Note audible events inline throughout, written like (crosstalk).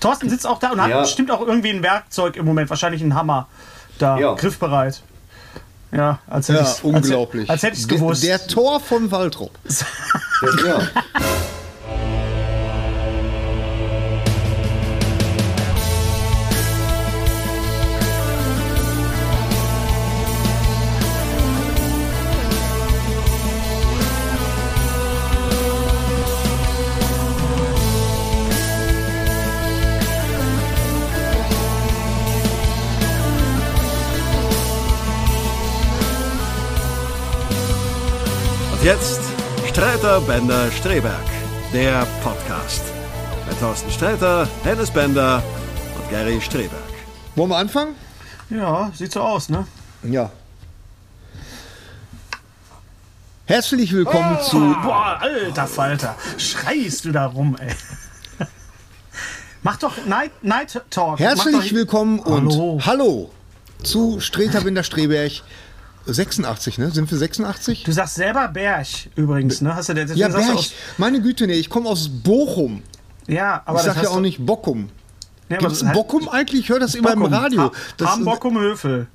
Thorsten sitzt auch da und hat Ja. bestimmt auch irgendwie ein Werkzeug im Moment, wahrscheinlich ein Hammer da, Ja. griffbereit. Ja, als hätte Ja, unglaublich. Als, als hätte ich es Der- gewusst. Der Tor von Waltrop. Das, (laughs) ja. Jetzt Streiter Bender Streberg, der Podcast. Mit Thorsten Streiter, Hennes Bender und Gary Streberg. Wollen wir anfangen? ja, sieht so aus, ne? Ja. Herzlich willkommen zu. Boah, alter Falter. Schreist du da rum, ey. Mach doch Night, Night Talk. Herzlich doch, willkommen und Hallo. hallo zu Streter Binder Streberg. 86, ne? Sind wir 86? Du sagst selber Berg übrigens, ne? Hast du der, Ja, Berg. Meine Güte, nee, ich komme aus Bochum. Ja, aber Ich das sag ja auch nicht Bockum. Ja, aber Gibt es das heißt- Bockum eigentlich? Ich höre das immer Bockum. im Radio. Das, Hambockum Höfel.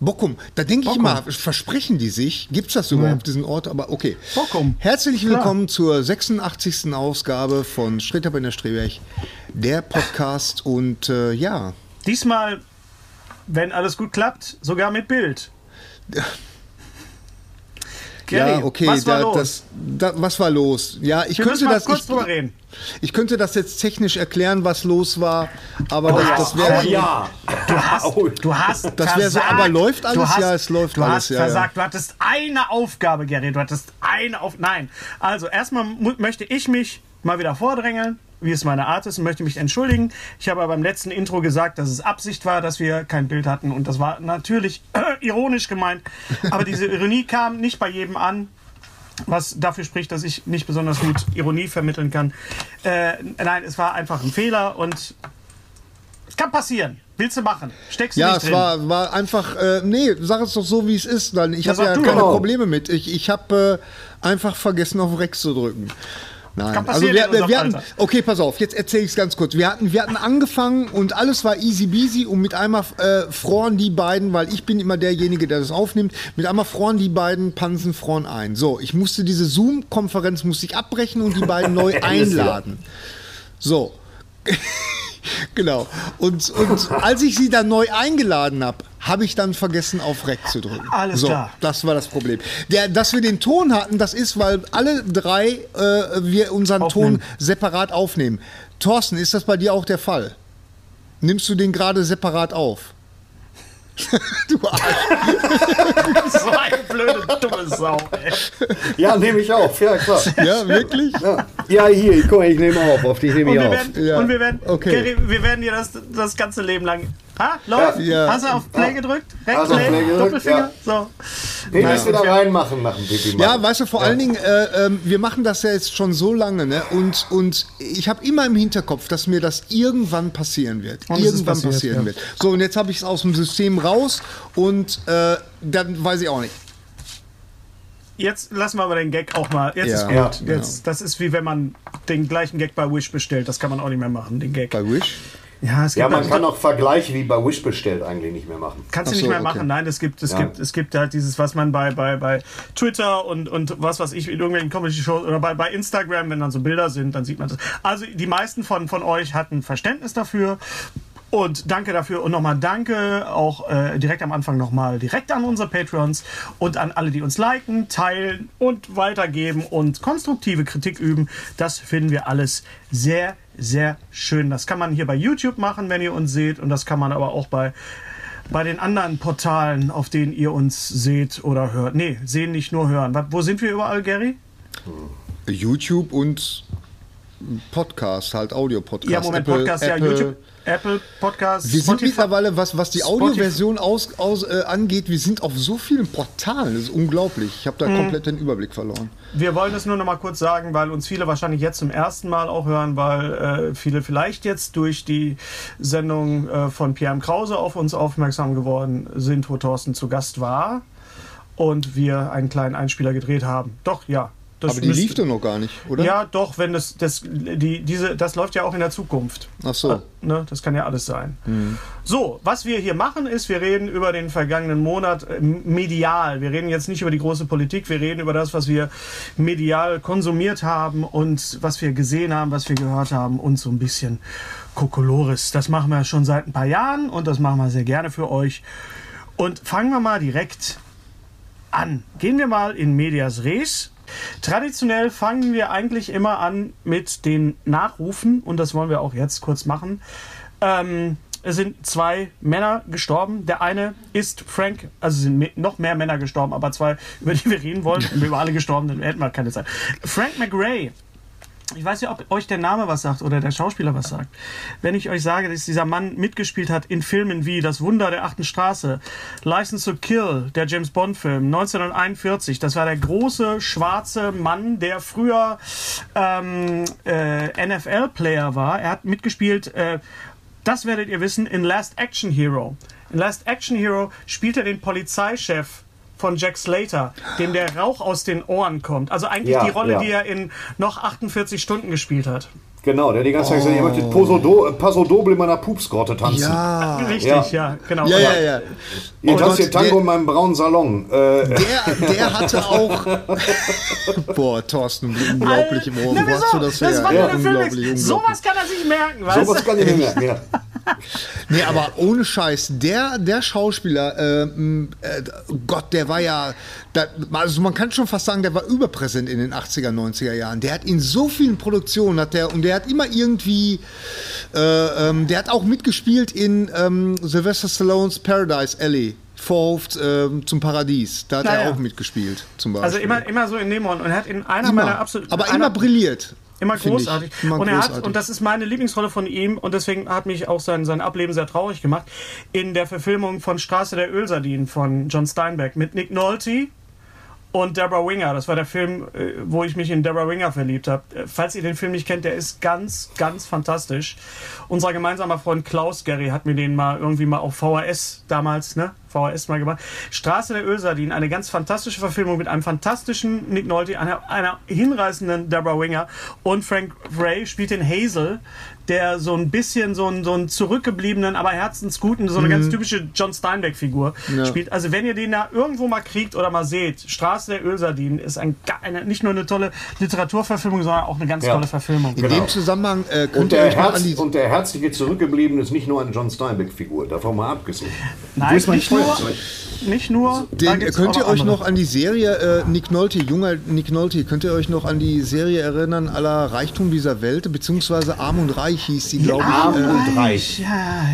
Bockum. Da denke ich Bockum. immer, versprechen die sich? Gibt es das überhaupt, diesen Ort? Aber okay. Bockum. Herzlich Klar. willkommen zur 86. Ausgabe von Streter Binder Streberg, der Podcast. Und äh, ja, Diesmal, wenn alles gut klappt, sogar mit Bild. (laughs) Gary, ja, okay, was war da, los? Das, da, was war los? Ja, ich Wir könnte das kurz ich, drüber reden. ich könnte das jetzt technisch erklären, was los war, aber das, das Oh wäre ja. Du hast, du hast Das wär so, aber läuft alles? Du hast, Ja, es läuft du alles, hast ja, ja. versagt. Du hattest eine Aufgabe, Gary. Du hattest eine auf. Nein. Also erstmal möchte ich mich mal wieder vordrängeln, wie es meine Art ist, und möchte mich entschuldigen. Ich habe beim letzten Intro gesagt, dass es Absicht war, dass wir kein Bild hatten. Und das war natürlich (clears throat) ironisch gemeint. Aber diese Ironie kam nicht bei jedem an. Was dafür spricht, dass ich nicht besonders gut Ironie vermitteln kann. Äh, nein, es war einfach ein Fehler und es kann passieren. Willst du machen? Steckst du Ja, nicht es drin? war, war einfach, äh, nee, sag es doch so, wie es ist. Dann. Ich Ja, habe ja keine doch. Probleme mit. Ich, ich habe äh, einfach vergessen, auf Rex zu drücken. Nein, Kann also wir, unserem wir hatten, okay, pass auf, jetzt erzähle ich es ganz kurz. Wir hatten, wir hatten angefangen und alles war easy beasy und mit einmal äh, froren die beiden, weil ich bin immer derjenige, der das aufnimmt, mit einmal froren die beiden Pansen froren ein. So, ich musste diese Zoom-Konferenz musste ich abbrechen und die beiden (laughs) neu einladen. So. (laughs) genau. Und, und als ich sie dann neu eingeladen habe, habe ich dann vergessen, auf Rec zu drücken. Alles so, klar. Das war das Problem. Der, dass wir den Ton hatten, das ist, weil alle drei äh, wir unseren Aufnehmen. Ton separat aufnehmen. Thorsten, ist das bei dir auch der Fall? Nimmst du den gerade separat auf? (laughs) du Arsch. so eine blöde, dumme Sau, ey. ja, nehme ich auf. Ja, klar. Ja, wirklich? Ja, ja hier, guck mal, ich nehme auf. Auf dich nehme Und ich wir auf. werden, Ja, und wir werden, okay. Gary, wir werden dir das, das ganze Leben lang. Ha, läuft? Ja. Hast du auf Play gedrückt? Rechts, auf Play, Play gedrückt? Doppelfinger? So. Den Nein, müsst ihr da reinmachen nach dem Pipi. Ja, weißt du, vor allen Dingen, äh, ähm, wir machen das ja jetzt schon so lange, ne? Und, und ich habe immer im Hinterkopf, dass mir das irgendwann passieren wird. Und irgendwann passiert, passieren ja. wird. So, und jetzt habe ich es aus dem System raus und äh, dann weiß ich auch nicht. jetzt lassen wir aber den Gag auch mal. Jetzt Ja, ist gut. ja, genau. jetzt, Das ist wie wenn man den gleichen Gag bei Wish bestellt. Das kann man auch nicht mehr machen, den Gag. Bei Wish? Ja, es Ja, gibt man halt- kann auch Vergleiche wie bei Wish bestellt eigentlich nicht mehr machen. Kannst du Ach nicht so, mehr okay. machen. Nein, es gibt, es Ja. gibt, es gibt halt dieses, was man bei, bei, bei Twitter und, und was weiß ich, in irgendwelchen Comedy-Shows oder bei, bei Instagram, wenn dann so Bilder sind, dann sieht man das. Also die meisten von, von euch hatten Verständnis dafür. Und danke dafür und nochmal danke auch äh, direkt am Anfang nochmal direkt an unsere Patreons und an alle, die uns liken, teilen und weitergeben und konstruktive Kritik üben. Das finden wir alles sehr, sehr schön. Das kann man hier bei YouTube machen, wenn ihr uns seht und das kann man aber auch bei bei den anderen Portalen, auf denen ihr uns seht oder hört. Nee, sehen nicht nur hören. Wo sind wir überall, Gary? YouTube und Podcast, halt Audio-Podcast. Ja, Moment, Apple- Podcast, ja, Apple. YouTube, Apple Podcast, Wir sind mittlerweile, was, was die Audioversion aus, aus, äh, angeht, wir sind auf so vielen Portalen. Das ist unglaublich. Ich habe da Mhm. komplett den Überblick verloren. Wir wollen es nur noch mal kurz sagen, weil uns viele wahrscheinlich jetzt zum ersten Mal auch hören, weil äh, viele vielleicht jetzt durch die Sendung äh, von Pierre M. Krause auf uns aufmerksam geworden sind, wo Thorsten zu Gast war und wir einen kleinen Einspieler gedreht haben. Doch, ja. Das Aber die müsste- lief doch noch gar nicht, oder? Ja, doch, wenn das, das, die, diese, das läuft ja auch in der Zukunft. Ach so. Ne, das kann ja alles sein. Mhm. So, was wir hier machen, ist, wir reden über den vergangenen Monat äh, medial. Wir reden jetzt nicht über die große Politik, wir reden über das, was wir medial konsumiert haben und was wir gesehen haben, was wir gehört haben und so ein bisschen Kokolores. Das machen wir schon seit ein paar Jahren und das machen wir sehr gerne für euch. Und fangen wir mal direkt an. Gehen wir mal in Medias Res. Traditionell fangen wir eigentlich immer an mit den Nachrufen und das wollen wir auch jetzt kurz machen. Ähm, es sind zwei Männer gestorben. Der eine ist Frank, also sind noch mehr Männer gestorben, aber zwei, (laughs) über die wir reden wollen. Wenn wir über alle gestorben, dann hätten wir keine Zeit. Frank McRae ich weiß ja, ob euch der Name was sagt oder der Schauspieler was sagt. Wenn ich euch sage, dass dieser Mann mitgespielt hat in Filmen wie Das Wunder der achten Straße, License to Kill, der James Bond-Film 1941, das war der große schwarze Mann, der früher ähm, äh, NFL-Player war. Er hat mitgespielt, äh, das werdet ihr wissen, in Last Action Hero. In Last Action Hero spielt er den Polizeichef von Jack Slater, dem der Rauch aus den Ohren kommt. Also eigentlich Ja, die Rolle, ja. die er in noch 48 Stunden gespielt hat. Genau, der hat die ganze Zeit gesagt, ihr möchtet Paso, Do, Paso Doble in meiner Pupsgrotte tanzen. Ja. Richtig, Ja. ja, genau. Ja, ja, ja. Ihr Oh tanzt hier Tango der- in meinem braunen Salon. Äh, Der, der hatte auch. (laughs) Boah, Thorsten, unglaublich im Ohr. Na, Wo hast du wieso? das her? Das war ja, unglaublich, unglaublich. Sowas kann er sich merken, weißt sowas du? kann ich nicht merken. Ja. (laughs) Nee, aber ohne Scheiß, der, der Schauspieler, ähm, äh, Gott, der war ja, da, also man kann schon fast sagen, der war überpräsent in den 80er, 90er Jahren. Der hat in so vielen Produktionen, hat der, und der hat immer irgendwie, äh, ähm, der hat auch mitgespielt in ähm, Sylvester Stallones Paradise Alley. Vorhof ähm, zum Paradies. Da hat Na er auch mitgespielt, zum Beispiel. Also immer, immer so in Nebenrollen. Und er hat in einer Immer. meiner absoluten. aber einer, immer brilliert. Immer finde ich. großartig. Immer und er hat, großartig. und das ist meine Lieblingsrolle von ihm, und deswegen hat mich auch sein, sein Ableben sehr traurig gemacht, in der Verfilmung von Straße der Ölsardinen von John Steinbeck mit Nick Nolte und Deborah Winger. Das war der Film, äh, wo ich mich in Deborah Winger verliebt habe. Äh, Falls ihr den Film nicht kennt, der ist ganz, ganz fantastisch. Unser gemeinsamer Freund Klaus Gary hat mir den mal irgendwie mal auf VHS damals, ne? VHS mal gemacht. Straße der Ölsardinen, eine ganz fantastische Verfilmung mit einem fantastischen Nick Nolte, einer, einer hinreißenden Deborah Winger und Frank Ray spielt den Hazel, der so ein bisschen so einen, so einen zurückgebliebenen, aber herzensguten, so eine ganz typische John Steinbeck-Figur Ja. spielt. Also wenn ihr den da irgendwo mal kriegt oder mal seht, Straße der Ölsardinen ist ein, eine, nicht nur eine tolle Literaturverfilmung, sondern auch eine ganz Ja. tolle Verfilmung. In dem Zusammenhang äh, könnt Und, ihr der Herz, an die. und der herzliche Zurückgebliebene ist nicht nur eine John Steinbeck-Figur, davon mal abgesehen. Nein, nicht nur, nicht nur. Den, könnt ihr euch andere. noch an die Serie äh, Nick Nolte, junger Nick Nolte, könnt ihr euch noch an die Serie erinnern, aller Reichtum dieser Welt, beziehungsweise Arm und Reich hieß die, glaube ich. Arm Äh, und reich. Ja,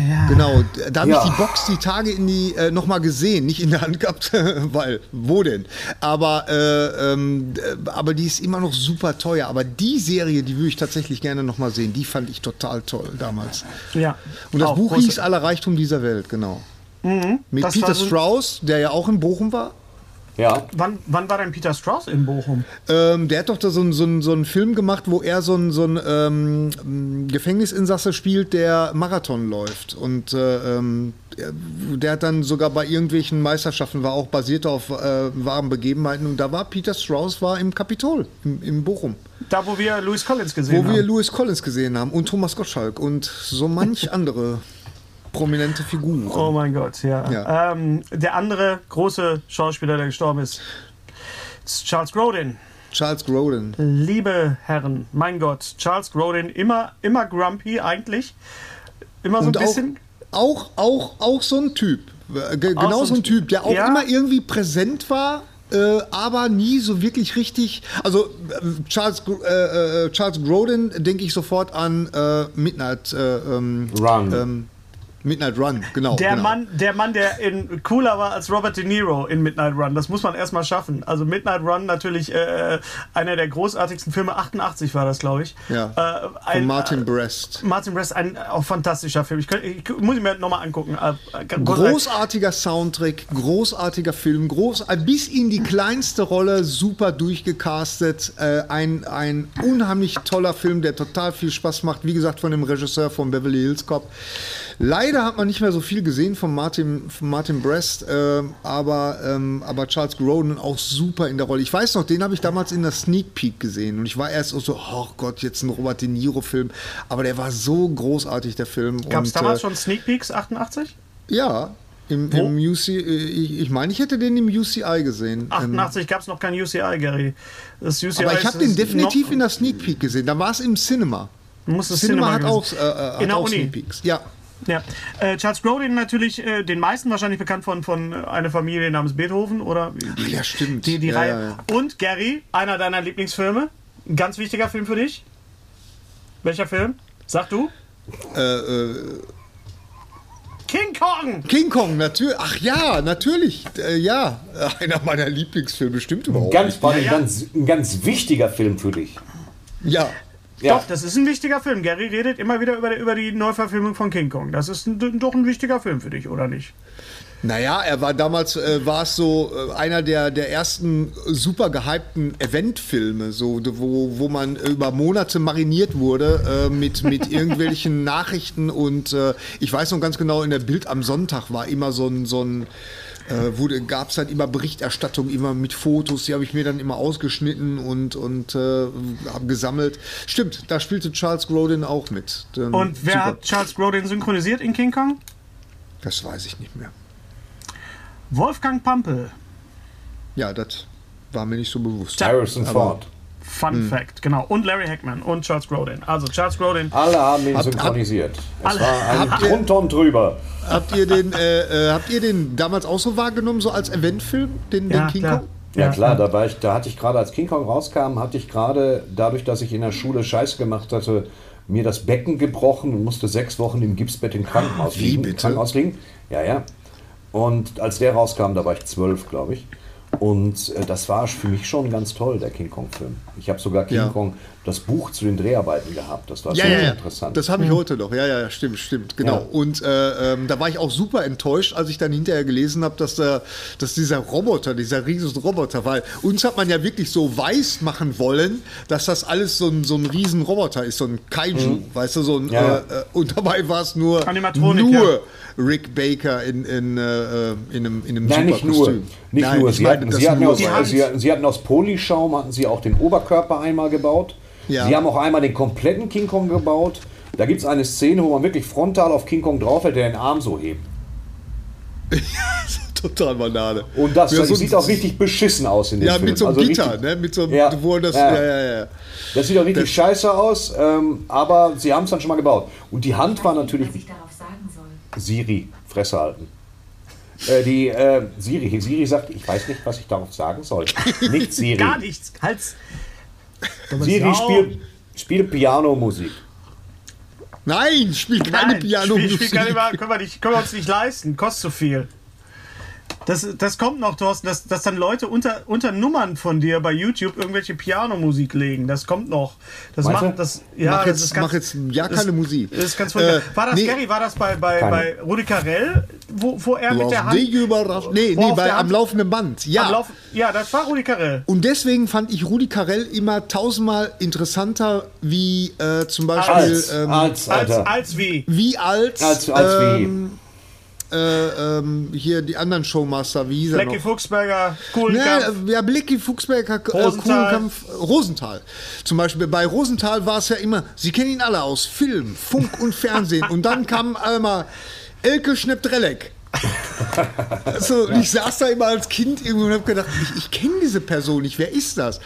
ja. Genau, da habe Ja. ich die Box die Tage in die äh, nochmal gesehen, nicht in der Hand gehabt, (laughs) weil, wo denn? Aber, äh, ähm, äh, aber die ist immer noch super teuer. Aber die Serie, die würde ich tatsächlich gerne nochmal sehen, die fand ich total toll damals. ja. Und das Auch Buch hieß Aller Reichtum dieser Welt, genau. Mit Das Peter so- Strauss, der ja auch in Bochum war. Ja. Wann, wann war denn Peter Strauss in Bochum? Ähm, der hat doch da so, einen- so, einen- so Film gemacht, wo er so einen so ähm, Gefängnisinsasse spielt, der Marathon läuft. Und äh, ähm, der- hat dann sogar bei irgendwelchen Meisterschaften, war auch basiert auf äh, wahren Begebenheiten. Und da war Peter Strauss war im Kapitol, im, im Bochum, Da, wo wir Louis Collins gesehen wo haben. wir Louis Collins gesehen haben und Thomas Gottschalk und so manch (laughs) andere prominente Figuren. Oh mein Gott, ja. Ja. Ähm, der andere große Schauspieler, der gestorben ist, ist Charles Grodin. Charles Grodin. Liebe Herren, mein Gott, Charles Grodin, immer, immer grumpy eigentlich. Immer so Und ein bisschen. Auch, auch, auch so ein Typ. Äh, Auch Genau so ein Typ, der auch Ja. immer irgendwie präsent war, äh, aber nie so wirklich richtig. Also äh, Charles, äh, äh, Charles Grodin denke ich sofort an äh, Midnight äh, ähm, Run. Ähm, Midnight Run, genau. Der, genau. Mann, der Mann, der in, cooler war als Robert De Niro in Midnight Run, das muss man erstmal schaffen. Also Midnight Run natürlich äh, einer der großartigsten Filme, 88 war das, glaube ich. Ja, Äh, Von ein, Martin Brest. Martin Brest, ein auch fantastischer Film. Ich, könnt, ich muss ihn mir nochmal angucken. Äh, äh, Großartiger Soundtrack, großartiger Film, groß, äh, bis in die kleinste Rolle super durchgecastet. Äh, ein, ein unheimlich toller Film, der total viel Spaß macht. Wie gesagt, von dem Regisseur von Beverly Hills Cop. Leider hat man nicht mehr so viel gesehen von Martin, von Martin Brest, äh, aber, ähm, aber Charles Grodin auch super in der Rolle. Ich weiß noch, den habe ich damals in der Sneak Peek gesehen und ich war erst so, oh Gott, jetzt ein Robert De Niro-Film. Aber der war so großartig, der Film. Gab es damals äh, schon Sneak Peeks 88? ja, im, im UC, äh, ich, ich meine, ich hätte den im UCI gesehen. Ähm, 88 gab es noch kein UCI, Gary. Das UCI aber ich habe den definitiv in der Sneak Peek gesehen. Da war es im Cinema. muss das Cinema, hat gewesen auch, äh, äh, hat In der auch Uni. Sneak Peeks. Ja. Ja. Äh, Charles Grodin natürlich äh, den meisten wahrscheinlich bekannt von, von äh, einer Familie namens Beethoven oder Ach ja, stimmt. die, die ja, Reihe. ja, ja. Und Gary, einer deiner Lieblingsfilme. Ein ganz wichtiger Film für dich. Welcher Film? Sag du? Äh, äh, King Kong! King Kong, natürlich. Ach ja, natürlich. Äh, ja, einer meiner Lieblingsfilme, stimmt überhaupt. Ganz, nicht. war ein, ganz, ein ganz wichtiger Film für dich. Ja. Ja. Doch, das ist ein wichtiger Film. Gary redet immer wieder über, über die Neuverfilmung von King Kong. Das ist ein, doch ein wichtiger Film für dich, oder nicht? Naja, er war damals, äh, war es so äh, einer der, der ersten super gehypten Eventfilme, so, wo, wo man über Monate mariniert wurde äh, mit, mit (laughs) irgendwelchen Nachrichten und äh, ich weiß noch ganz genau, in der Bild am Sonntag war immer so ein, so ein äh, gab es dann immer Berichterstattung, immer mit Fotos, die habe ich mir dann immer ausgeschnitten und, und äh, habe gesammelt. Stimmt, da spielte Charles Grodin auch mit. Ähm, Und wer super. hat Charles Grodin synchronisiert in King Kong? Das weiß ich nicht mehr. Wolfgang Pampel. Ja, das war mir nicht so bewusst. Harrison Aber- Ford. Fun Hm. Fact, genau. Und Larry Hackman und Charles Grodin. Also Charles Grodin. Alle haben ihn Habt- synchronisiert. Es Alle- war ein und drüber. Habt ihr den, äh, äh, habt ihr den damals auch so wahrgenommen, so als Eventfilm, den, Ja, den King klar. Kong? Ja, Ja, klar, da, war ich, da hatte ich gerade, als King Kong rauskam, hatte ich gerade, dadurch, dass ich in der Schule Scheiße gemacht hatte, mir das Becken gebrochen und musste sechs Wochen im Gipsbett im Krankenhaus Wie liegen. bitte? Krankenhaus liegen. Ja, ja. Und als der rauskam, da war ich zwölf, glaube ich. Und äh, das war für mich schon ganz toll, der King Kong-Film. Ich habe sogar King Ja. Kong das Buch zu den Dreharbeiten gehabt. Das war Ja, super ja, ja. interessant. Das habe ich heute noch. Ja, ja, stimmt, stimmt, genau. Ja. Und äh, ähm, da war ich auch super enttäuscht, als ich dann hinterher gelesen habe, dass, der, dass dieser Roboter, dieser riesen Roboter, weil uns hat man ja wirklich so weiß machen wollen, dass das alles so ein, so ein riesen Roboter ist, so ein Kaiju, weißt du, so ein, Mhm. Ja, äh, äh, und dabei war es nur, nur Rick Baker in, in, äh, in einem, in einem Nein, nicht nur. Nicht Nein, nur. Sie, meine, hatten, sie, hatten aus, sie hatten aus Polyschaum hatten sie auch den Oberkörper einmal gebaut. Ja. Sie haben auch einmal den kompletten King Kong gebaut. Da gibt es eine Szene, wo man wirklich frontal auf King Kong draufhält, der den Arm so hebt. (laughs) Total Banane. Und das, Ja, das so- sieht auch richtig beschissen aus in dem Ja, Film. mit so einem Also Gitter, richtig- ne? Mit so einem, Ja, wo das, ja. ja, ja, ja. Das sieht auch richtig scheiße aus, ähm, aber sie haben es dann schon mal gebaut. Und die Hand war natürlich was ich darauf sagen soll. Siri, Fresse halten. Äh, die äh, Siri, Siri sagt, ich weiß nicht, was ich darauf sagen soll. (laughs) Nicht Siri. Gar nichts. Hals. Siri Sau. spielt, spielt Pianomusik. Nein, spiel keine Nein, Piano. Spiel, spiel keine, können, wir nicht, können wir uns nicht leisten. Kostet zu viel. Das, das kommt noch, Thorsten, dass, dass dann Leute unter, unter Nummern von dir bei YouTube irgendwelche Pianomusik legen. Das kommt noch. Das Meinst du? macht das. Ja, mach, das jetzt, ist ganz, mach jetzt ja das- keine Musik. Das ist ganz. Äh, war das, nee. Gary, war das bei, bei, Keine. bei Rudi Carell, wo, wo er mit der Hand. Nee, nee, auf bei, am laufenden Band. Ja. am Laufen- ja, das war Rudi Carell. Und deswegen fand ich Rudi Carell immer tausendmal interessanter wie äh, zum Beispiel Als, ähm, als, Als, als wie. wie als, Als- als wie. Äh, ähm, hier die anderen Showmaster, wie hieß er Blackie noch? Fuchsberger, Nee, Kuhlenkampf. äh, ja, Blicky Fuchsberger, äh, Rosenthal. Kuhlenkampf, Rosenthal. Zum Beispiel bei Rosenthal war es ja immer, Sie kennen ihn alle aus Film, Funk und Fernsehen. und dann kam einmal Elke Schnepp-Drelleck. (laughs) So, und Ich saß da immer als Kind irgendwo und habe gedacht, ich, ich kenne diese Person nicht, wer ist das?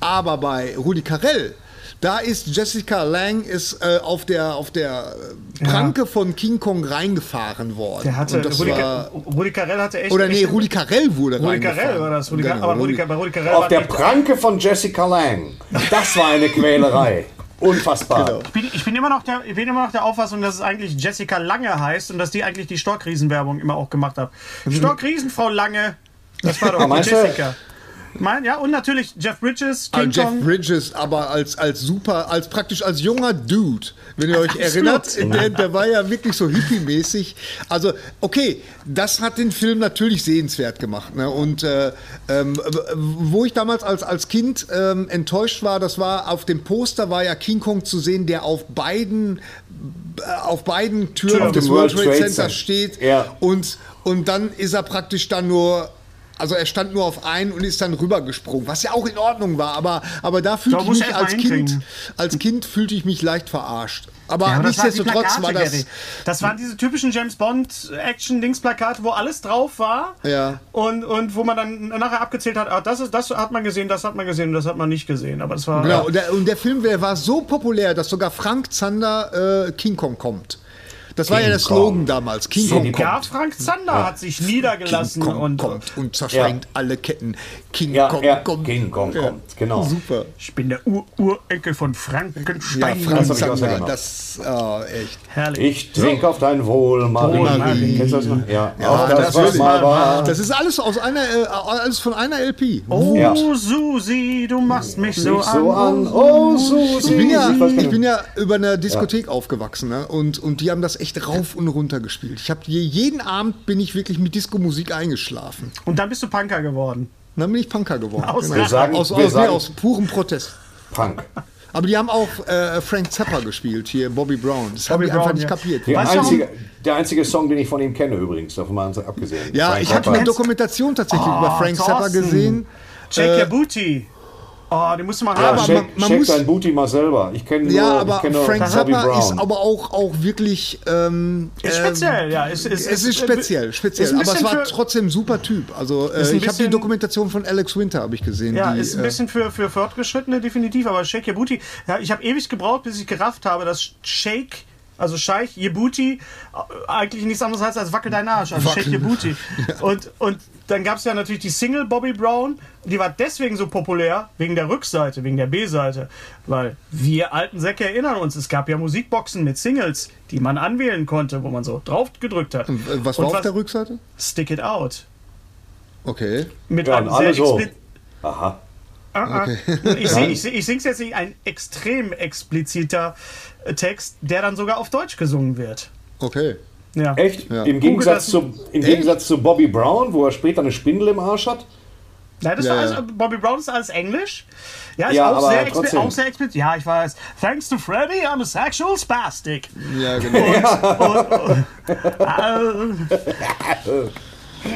Aber bei Rudi Carell, da ist Jessica Lang ist äh, auf der, auf der äh, Pranke von King Kong reingefahren worden. Der hatte, und das Rudi, war, Rudi Carell hatte echt. oder nee, Rudi Carell wurde Rudi reingefahren. Carell war das. Rudi, Genau, aber Rudi, bei Rudi Carell Auf der Pranke von Jessica Lang. Das war eine Quälerei. Unfassbar. Genau. Ich bin, ich, bin immer noch der, ich bin immer noch der Auffassung, dass es eigentlich Jessica Lange heißt und dass die eigentlich die Storkriesenwerbung immer auch gemacht hat. Storkriesen, Frau Lange. Das war doch du? Jessica. Mein, ja, und natürlich Jeff Bridges, Ah, King Jeff Kong. Bridges, aber als, als super, als praktisch als junger Dude, wenn ihr euch erinnert, der, der war ja wirklich so hippie-mäßig. Also, okay, das hat den Film natürlich sehenswert gemacht. Ne? Und äh, ähm, wo ich damals als, als Kind ähm, enttäuscht war, das war auf dem Poster war ja King Kong zu sehen, der auf beiden äh, auf beiden Türen Türen. des Dem World World Trade Trade Center Center. steht Ja. und, und dann ist er praktisch dann nur also er stand nur auf einen und ist dann rübergesprungen, was ja auch in Ordnung war, aber, aber da fühlte Da ich mich als Kind, als Kind fühlte ich mich leicht verarscht. Aber, Ja, aber nichtsdestotrotz war das. Gary. Das waren diese typischen James Bond Action-Dings-Plakate, wo alles drauf war. Ja. Und, und wo man dann nachher abgezählt hat, ah, das, ist, das hat man gesehen, das hat man gesehen, das hat man nicht gesehen. Aber das war. Genau, und der, und der Film der war so populär, dass sogar Frank Zander äh, King Kong kommt. Das war ja der Slogan Kong. damals. King Ja, Kong kommt. Ja, Frank Zander hat sich niedergelassen King Kong und kommt und zersprengt alle Ketten. King Ja, Kong ja, kommt. King Kong Ja, kommt, genau. Super. ich bin der Ur von Ja, Frankenstein. Frank ich Zander, das oh, echt. Herrlich. Ich trinke auf dein Wohl, Marie. Marie. Kennst du das noch? Ja. Ja, das, natürlich. mal war. Das ist alles aus einer, äh, alles von einer LP. Oh, Ja. Susi, du machst mich so Nicht so an. an. Oh, Susi. Ich bin, ja, Ich bin ja über einer Diskothek aufgewachsen ne? und, und die haben das echt rauf und runter gespielt. Ich habe je, jeden Abend bin ich wirklich mit Disco-Musik eingeschlafen. Und dann bist du Punker geworden. Und dann bin ich Punker geworden. Aus- Genau. Wir sagen- aus, wir aus, nee, aus purem Protest. Punk. Aber die haben auch äh, Frank Zappa gespielt, hier Bobby Brown. Das haben Bobby die einfach nicht ja. kapiert. Der einzige, der einzige Song, den ich von ihm kenne übrigens, davon mal abgesehen. Ja, Frank ich habe Zappa. eine Dokumentation tatsächlich über Frank Zappa Oh, Thorsten. gesehen. Jake Your Booty. Oh, den musst du mal Ja, haben. aber check, man- man check muss- dein Booty mal selber. Ich kenne nur, Ja, ich aber kenn nur Frank Zappa Brown. ist aber auch, auch wirklich. Ähm, Ist ähm, speziell, ja. Es, es, Es ist speziell, speziell. ist aber es war für- trotzdem ein super Typ. Also äh, Ist ich habe die Dokumentation von Alex Winter habe ich gesehen. Ja, die, ist ein äh, bisschen für, für Fortgeschrittene definitiv, aber Shake Your Booty, ja, ich habe ewig gebraucht, bis ich gerafft habe, dass Shake, also Scheich, Your Booty, äh, eigentlich nichts anderes heißt als Wackel dein Arsch, also Shake Your Booty. Und, und dann gab es ja natürlich die Single Bobby Brown, die war deswegen so populär, wegen der Rückseite, wegen der B-Seite, weil wir alten Säcke erinnern uns, es gab ja Musikboxen mit Singles, die man anwählen konnte, wo man so drauf gedrückt hat. was war auf der Rückseite? Stick It Out. Okay. Mit Ja, einem und sehr so. Aha. Ah, ah. Ich, sing, ich, sing, ich sing's jetzt nicht, ein extrem expliziter äh, Text, der dann sogar auf Deutsch gesungen wird. Okay. Ja. Echt? Ja. Im, Gegensatz zu, Im Gegensatz zu Bobby Brown, wo er später eine Spindel im Arsch hat. Nein, das Ja, war ja. alles, Bobby Brown ist alles Englisch. Ja, ist Ja, auch, aber sehr trotzdem. auch sehr explizit. Ja, ich weiß. Thanks to Freddy, I'm a sexual spastic. Ja, genau. (laughs) (laughs) (laughs)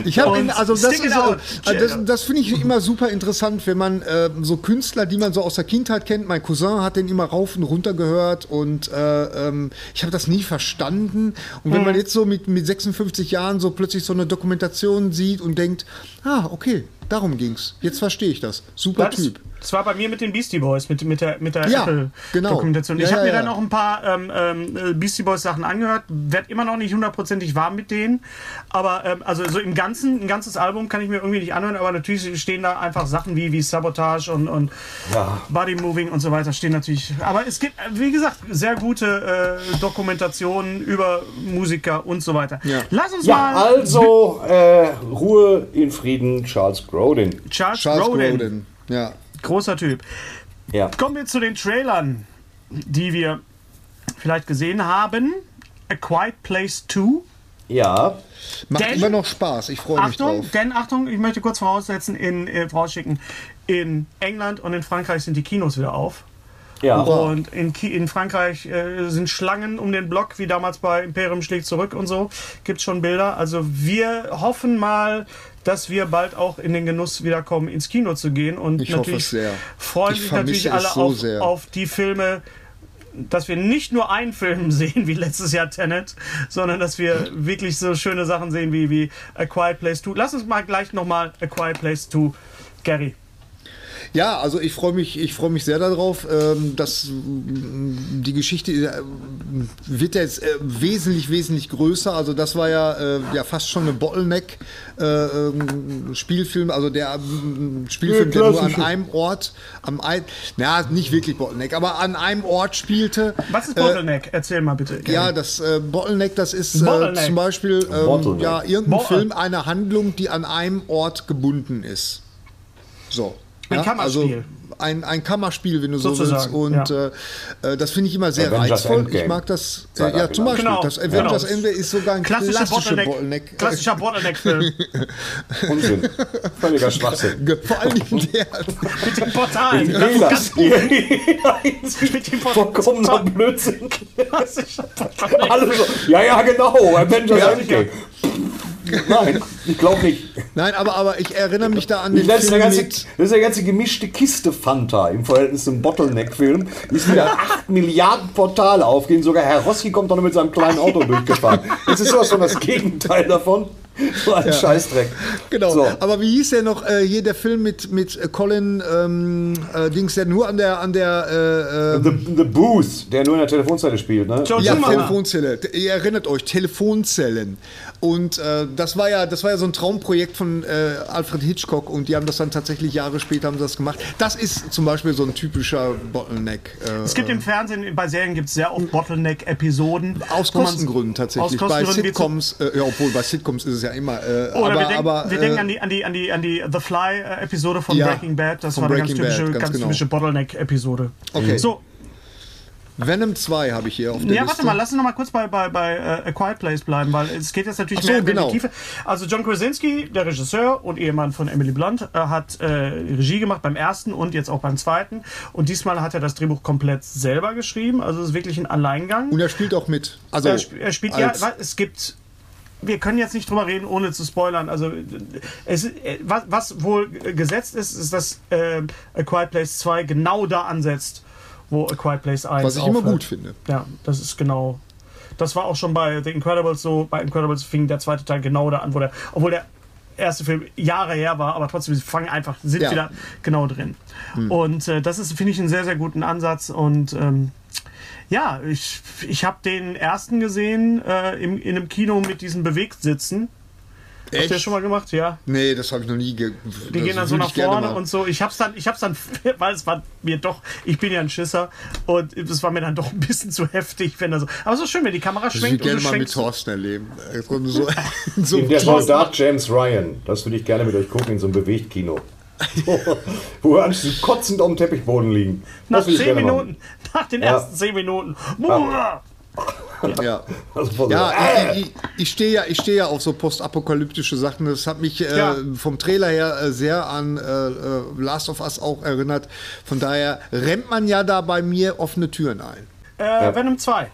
Ich habe Und also das ist out. äh, das, das finde ich immer super interessant, wenn man äh, so Künstler, die man so aus der Kindheit kennt. Mein Cousin hat den immer rauf und runter gehört und äh, ähm, ich habe das nie verstanden. Und wenn Mhm. man jetzt so mit mit 56 Jahren so plötzlich so eine Dokumentation sieht und denkt, ah okay, darum ging's. Jetzt verstehe ich das. Super Das ist, Typ. Das war bei mir mit den Beastie Boys, mit, mit der, mit der Ja, Apple-Dokumentation. genau. Ich Ja, habe ja, mir ja. dann auch ein paar ähm, ähm, Beastie Boys Sachen angehört, werd immer noch nicht hundertprozentig warm mit denen. Aber ähm, also so im Ganzen, ein ganzes Album kann ich mir irgendwie nicht anhören, aber natürlich stehen da einfach Sachen wie, wie Sabotage und, und Ja. Body Moving und so weiter stehen natürlich. Aber es gibt, wie gesagt, sehr gute äh, Dokumentationen über Musiker und so weiter. Ja. Lass uns Ja, mal also äh, Ruhe in Frieden, Charles Grodin. Charles, Charles Grodin, Grodin. Ja. Großer Typ. Ja. Kommen wir zu den Trailern, die wir vielleicht gesehen haben. A Quiet Place 2. Ja. Macht Denn- immer noch Spaß. Ich freue mich Achtung, drauf. denn Achtung, ich möchte kurz voraussetzen, in, äh, vorausschicken, in England und in Frankreich sind die Kinos wieder auf. Ja. Und in, Ki in Frankreich äh, sind Schlangen um den Block, wie damals bei Imperium schlägt zurück und so. Gibt schon Bilder. Also wir hoffen mal, dass wir bald auch in den Genuss wiederkommen, ins Kino zu gehen. Und Ich hoffe natürlich es sehr. freuen Ich sich natürlich alle so auf, sehr. auf die Filme, dass wir nicht nur einen Film (laughs) sehen wie letztes Jahr Tenet, sondern dass wir wirklich so schöne Sachen sehen wie, wie A Quiet Place 2. Lass uns mal gleich nochmal A Quiet Place 2, Gary. Ja, also ich freue mich, ich freue mich sehr darauf. Ähm, dass die Geschichte äh, wird jetzt äh, wesentlich, wesentlich größer. Also das war ja, äh, ja fast schon eine Bottleneck äh, ähm, Spielfilm. Also der Spielfilm, der nur an einem Ort, am ein, na nicht wirklich Bottleneck, aber an einem Ort spielte. Was ist Bottleneck? Erzähl mal bitte. Gary. Ja, das äh, Bottleneck, das ist äh, Bottleneck. zum Beispiel ähm, ja, irgendein Film, eine Handlung, die an einem Ort gebunden ist. So. Ein ja, Kammerspiel. Also ein, ein Kammerspiel, wenn du so Sozusagen, willst. Und ja. äh, äh, das finde ich immer sehr Avengers reizvoll. Endgame. Ich mag das. Äh, ja, zum Beispiel. Genau, das Avengers genau. Ende ist sogar ein Klassische klassischer Bottleneck. Bottleneck. Klassischer Bottleneck-Film. (laughs) Unsinn. Völliger Schwachsinn. Vor allem (laughs) der. Mit den Portalen. Wählers. Mit den Vollkommener Blödsinn. Klassischer Bottleneck. Alle so, ja, ja, genau. Avengers Ja, Endgame. Nein, ich glaube nicht. Nein, aber, aber ich erinnere mich da an den Das ist, Film eine ganze, mit. das ist eine ganze gemischte Kiste Fanta im Verhältnis zum Bottleneck-Film. Ist wieder (laughs) 8 Milliarden Portale aufgehen. Sogar Herr Rossi kommt doch noch mit seinem kleinen Auto (laughs) durchgefahren. Das ist sowas von das Gegenteil davon. So ein Scheißdreck. Genau. So. Aber wie hieß der noch äh, hier der Film mit, mit Colin ähm, äh, Dings, der nur an der an der äh, The, the Booth, der nur in der Telefonzelle spielt, ne? Joe Ja. Telefonzelle. Ihr erinnert euch, Telefonzellen. Und äh, das war ja, das war ja so ein Traumprojekt von äh, Alfred Hitchcock und die haben das dann tatsächlich Jahre später haben das gemacht. Das ist zum Beispiel so ein typischer Bottleneck. Äh, Es gibt im Fernsehen, bei Serien gibt es sehr oft Bottleneck-Episoden. aus Kostengründen tatsächlich. Aus bei Sitcoms, äh, ja, obwohl bei Sitcoms ist es ja immer. Äh, Oder aber, wir, denken, aber, wir äh, denken an die, an die, an die, an die The Fly-Episode von Ja, Breaking Bad. Das war eine ganz Breaking Bad, typische, ganz ganz genau. typische Bottleneck-Episode. Okay. So, Venom 2 habe ich hier auf der ja, Liste. warte mal, lass uns noch mal kurz bei, bei, bei äh, A Quiet Place bleiben, weil es geht jetzt natürlich so, mehr in genau. die Tiefe. Also John Krasinski, der Regisseur und Ehemann von Emily Blunt, äh, hat äh, Regie gemacht beim ersten und jetzt auch beim zweiten. Und diesmal hat er das Drehbuch komplett selber geschrieben. Also es ist wirklich ein Alleingang. Und er spielt auch mit. Also, er, sp er spielt ja, es gibt. Wir können jetzt nicht drüber reden, ohne zu spoilern. Also, es, äh, was, was wohl gesetzt ist, ist, dass äh, A Quiet Place 2 genau da ansetzt, wo A Quiet Place 1 Was ich immer aufhört. gut finde. Ja, das ist genau. Das war auch schon bei The Incredibles so. Bei Incredibles fing der zweite Teil genau da an, wo der, obwohl der erste Film Jahre her war, aber trotzdem sie fangen einfach, sind Ja. wieder genau drin. Und äh, das ist, finde ich, einen sehr, sehr guten Ansatz. Und ähm, ja, ich, ich habe den ersten gesehen äh, im, in einem Kino mit diesen Bewegtsitzen. Habt ihr das schon mal gemacht? Ja. Nee, das habe ich noch nie. Ge Die gehen dann so nach vorne und so. Ich hab's dann, ich hab's dann, (laughs) weil es war mir doch, ich bin ja ein Schisser und es war mir dann doch ein bisschen zu heftig, wenn er so. Aber so schön, wenn die Kamera Ich würde schwenkt und gerne du mal mit. Thorsten erleben. So, (laughs) (laughs) so, Der Soldat James Ryan, das würde ich gerne mit euch gucken in so einem Bewegtkino. Wo wir anschließend kotzend auf dem Teppichboden liegen. Nach Das würde ich zehn gerne Minuten, nach den Ja. ersten zehn Minuten. Buah! Ja. (laughs) Also Ja, ich, ich, ich stehe ja, ich stehe ja auf so postapokalyptische Sachen. Das hat mich äh, Ja. vom Trailer her äh, sehr an äh, äh, Last of Us auch erinnert. Von daher rennt man ja da bei mir offene Türen ein. Äh, Venom 2.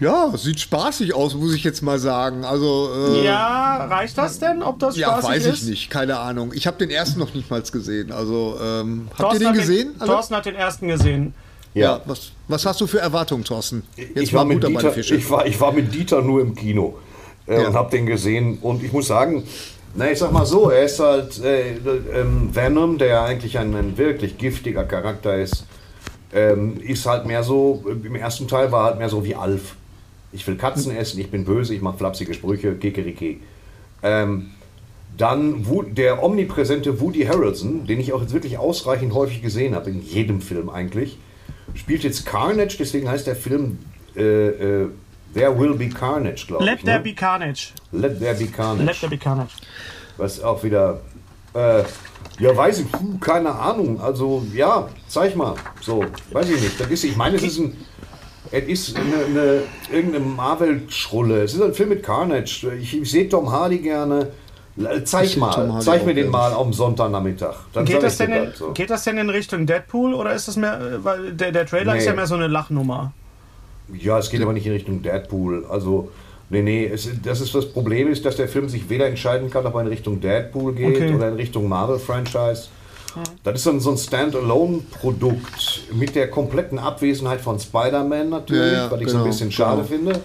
Ja, sieht spaßig aus, muss ich jetzt mal sagen. Also äh, Ja, reicht das denn? Ob das ja, spaßig weiß ist? ich nicht, keine Ahnung. Ich habe den ersten noch nicht mal gesehen. Also ähm, habt ihr den gesehen? Thorsten hat den ersten gesehen. Ja. Was, was hast du für Erwartungen, Thorsten? Jetzt ich, war mit Dieter, ich, war, ich war mit Dieter nur im Kino äh, Ja. und habe den gesehen. Und ich muss sagen, Na, ich sag mal so, er ist halt äh, ähm, Venom, der eigentlich ein, ein wirklich giftiger Charakter ist, ähm, ist halt mehr so, im ersten Teil war halt mehr so wie Alf. Ich will Katzen essen, ich bin böse, ich mache flapsige Sprüche, kikeriki. Ähm, dann der omnipräsente Woody Harrelson, den ich auch jetzt wirklich ausreichend häufig gesehen habe, in jedem Film eigentlich, spielt jetzt Carnage, deswegen heißt der Film äh, äh, There Will Be Carnage, glaube Let ich. there ne? be carnage. Let There Be Carnage. Let there be carnage. Was auch wieder. Äh, ja, weiß ich, puh, keine Ahnung. Also, ja, zeig mal. So, weiß ich nicht. Das ist, ich meine, es ist ein. Es ist eine, eine, irgendeine Marvel-Schrulle. Es ist ein Film mit Carnage. Ich, ich sehe Tom Hardy gerne. Zeig Ich sehe mal, zeig mir den mal am Sonntagnachmittag. Dann Geht das, denn in, das so. geht das denn in Richtung Deadpool oder ist das mehr, äh, weil der, der Trailer ist Nee. ja mehr so eine Lachnummer. Ja, es geht aber nicht in Richtung Deadpool. Also, nee, nee, es, das ist das Problem ist, dass der Film sich weder entscheiden kann, ob er in Richtung Deadpool geht Okay. oder in Richtung Marvel-Franchise. Das ist dann so ein Standalone-Produkt mit der kompletten Abwesenheit von Spider-Man natürlich, Ja, ja, was ich so genau, ein bisschen schade genau. finde.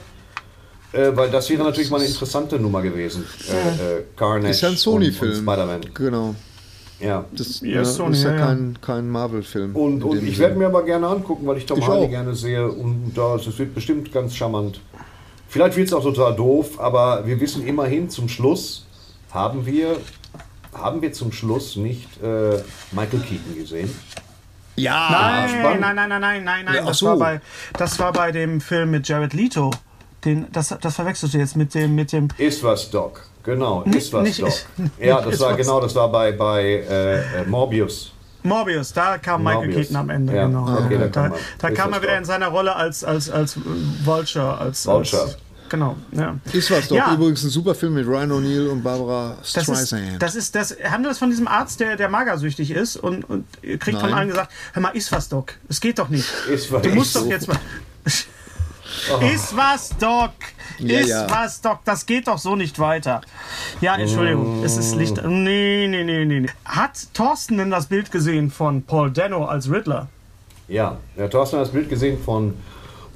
Äh, weil das wäre natürlich mal eine interessante Nummer gewesen. Äh, äh, Carnage Ist ja ein Sony-Film. Spider-Man. Genau. Ja. Das Ja, ja, Sony, ist ja, ja, kein, kein Marvel-Film. Und, und ich werde mir aber gerne angucken, weil ich Tom Ich Hardy auch. gerne sehe. Und da, es wird bestimmt ganz charmant. Vielleicht wird es auch total doof, aber wir wissen immerhin zum Schluss, haben wir, haben wir zum Schluss nicht äh, Michael Keaton gesehen. Ja, Nein, nein, nein, nein, nein, nein, nein. Ja, das, so. war bei, das war bei dem Film mit Jared Leto. Den, das, das verwechselst du jetzt mit dem, mit dem. Ist was, Doc. Genau, Nicht- ist was, nicht- Doc. (laughs) Ja, das ist war was. genau, das war bei, bei äh, äh, Morbius. Morbius, da kam Michael Morbius. Keaton am Ende, Ja, genau. okay, da da kam er. da Ist kam das er wieder doch. in seiner Rolle als, als, als Vulture. Als, Vulture. Als, genau, ja. ist was doch. Ja. Übrigens ein super Film mit Ryan O'Neill und Barbara Das ist, Streisand. das ist, das handelt es von diesem Arzt, der, der magersüchtig ist und, und kriegt von Nein. allen gesagt, hör mal, iss was, Doc. Es geht doch nicht. Ist was. Du musst doch jetzt mal. (laughs) Iss was, Doc. Ja, Iss ja. was, Doc. Das geht doch so nicht weiter. Ja, Entschuldigung. Es ist Licht. Nee, nee, nee, nee. nee. Hat Thorsten denn das Bild gesehen von Paul Dano als Riddler? Ja, ja, Thorsten hat das Bild gesehen von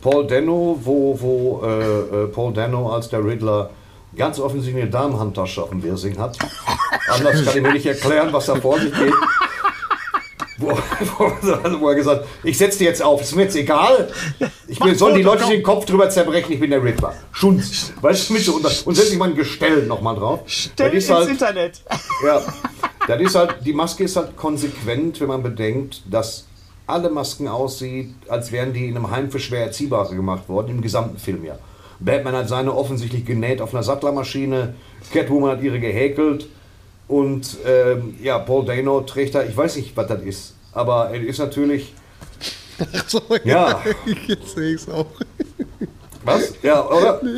Paul Dano, wo, wo äh, äh, Paul Dano als der Riddler ganz offensichtlich eine Damenhandtasche auf dem Wirsing hat. Anders kann ich mir nicht erklären, was da vor sich geht. (laughs) Wo, wo, er gesagt ich setze dir jetzt auf, ist mir jetzt egal. Ich Mach sollen die Leute den Kopf drüber zerbrechen, ich bin der Riddler. Schunz. Weißt du, mit so, und, und setze ich mal ein Gestell nochmal drauf. Stell Das ist ins halt- Internet. ja, das ist halt, die Maske ist halt konsequent, wenn man bedenkt, dass alle Masken aussieht, als wären die in einem Heim für schwer Erziehbare gemacht worden, im gesamten Film ja. Batman hat seine offensichtlich genäht auf einer Sattlermaschine, Catwoman hat ihre gehäkelt und ähm, ja, Paul Dano trägt da, ich weiß nicht, was das ist, aber er ist natürlich, (laughs) so, Ja. (laughs) Jetzt sehe ich es auch. Was? Ja, oder? (laughs)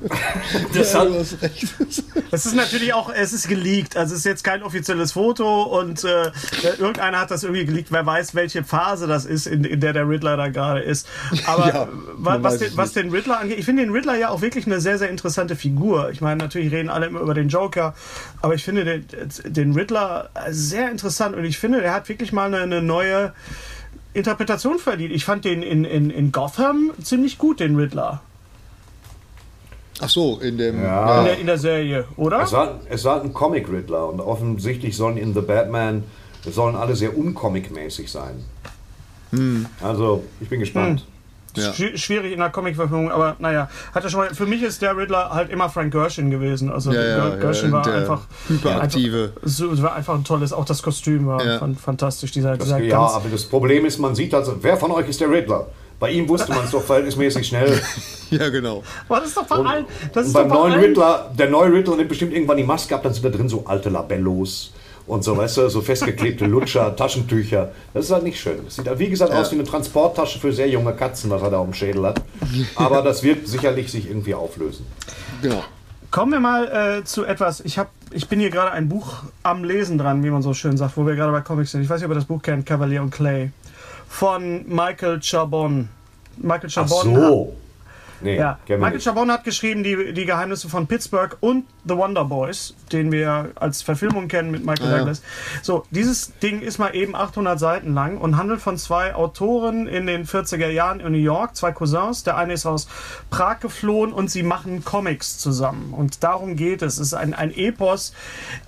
(laughs) Das Ja, hat, du hast recht. (laughs) Es ist natürlich auch, es ist geleakt. Also es ist jetzt kein offizielles Foto und äh, irgendeiner hat das irgendwie geleakt. Wer weiß, welche Phase das ist, in, in der der Riddler da gerade ist. Aber Ja, was, weiß den, was den Riddler angeht, ich finde den Riddler ja auch wirklich eine sehr, sehr interessante Figur. Ich meine, natürlich reden alle immer über den Joker, aber ich finde den, den Riddler sehr interessant und ich finde, der hat wirklich mal eine, eine neue Interpretation verdient. Ich fand den in, in, in Gotham ziemlich gut, den Riddler. Ach so, in dem. Ja. In der, in der Serie, oder? Es war, es war ein Comic-Riddler und offensichtlich sollen in The Batman, sollen alle sehr uncomic-mäßig sein. Also, ich bin gespannt. Ja. Schwi- Schwierig in der Comic-Verfilmung, aber naja, hat er schon mal. Für mich ist der Riddler halt immer Frank Gershon gewesen. Also Ja, ja, Ger- Gershon ja, war der einfach hyperaktive. Einfach, so, war einfach ein tolles. Auch das Kostüm war fantastisch. Dieser, Das, dieser ja, ganz, aber das Problem ist, man sieht also, wer von euch ist der Riddler? Bei ihm wusste man es doch verhältnismäßig schnell. (laughs) Ja, genau. War das ist doch bei allen. Das Und ist beim neuen allen- Riddler, der neue Riddler nimmt bestimmt irgendwann die Maske ab, dann sind da drin so alte Labellos und so, weißt du, so festgeklebte Lutscher, (laughs) Taschentücher. Das ist halt nicht schön. Das sieht halt, wie gesagt, aus wie eine Transporttasche für sehr junge Katzen, was er da auf dem Schädel hat. Aber das wird sicherlich sich irgendwie auflösen. Genau. Kommen wir mal äh, zu etwas. Ich, hab, ich bin hier gerade ein Buch am Lesen dran, wie man so schön sagt, wo wir gerade bei Comics sind. Ich weiß nicht, ob ihr das Buch kennt, Cavalier und Clay. Von Michael Chabon. Michael Ach Chabon so. Nee, Ja, Michael. Chabon hat geschrieben die, die Geheimnisse von Pittsburgh und The Wonder Boys, den wir als Verfilmung kennen mit Michael ja. Douglas. So, dieses Ding ist mal eben 800 Seiten lang und handelt von zwei Autoren in den 40er Jahren in New York, zwei Cousins. Der eine ist aus Prag geflohen und sie machen Comics zusammen. Und darum geht es. Es ist ein, ein Epos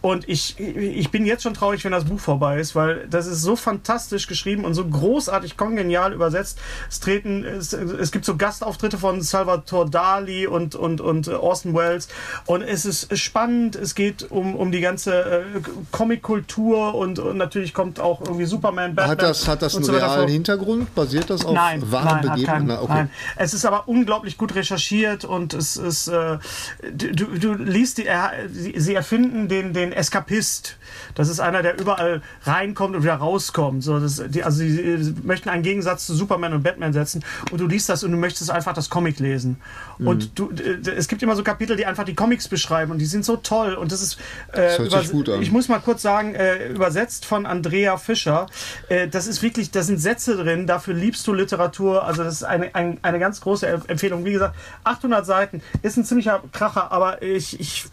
und ich, ich bin jetzt schon traurig, wenn das Buch vorbei ist, weil das ist so fantastisch geschrieben und so großartig kongenial übersetzt. Es treten, es, es gibt so Gastauftritte von Salvatore Dali und, und, und Orson Welles und es ist spannend. Es geht um, um die ganze äh, Comic-Kultur und, und natürlich kommt auch irgendwie Superman, Batman. Hat das, hat das einen so realen. Hintergrund? Basiert das auf Nein, wahren nein, Begebenheiten? keinen, okay. nein. Es ist aber unglaublich gut recherchiert und es ist, äh, du, du- liest, die, sie, erfinden den, den Eskapist. Das ist einer, der überall reinkommt und wieder rauskommt. So, das, die, also sie, sie möchten einen Gegensatz zu Superman und Batman setzen und du liest das und du möchtest einfach das Comic lesen. Mhm. Und du, es gibt immer so Kapitel, die einfach die Comics beschreiben und die sind so toll und das ist äh, Das ich muss mal kurz sagen, äh, übersetzt von Andrea Fischer. Äh, das ist wirklich, da sind Sätze drin, dafür liebst du Literatur. Also das ist eine, ein, eine ganz große Em- Empfehlung. Wie gesagt, 800 Seiten ist ein ziemlicher Kracher, aber ich, ich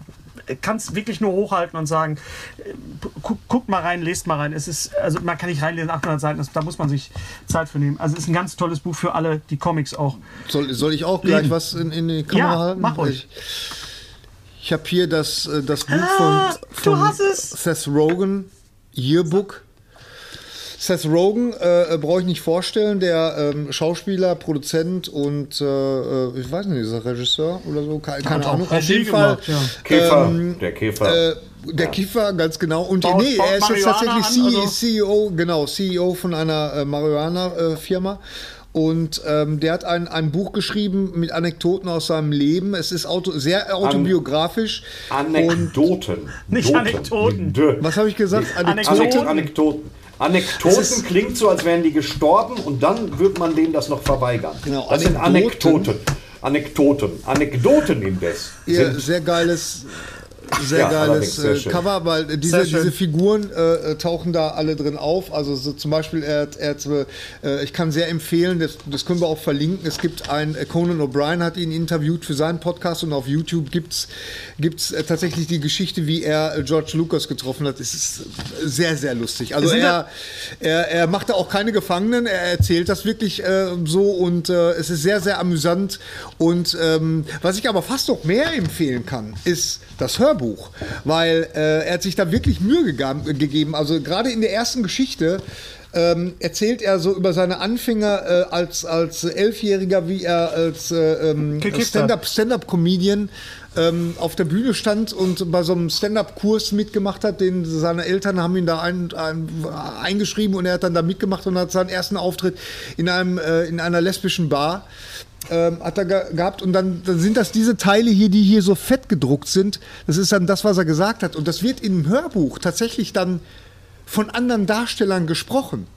kann es wirklich nur hochhalten und sagen, äh, guck, guckt mal rein, lest mal rein. Es ist, also man kann nicht reinlesen, 800 Seiten, das, da muss man sich Zeit für nehmen. Also es ist ein ganz tolles Buch für alle, die Comics auch. Soll, soll ich auch gleich Leben. was in, in die Kamera Ja, halten? mach ruhig. Ich, ich habe hier das, äh, das Buch Ah, von, von. Seth Rogen, Yearbook. Seth Rogen äh, brauche ich nicht vorstellen, der ähm, Schauspieler, Produzent und äh, äh, ich weiß nicht, ist er Regisseur oder so, keine, keine auch Ahnung. Auf jeden Fall gemacht, ja. Käfer, ähm, der Käfer. äh, der Kiefer, ganz genau. Und Baut- nee, baut er ist jetzt tatsächlich an, C- also- CEO, genau, CEO von einer äh, Marihuana-Firma. Und ähm, der hat ein, ein Buch geschrieben mit Anekdoten aus seinem Leben. Es ist auto, sehr autobiografisch. Und Anekdoten. Nicht Doten. Anekdoten. Dö. was habe ich gesagt? Anekdoten. Anekdoten. Anekdoten. Anekdoten klingt so, als wären die gestorben und dann wird man denen das noch verweigern. Genau, das sind Anekdoten. Anekdoten. Anekdoten. Anekdoten indes. Sind sehr geiles, sehr Ja, geiles sehr äh, schön. Cover, weil diese, diese Figuren äh, äh, tauchen da alle drin auf. Also so zum Beispiel, er, er äh, ich kann sehr empfehlen, das, das können wir auch verlinken. Es gibt ein, äh, Conan O'Brien hat ihn interviewt für seinen Podcast und auf YouTube gibt es äh, tatsächlich die Geschichte, wie er George Lucas getroffen hat. Es ist sehr, sehr lustig. Also er, er, er macht da auch keine Gefangenen, er erzählt das wirklich äh, so und äh, es ist sehr, sehr amüsant. Und ähm, was ich aber fast noch mehr empfehlen kann, ist das Hörbuch, weil äh, er hat sich da wirklich Mühe gegeben. Also gerade in der ersten Geschichte ähm, erzählt er so über seine Anfänge äh, als, als Elfjähriger, wie er als äh, ähm, Stand-up-Comedian ähm, auf der Bühne stand und bei so einem Stand-up-Kurs mitgemacht hat, den seine Eltern haben ihn da ein, ein, eingeschrieben und er hat dann da mitgemacht und hat seinen ersten Auftritt in einem äh, in einer lesbischen Bar ähm, hat er ge gehabt und dann, dann sind das diese Teile hier, die hier so fett gedruckt sind. Das ist dann das, was er gesagt hat und das wird im Hörbuch tatsächlich dann von anderen Darstellern gesprochen.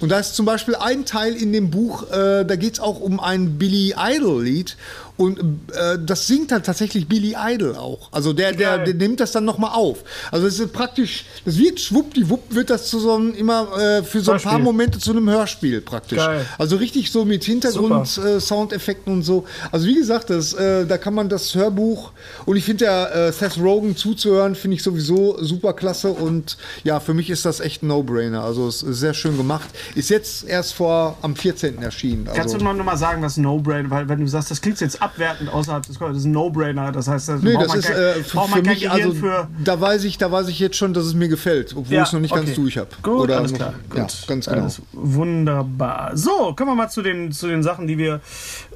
Und da ist zum Beispiel ein Teil in dem Buch, äh, da geht es auch um ein Billy Idol-Lied. Und äh, das singt dann tatsächlich Billy Idol auch. Also der, der, der nimmt das dann nochmal auf. Also es ist praktisch, das wird schwuppdiwupp, wird das zu so einem, immer äh, für so ein paar Hörspiel. Momente zu einem Hörspiel praktisch. Geil. Also richtig so mit Hintergrund, äh, Soundeffekten und so. Also wie gesagt, das, äh, da kann man das Hörbuch und ich finde der äh, Seth Rogen zuzuhören, finde ich sowieso super klasse und ja, für mich ist das echt ein No-Brainer. Also es ist sehr schön gemacht. Ist jetzt erst vor am 14. erschienen. Also, Kannst du mal nochmal sagen, was No-Brainer, weil wenn du sagst, das klingt jetzt abwertend außerhalb des Körpers, das ist ein No-Brainer, das heißt, das Nee, braucht das man ist kein, äh, für, braucht man kein mich, Gehirn also für. da weiß ich, da weiß ich jetzt schon, dass es mir gefällt, obwohl Ja, ich es noch nicht ganz okay. durch habe. Gut, alles noch- klar. Ja, Gut. ganz genau. Alles wunderbar. So, kommen wir mal zu den, zu den Sachen, die wir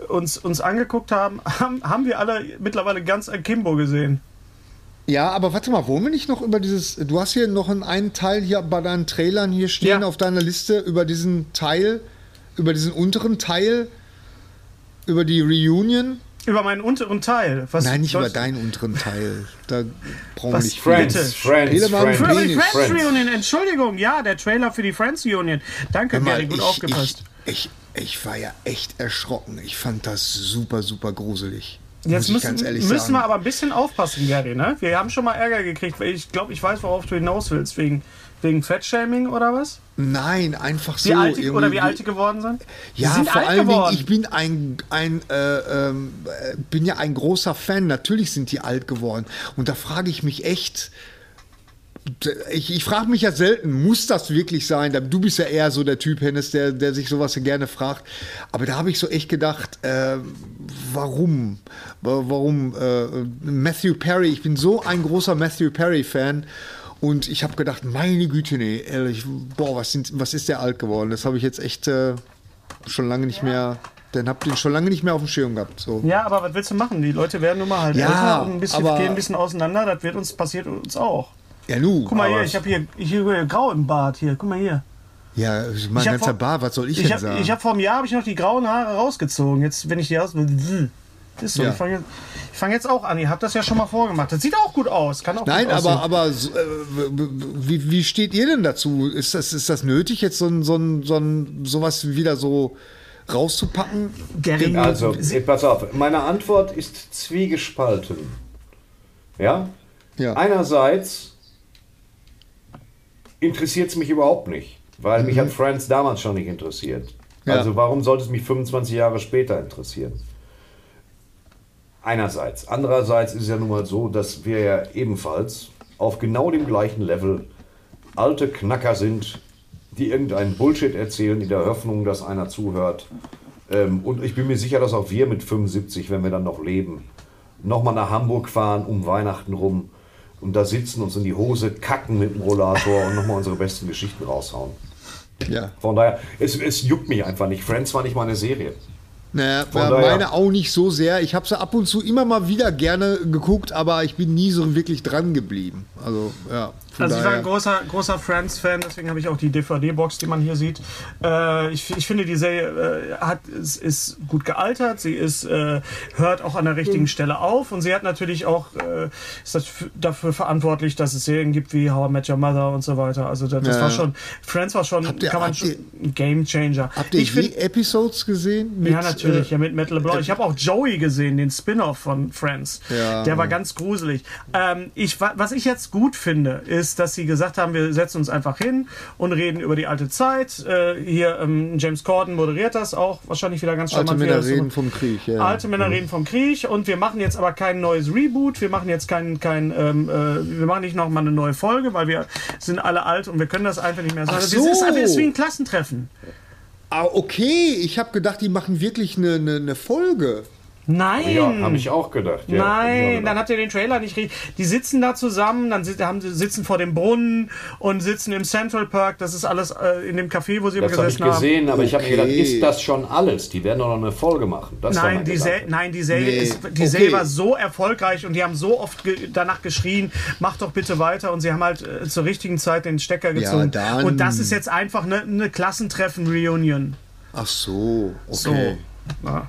uns, uns angeguckt haben. (laughs) haben. Haben wir alle mittlerweile ganz Akimbo gesehen? Ja, aber warte mal, wollen wir nicht noch über dieses. Du hast hier noch einen Teil hier bei deinen Trailern hier stehen Ja. auf deiner Liste über diesen Teil, über diesen unteren Teil, über die Reunion. Über meinen unteren Teil. Was Nein, nicht über deinen unteren Teil. Da brauchen wir nicht Friends, Bitte. Friends, Friends. Für die Penis. Friends, Friends. Reunion, Entschuldigung, ja, der Trailer für die Friends Reunion. Danke, mal, Gary, gut ich, aufgepasst. Ich, ich, ich war ja echt erschrocken. Ich fand das super, super gruselig. Jetzt müssen, müssen sagen. wir aber ein bisschen aufpassen, Gary. Ne? Wir haben schon mal Ärger gekriegt, weil ich glaube, ich weiß, worauf du hinaus willst, wegen, Wegen Fettshaming oder was? Nein, einfach so. Wie alt irgendwie- oder wie alt die geworden sind? Ja, sind vor allen geworden. Dingen, ich bin ein, ein äh, äh, bin ja ein großer Fan. Natürlich sind die alt geworden. Und da frage ich mich echt. Ich, ich frage mich ja selten, muss das wirklich sein? Du bist ja eher so der Typ, Hennes, der, der sich sowas gerne fragt. Aber da habe ich so echt gedacht, äh, warum? Wa- Warum? Äh, Matthew Perry, ich bin so ein großer Matthew Perry-Fan. Und ich habe gedacht, meine Güte, nee, ehrlich, boah, was, sind, was ist der alt geworden? Das habe ich jetzt echt äh, schon lange nicht mehr, den hab den schon lange nicht mehr auf dem Schirm gehabt. So. Ja, aber was willst du machen? Die Leute werden nun mal halt Ja, älter und ein bisschen, gehen ein bisschen auseinander. Das wird uns passiert uns auch. Ja, nu. Guck mal hier, ich habe hier, hier grau im Bart hier. Guck mal hier. Ja, mein Ich hab ganzer vor- Bart, was soll ich, Ich denn habe sagen? ich hab vor einem Jahr habe ich noch die grauen Haare rausgezogen. Jetzt wenn ich die aus ist so. Ja. Ich fange jetzt, ich fang jetzt auch an. Ihr habt das ja schon mal vorgemacht. Das sieht auch gut aus. Kann auch Nein, gut aber, aber so, äh, wie, wie steht ihr denn dazu? Ist das, ist das nötig, jetzt so ein, so ein, so ein, sowas wieder so rauszupacken? Gary, Also, pass auf, meine Antwort ist zwiegespalten. Ja? Ja. Einerseits interessiert es mich überhaupt nicht, weil mich hat Friends damals schon nicht interessiert. Mhm. Ja. Also warum sollte es mich 25 Jahre später interessieren? Einerseits. Andererseits ist es ja nun mal so, dass wir ja ebenfalls auf genau dem gleichen Level alte Knacker sind, die irgendeinen Bullshit erzählen, in der Hoffnung, dass einer zuhört. Ähm, und ich bin mir sicher, dass auch wir mit 75, wenn wir dann noch leben, nochmal nach Hamburg fahren, um Weihnachten rum und da sitzen, uns in die Hose kacken mit dem Rollator und nochmal unsere besten Geschichten raushauen. Ja. Von daher, es, es juckt mich einfach nicht. Friends war nicht mal eine Serie. Naja, Von ja, daher- meine auch nicht so sehr. Ich habe sie ab und zu immer mal wieder gerne geguckt, aber ich bin nie so wirklich dran geblieben. Also, ja. Also ich war ein großer, großer Friends-Fan, deswegen habe ich auch die DVD-Box, die man hier sieht. Äh, ich, ich finde, die Serie äh, hat, ist, ist gut gealtert, sie ist, äh, hört auch an der richtigen Stelle auf und sie hat natürlich auch, äh, ist dafür verantwortlich, dass es Serien gibt wie How I Met Your Mother und so weiter. Also das, das Ja. war schon, Friends war schon, ihr- kann man schon, ein Game Changer. Habt ihr ich find, Episodes gesehen? Mit, ja, natürlich, äh, ja, mit Matt LeBlanc. Ich habe auch Joey gesehen, den Spin-off von Friends. Ja. Der war ganz gruselig. Ähm, ich, wa- was ich jetzt gut finde, ist, dass sie gesagt haben, wir setzen uns einfach hin und reden über die alte Zeit. Äh, hier, ähm, James Corden moderiert das auch, wahrscheinlich wieder ganz Alte charmant. er Männer so- reden vom Krieg. Ja. Alte Männer reden vom Krieg und wir machen jetzt aber kein neues Reboot, wir machen jetzt kein, kein ähm, äh, wir machen nicht nochmal eine neue Folge, weil wir sind alle alt und wir können das einfach nicht mehr sagen. Ach Das ist so. das ist wie ein Klassentreffen. Ah, okay. Ich habe gedacht, die machen wirklich eine, eine, eine Folge. Nein! Ja, habe ich auch gedacht. Ja, Nein, gedacht. dann habt ihr den Trailer nicht richtig. Die sitzen da zusammen, dann haben, sie- sitzen vor dem Brunnen und sitzen im Central Park. Das ist alles äh, in dem Café, wo sie immer Das habe ich gesessen haben. gesehen, aber ich habe mir Okay. gedacht, ist das schon alles? Die werden doch noch eine Folge machen. Das Nein die, Gedanke. Se nein, die Serie, Nee. ist, die Okay. Serie war so erfolgreich und die haben so oft ge danach geschrien, mach doch bitte weiter. Und sie haben halt äh, zur richtigen Zeit den Stecker gezogen. dann- und das ist jetzt einfach eine, eine Klassentreffen-Reunion. Ach so, So. okay. Ja.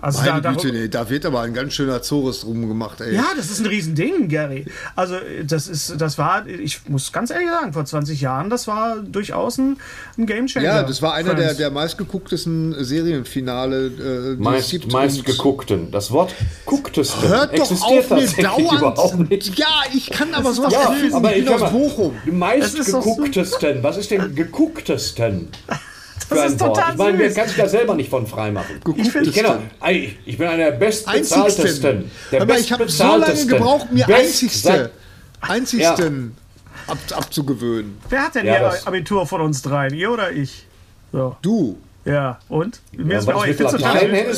Also Meine da, Güte, da, nee, da wird aber ein ganz schöner Zores drum gemacht, ey. Ja, das ist ein Riesending, Gary. Also das ist, das war, ich muss ganz ehrlich sagen, vor 20 Jahren, das war durchaus ein, ein Gamechanger. Ja, das war einer der, der meistgegucktesten Serienfinale. Äh, Meist, gibt. meist Und geguckten. Das Wort gucktesten Hört doch existiert auf, mir dauernd. nicht. Ja, ich kann aber sowas Ja, nicht lesen. aber ich bin aus Bochum. die meist Das ist doch so- gegucktesten. Was ist denn gegucktesten? Für Das ein ist Wort. total Ich meine, wer kann sich da selber nicht von freimachen? Gegucktesten. Ich, kenne, ich, ich bin einer der bestbezahltesten. Einzigsten. Der Aber ich habe so lange gebraucht, mir Best- einzigste, einzigsten ab, abzugewöhnen. Wer hat denn Ja, hier Abitur von uns dreien? Ihr oder ich? So. Du. Ja, und? Mir Ja, ist auch, ich mit finde es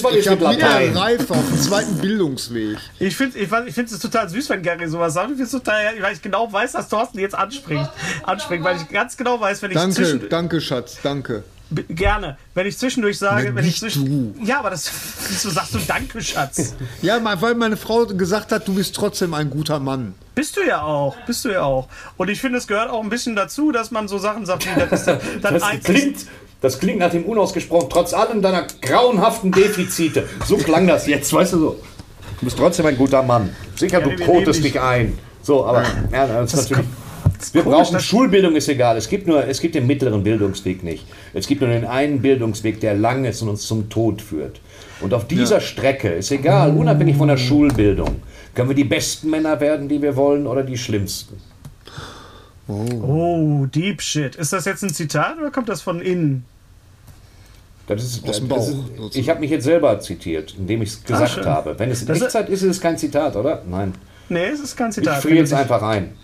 total, Ich habe wieder? Reife auf dem zweiten Bildungsweg. ich find, ich, ich finde es total süß, wenn Gary sowas sagt. Ich finde es total, weil ich genau weiß, dass Thorsten jetzt anspringt. Anspringt, weil ich ganz genau weiß, wenn ich Danke, zwischen, danke, Schatz, danke. Gerne. Wenn ich zwischendurch sage, Na, wenn ich nicht zwischen. Ja, aber das. (laughs) Wieso sagst du Danke, Schatz? Ja, mal- weil meine Frau gesagt hat, du bist trotzdem ein guter Mann. Bist du ja auch. Bist du ja auch. Und ich finde, es gehört auch ein bisschen dazu, dass man so Sachen sagt wie, das (laughs) Das einzig- klingt, das klingt nach dem unausgesprochen, trotz allem deiner grauenhaften Defizite. So klang das jetzt, weißt du so. Du bist trotzdem ein guter Mann. Sicher, Ja, du kotest dich ein. So, aber ja, das ist natürlich. Wir komisch, brauchen Schulbildung, ist egal. Es gibt nur, es gibt den mittleren Bildungsweg nicht. Es gibt nur den einen Bildungsweg, der lang ist und uns zum Tod führt. Und auf dieser Strecke ist egal, unabhängig von der Schulbildung, können wir die besten Männer werden, die wir wollen, oder die schlimmsten. Oh, Deep Shit. Ist das jetzt ein Zitat oder kommt das von innen? Das ist, das Bauch, ist, ich habe mich jetzt selber zitiert, indem ich es gesagt schön. habe. Wenn es in Das ist- Echtzeit ist, ist es kein Zitat, oder? Nein. Nee, es ist kein Ich Zitat. friere jetzt einfach ein.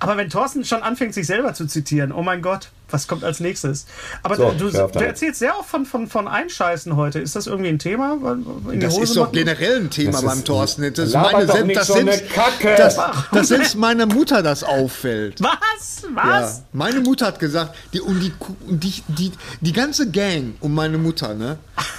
Aber wenn Thorsten schon anfängt, sich selber zu zitieren, oh mein Gott, was kommt als nächstes? Aber So, du, du erzählst sehr oft von, von, von Einscheißen heute. Ist das irgendwie ein Thema? In die Das Hose ist doch generell ein Thema Das beim Thorsten. (laughs) Das ist meine, doch nicht so selbst, Kacke. dass, dass selbst meiner Mutter das auffällt. Was? Ja, Was? meine Mutter hat gesagt, die, und die, die, die, die ganze Gang um meine Mutter, ne?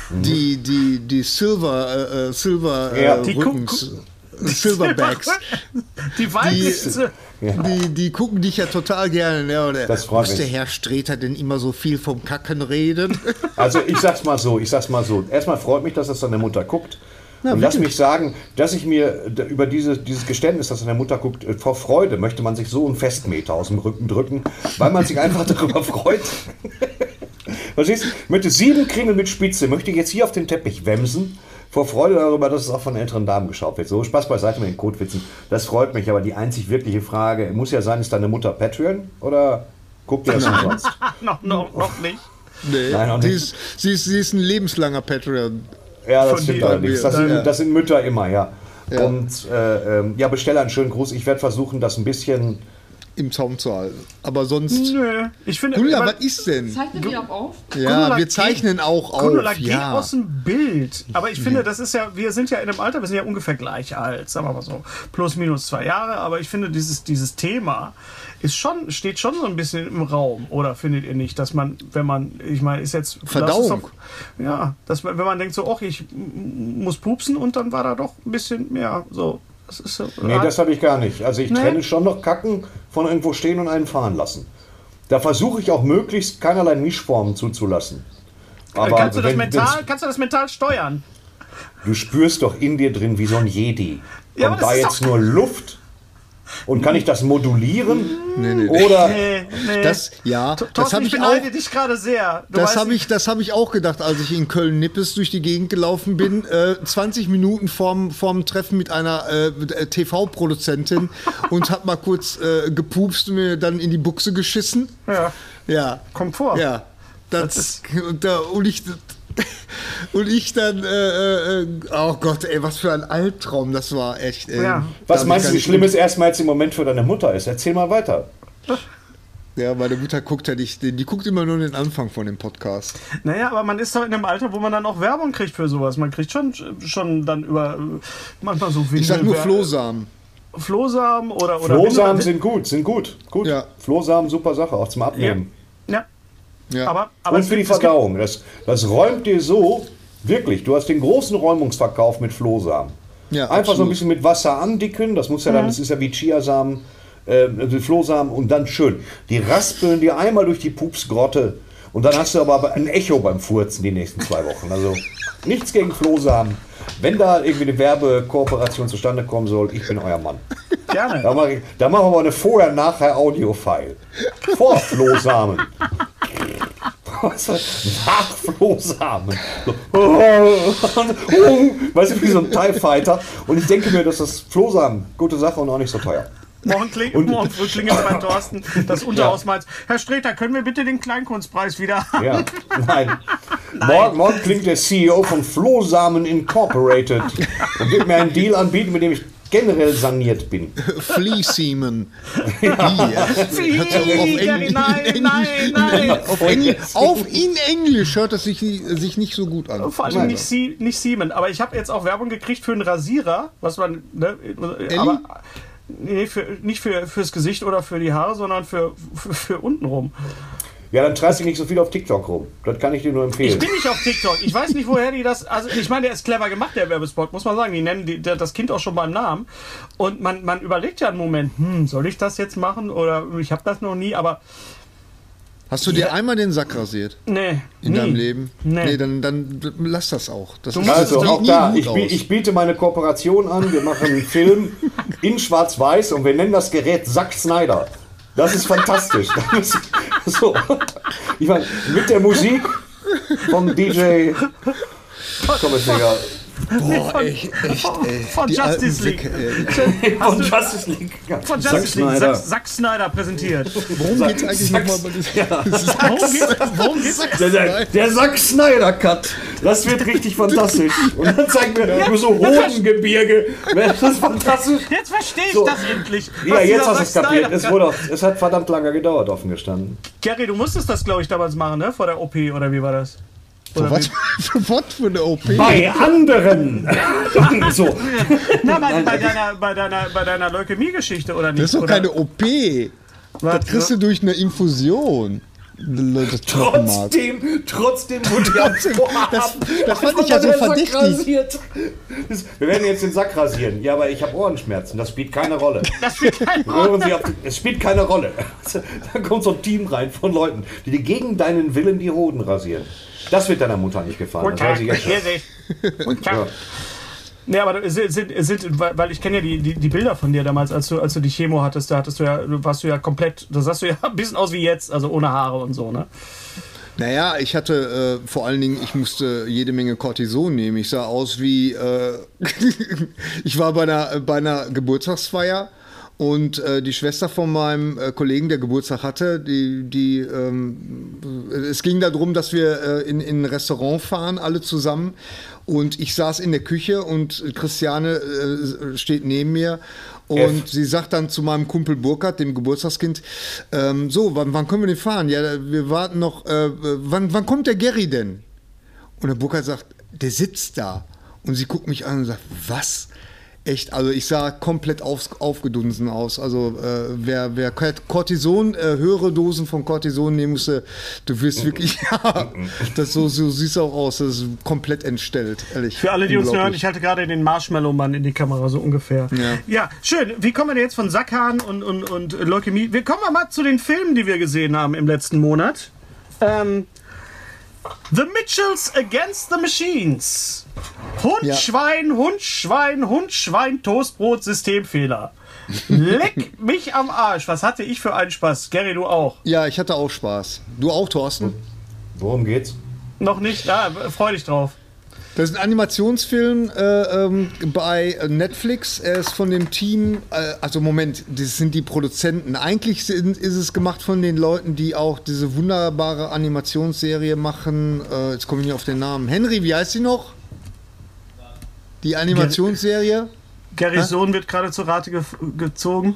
Die, die, die Silver, äh, äh, Silver äh, Ja. Die Rückens, Silverbacks, (laughs) Die weiblichste. Die, die gucken dich ja total gerne. Ne? Oder, Das freut muss mich. der Herr Streter denn immer so viel vom Kacken reden? (laughs) Also ich sag's mal so, ich sag's mal so. Erstmal freut mich, dass das deine Mutter guckt. und lass mich sagen, dass ich mir über diese, dieses Geständnis, dass deine Mutter guckt, äh, vor Freude möchte man sich so einen Festmeter aus dem Rücken drücken, weil man sich einfach (laughs) darüber freut. (laughs) Verstehst du? Ich möchte sieben Kringel mit Spitze, möchte jetzt hier auf den Teppich wemsen, vor Freude darüber, dass es auch von älteren Damen geschaut wird. So, Spaß beiseite mit den Kotwitzen. Das freut mich, aber die einzig wirkliche Frage muss ja sein, ist deine Mutter Patreon oder guckt ihr das umsonst? (laughs) noch, noch, noch nicht. Nee, Nein, sie, nicht. ist, sie, ist, sie ist ein lebenslanger Patreon. Ja, das stimmt allerdings. Das sind, das sind Mütter immer, ja. Ja. Und äh, ähm, ja, bestelle einen schönen Gruß. Ich werde versuchen, das ein bisschen. Im Zaum zu halten. Aber sonst. Nö. Ich finde. Gundula, was ist denn? Zeichnet ihr auch auf? Ja, Gundula, wir zeichnen auch Gundula, auf. geh Ja. aus dem Bild. Aber ich finde, das ist ja, wir sind ja in einem Alter, wir sind ja ungefähr gleich alt, sagen wir mal so. Plus, minus zwei Jahre. Aber ich finde, dieses, dieses Thema ist schon, steht schon so ein bisschen im Raum. Oder findet ihr nicht, dass man, wenn man, ich meine, ist jetzt. Verdauung. das ist doch- ja, dass man, wenn man denkt so, ach, ich muss pupsen und dann war da doch ein bisschen mehr so. Das ist so. Nee, das habe ich gar nicht. Also ich Nee? trenne schon noch Kacken von irgendwo stehen und einen fahren lassen. Da versuche ich auch möglichst keinerlei Mischformen zuzulassen. Aber kannst, du das wenn- mental, kannst du das mental steuern? du spürst doch in dir drin wie so ein Jedi. Ja, das da jetzt doch- nur Luft? Und kann ich das modulieren? Nee, nee, nee. Oder Nee, nee. Das, ja, Thorsten, das habe ich ich beneide auch. dich gerade sehr. Du Das habe ich, das hab ich auch gedacht, als ich in Köln-Nippes durch die Gegend gelaufen bin. Äh, 20 Minuten vorm, vorm Treffen mit einer äh, TV-Produzentin und habe mal kurz äh, gepupst und mir dann in die Buchse geschissen. Ja. Ja. Kommt vor. Ja. Das, Das und, da, und ich. (laughs) Und ich dann, äh, äh, oh Gott, ey, was für ein Albtraum das war, echt. Ey. Ja. was meinst du, wie schlimm es erstmal jetzt im Moment für deine Mutter ist? Erzähl mal weiter. Ja, meine Mutter guckt ja nicht, die, die guckt immer nur den Anfang von dem Podcast. Naja, aber man ist doch in einem Alter, wo man dann auch Werbung kriegt für sowas. Man kriegt schon, schon dann über äh, manchmal so Ich sag nur Flohsamen. Flohsamen oder oder Flohsamen sind gut, sind gut. Gut. Ja. Flohsamen, super Sache, auch zum Abnehmen. Ja. Ja. Aber, aber Und für die Verdauung. Das, das räumt dir so, wirklich, du hast den großen Räumungsverkauf mit Flohsamen. Ja, Einfach so ein absolut. bisschen mit Wasser andicken, das muss ja dann, das ist ja wie Chiasamen, äh, also Flohsamen und dann schön. Die raspeln dir einmal durch die Pupsgrotte Und dann hast du aber ein Echo beim Furzen die nächsten zwei Wochen. Also nichts gegen Flohsamen. Wenn da irgendwie eine Werbekooperation zustande kommen soll, ich bin euer Mann. Gerne. Da machen da machen wir eine Vorher-Nachher-Audio-File. Vor Flohsamen. Was? Nach Flohsamen. So. Weißt du, wie so ein TIE Fighter. Und ich denke mir, dass das Flohsamen, gute Sache und auch nicht so teuer. Morgen, kling, morgen früh klingelt bei Thorsten das (laughs) Unterhaus meint, Herr Streter, können wir bitte den Kleinkunstpreis wieder haben? Ja, nein. (laughs) Morgen, morgen klingt der CEO von Flohsamen Incorporated und wird mir einen Deal anbieten, mit dem ich generell saniert bin. (laughs) Flea Seaman. Ja. Gary, nein, nein, nein. (laughs) Auf, Engl auf in Englisch hört es sich, sich nicht so gut an. Vor allem nicht, Sie, nicht Siemen. Aber ich habe jetzt auch Werbung gekriegt für einen Rasierer, was man. Ne, aber, nee, für, nicht für, fürs Gesicht oder für die Haare, sondern für, für, für untenrum. Ja, dann treibst dich nicht so viel auf TikTok rum. Das kann ich dir nur Ich empfehlen. bin nicht auf TikTok. Ich weiß nicht, woher die das. Also, ich meine, der ist clever gemacht, der Werbespot, muss man sagen. Die nennen die, das Kind auch schon beim Namen. Und man, man überlegt ja einen Moment, hm, soll ich das jetzt machen? Oder ich habe das noch nie, aber Hast du dir einmal den Sack rasiert nee. in nie. deinem Leben? Nee. dann, dann lass das auch. Das musst Also auch da, ich, ich biete meine Kooperation an. Wir machen einen Film in Schwarz-Weiß und wir nennen das Gerät Zack Snyder. Das ist fantastisch. Das ist, so. Ich meine, mit der Musik vom DJ. Komm, Boah, echt, echt, ey. Von Die Justice alten League. Ey. Von Justice League. Von Justice League. Snyder. Zack, Zack Snyder präsentiert. Worum geht's eigentlich nochmal bei diesem (laughs) Worum geht's? Worum geht's? Der, der, der Zack Snyder Cut. Das wird richtig fantastisch. Und dann zeigen wir nur so Hodengebirge. Das ist fantastisch. Jetzt verstehe ich So. das endlich. Ja, jetzt hast du es Zack kapiert. Es, wurde, auch- es hat verdammt lange gedauert, offen gestanden. Gary, du musstest das, glaube ich, damals machen, ne? Vor der OP, oder wie war das? Oder Was (laughs) für, was für eine OP? Bei anderen. (laughs) so. Na, bei, bei, deiner, bei, deiner, bei deiner Leukämie-Geschichte, oder nicht? Das ist doch oder? keine OP. Das kriegst du durch eine Infusion. Das Knochenmark. Trotzdem, trotzdem wurde ja. Das- das fand ich einfach ja so der Sack verdächtig. Das- Wir werden jetzt den Sack rasieren. Ja, aber ich habe Ohrenschmerzen. Das spielt keine Rolle. (laughs) Das spielt keine auf, es spielt keine Rolle. Da kommt so ein Team rein von Leuten, die dir gegen deinen Willen die Hoden rasieren. Das wird deiner Mutter nicht gefallen. Guten Das weiß Tag, ich jetzt schon. Tag. Ja. Nee, aber sind, sind, weil ich kenne ja die, die, die Bilder von dir damals, als du, als du die Chemo hattest, da hattest du ja, warst du ja komplett, da sahst du ja (laughs) ein bisschen aus wie jetzt, also ohne Haare und so, ne? Naja, ich hatte äh, vor allen Dingen, ich musste jede Menge Cortison nehmen. Ich sah aus wie, äh, (laughs) ich war bei einer, bei einer Geburtstagsfeier und äh, die Schwester von meinem äh, Kollegen, der Geburtstag hatte, die, die, ähm, es ging darum, dass wir äh, in, in ein Restaurant fahren, alle zusammen. Und ich saß in der Küche und Christiane äh, steht neben mir und F. sie sagt dann zu meinem Kumpel Burkhard, dem Geburtstagskind, ähm, so, wann, wann können wir denn fahren? Ja, wir warten noch, äh, wann, wann kommt der Gary denn? Und der Burkhard sagt, der sitzt da. Und sie guckt mich an und sagt, was? Echt, also ich sah komplett auf, aufgedunsen aus. Also äh, wer, wer Cortison, äh, höhere Dosen von Cortison nehmen musste, du wirst wirklich, (laughs) ja, das so, so siehst auch aus, das ist komplett entstellt, ehrlich. Für alle, die uns hören, ich halte gerade den Marshmallow-Mann in die Kamera, so ungefähr. Ja. ja, schön. Wie kommen wir denn jetzt von Sackhahn und, und, und Leukämie? Wir kommen mal zu den Filmen, die wir gesehen haben im letzten Monat. Ähm, the Mitchells Against the Machines. Hund, Ja. Schwein, Hund, Schwein, Hund, Schwein, Toastbrot, Systemfehler. Leck (laughs) mich am Arsch. Was hatte ich für einen Spaß? Gary, du auch. Ja, ich hatte auch Spaß. Du auch, Thorsten? Worum geht's? Noch nicht? Ja, freu dich drauf. Das ist ein Animationsfilm äh, ähm, bei Netflix. Er ist von dem Team, äh, also Moment, das sind die Produzenten. Eigentlich sind, ist es gemacht von den Leuten, die auch diese wunderbare Animationsserie machen. Äh, jetzt komme ich nicht auf den Namen. Henry, wie heißt sie noch? Die Animationsserie? Garys Sohn wird gerade zur Rate ge gezogen.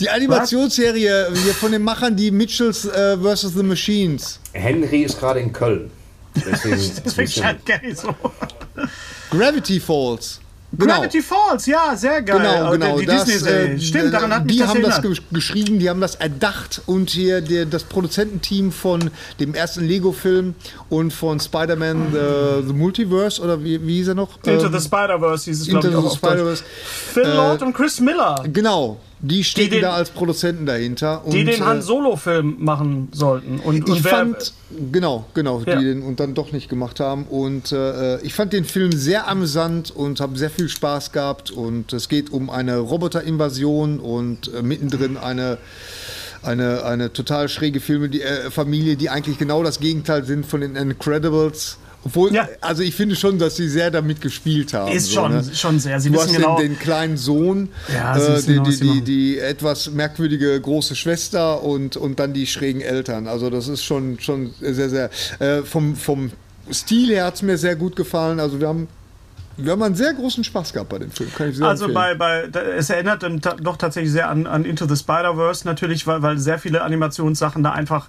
Die Animationsserie hier von den Machern, die Mitchells äh, vs. The Machines. Henry ist gerade in Köln. Deswegen, Deswegen scheint Gary so. Gravity Falls. Genau. Gravity Falls, ja, sehr geil. Genau, genau. Die das, Disney-Serie. äh, Stimmt, daran hat mich die das haben das erinnert. gesch- geschrieben, die haben das erdacht und hier der, das Produzententeam von dem ersten Lego-Film und von Spider-Man the, the Multiverse oder wie, wie hieß er noch? Into Ähm, the Spider-Verse hieß es, Into glaube ich, the auch auf Deutsch. Spider-Verse. Phil Lord und Chris Miller. Genau. Die stecken den- da als Produzenten dahinter. Die und, den Han äh, Solo-Film machen sollten. Und, und Ich fand, genau, genau, Ja. die den und dann doch nicht gemacht haben. Und äh, ich fand den Film sehr amüsant und habe sehr viel Spaß gehabt. Und es geht um eine Roboterinvasion und äh, mittendrin eine, eine, eine total schräge Filme, die, äh, Familie, die eigentlich genau das Gegenteil sind von den Incredibles. Obwohl, Ja. also ich finde schon, dass sie sehr damit gespielt haben. Ist so, schon, ne? schon sehr. Sie Du wissen hast genau. den, den kleinen Sohn, Ja, äh, die, genau, die, die, die etwas merkwürdige große Schwester und, und dann die schrägen Eltern. Also das ist schon, schon sehr, sehr... Äh, vom, vom Stil her hat es mir sehr gut gefallen. Also wir haben, wir haben einen sehr großen Spaß gehabt bei dem Film. Kann ich sehr Also empfehlen. bei, bei es erinnert doch tatsächlich sehr an, an Into the Spider-Verse natürlich, weil, weil sehr viele Animationssachen da einfach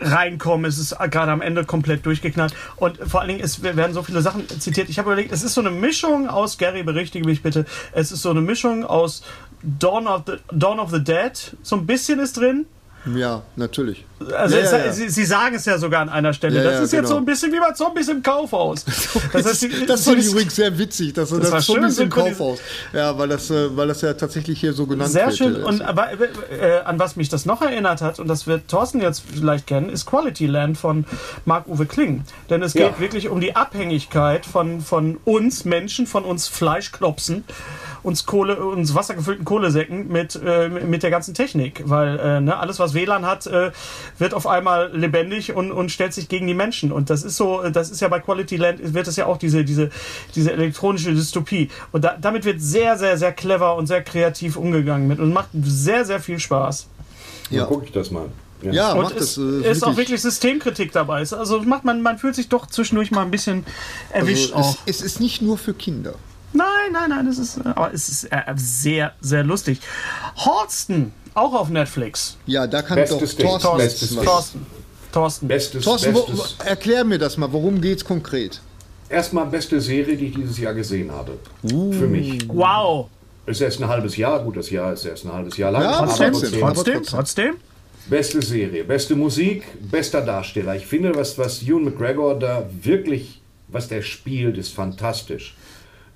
reinkommen. Es ist gerade am Ende komplett durchgeknallt. Und vor allen Dingen, es werden so viele Sachen zitiert. Ich habe überlegt, es ist so eine Mischung aus, Gary, berichtige mich bitte, es ist so eine Mischung aus Dawn of the, Dawn of the Dead, so ein bisschen ist drin. ja, natürlich. Also Ja, es, ja, ja. Sie, Sie sagen es ja sogar an einer Stelle. Ja, das ja, ist jetzt genau. so ein bisschen wie bei Zombies im Kaufhaus. (laughs) Das, heißt, Sie- das fand ich übrigens sehr witzig, dass Das war das, bisschen im. Kaufhaus. Ja, weil das, äh, weil das ja tatsächlich hier so genannt Sehr wird. schön. äh, Und aber, äh, an was mich das noch erinnert hat, und das wird Thorsten jetzt vielleicht kennen, ist Quality Land von Marc-Uwe Kling. Denn es Ja. geht wirklich um die Abhängigkeit von, von uns Menschen, von uns Fleischklopsen, uns Kohle, uns wassergefüllten Kohlesäcken mit, äh, mit der ganzen Technik. Weil äh, ne, alles, was WLAN hat, äh, wird auf einmal lebendig und, und stellt sich gegen die Menschen. Und das ist so, das ist ja bei Quality Land, wird es ja auch diese, diese, diese elektronische Dystopie. Und da, damit wird sehr, sehr, sehr clever und sehr kreativ umgegangen mit und macht sehr, sehr viel Spaß. Ja. Ja. gucke ich das mal. ja, Und macht es das. äh, ist auch wirklich Systemkritik dabei. Also macht man, man fühlt sich doch zwischendurch mal ein bisschen erwischt also, auch. es, es ist nicht nur für Kinder. Nein, nein, nein, es ist, aber es ist äh, sehr, sehr lustig. Horston, auch auf Netflix. Ja, da kann Bestes doch Thorsten bestes. Thorsten. Thorsten. Bestes, Thorsten, wo, bestes, erklär mir das mal, worum geht's konkret? erstmal beste Serie, die ich dieses Jahr gesehen habe. Für mich. Wow. Ist erst ein halbes Jahr, gut, das Jahr ist erst ein halbes Jahr lang. Ja, aber Trotzdem, trotzdem, trotzdem, trotzdem. Beste Serie, beste Musik, bester Darsteller. Ich finde, was, was Ewan McGregor da wirklich, was der spielt, ist fantastisch.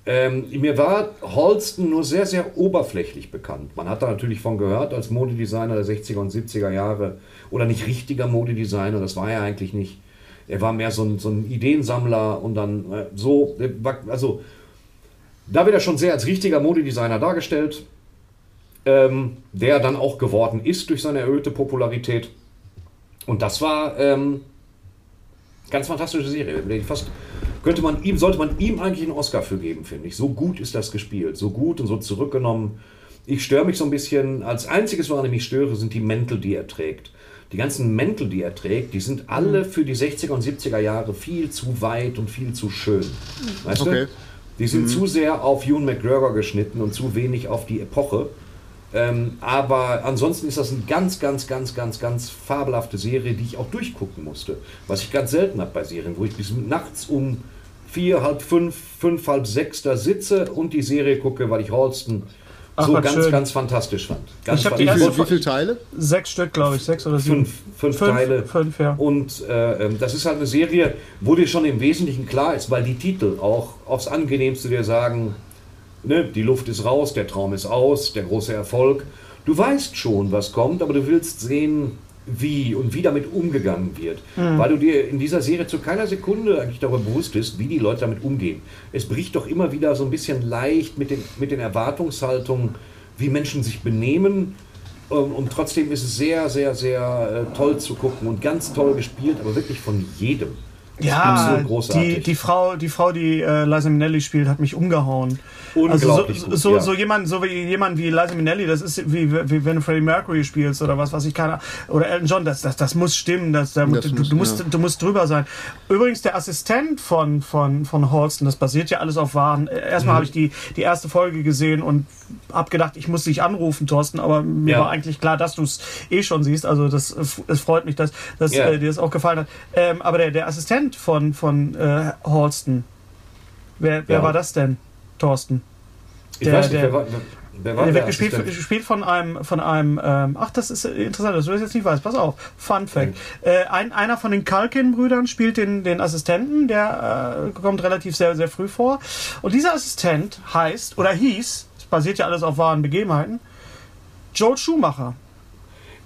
Ähm, mir war Holston nur sehr, sehr oberflächlich bekannt. Man hat da natürlich von gehört als Modedesigner der 60er und 70er Jahre oder nicht richtiger Modedesigner, das war er eigentlich nicht. Er war mehr so ein, so ein Ideensammler und dann äh, so, äh, also da wird er schon sehr als richtiger Modedesigner dargestellt ähm, der dann auch geworden ist durch seine erhöhte Popularität. Und das war ähm, ganz fantastische Serie. Fast könnte man ihm, sollte man ihm eigentlich einen Oscar für geben, finde ich. So gut ist das gespielt, so gut und so zurückgenommen. Ich störe mich so ein bisschen. Als einziges, woran ich mich störe, sind die Mäntel, die er trägt. Die ganzen Mäntel, die er trägt, die sind alle für die 60er und 70er Jahre viel zu weit und viel zu schön. Weißt Okay. du? Die sind zu sehr auf Ewan McGregor geschnitten und zu wenig auf die Epoche. Ähm, aber ansonsten ist das eine ganz, ganz, ganz, ganz, ganz fabelhafte Serie, die ich auch durchgucken musste. Was ich ganz selten habe bei Serien, wo ich bis nachts um vier, halb fünf, fünf, halb sechs da sitze und die Serie gucke, weil ich Holston Ach, so was ganz, schön. ganz fantastisch fand. Ganz Ich hab die Wie, erste viel, wie viele Teile? Sechs Stück, glaube ich. Sechs oder sieben. fünf, fünf, Fünf, Teile. fünf, ja. Und äh, ähm, das ist halt eine Serie, wo dir schon im Wesentlichen klar ist, weil die Titel auch aufs Angenehmste dir sagen, ne, die Luft ist raus, der Traum ist aus, der große Erfolg. Du weißt schon, was kommt, aber du willst sehen, wie und wie damit umgegangen wird. Weil du dir in dieser Serie zu keiner Sekunde eigentlich darüber bewusst bist, wie die Leute damit umgehen. Es bricht doch immer wieder so ein bisschen leicht mit den, mit den Erwartungshaltungen, wie Menschen sich benehmen. Ähm, Und trotzdem ist es sehr, sehr, sehr äh, toll zu gucken und ganz toll gespielt, aber wirklich von jedem. Ja, großartig. die, die, Frau, die Frau, die äh, Liza Minnelli spielt, hat mich umgehauen. Unglaublich also so, gut, so, ja. so jemand, so wie jemand wie Liza Minnelli, das ist wie, wie wenn du Freddie Mercury spielst oder was, was ich keine oder Elton John, das, das, das muss stimmen, das, da, Das du, muss, du, musst, ja. du musst drüber sein. Übrigens, der Assistent von, von, von Holston, das basiert ja alles auf Wahren. Mhm. Erstmal habe ich die, die erste Folge gesehen und habe gedacht, ich muss dich anrufen, Thorsten, aber mir Ja. war eigentlich klar, dass du es eh schon siehst. Also das, es freut mich, dass, dass Ja. äh, dir das auch gefallen hat. Ähm, aber der, der Assistent von, von äh, Holston, wer, wer Ja. war das denn, Thorsten? Ich Der- weiß nicht, der- wer war, wer war Der wird gespielt, gespielt von einem, von einem ähm, ach, das ist interessant, dass du das jetzt nicht weißt. Pass auf, Fun Fact. Äh, ein, einer von den Kalkin-Brüdern spielt den, den Assistenten, der äh, kommt relativ sehr, sehr früh vor. Und dieser Assistent heißt, oder hieß, es basiert ja alles auf wahren Begebenheiten, Joel Schumacher.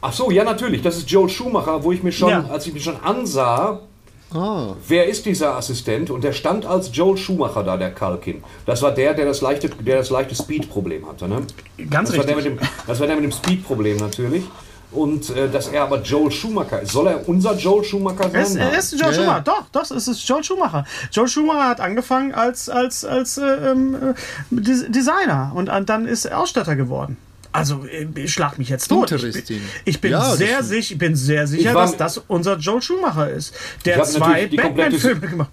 Ach so, ja natürlich, das ist Joel Schumacher, wo ich mir schon, Ja. als ich mich schon ansah, Ah, wer ist dieser Assistent? Und der stand als Joel Schumacher da, der Kalkin. Das war der, der das leichte, der das leichte Speed-Problem hatte. Ne? Ganz das, war der richtig. mit dem, das war der mit dem Speed-Problem natürlich. Und äh, dass er aber Joel Schumacher ist. Soll er unser Joel Schumacher sein? Er ist, er ist Joel Ja, Schumacher, doch, doch, es ist Joel Schumacher. Joel Schumacher hat angefangen als, als, als äh, ähm, äh, Des- Designer und an- dann ist er Ausstatter geworden. Also, äh, ich schlag mich jetzt tot. Ich bin, ich bin, Ja, sehr, stimmt. sich, ich bin sehr sicher, dass das unser Joel Schumacher ist. Der zwei Batman-Filme gemacht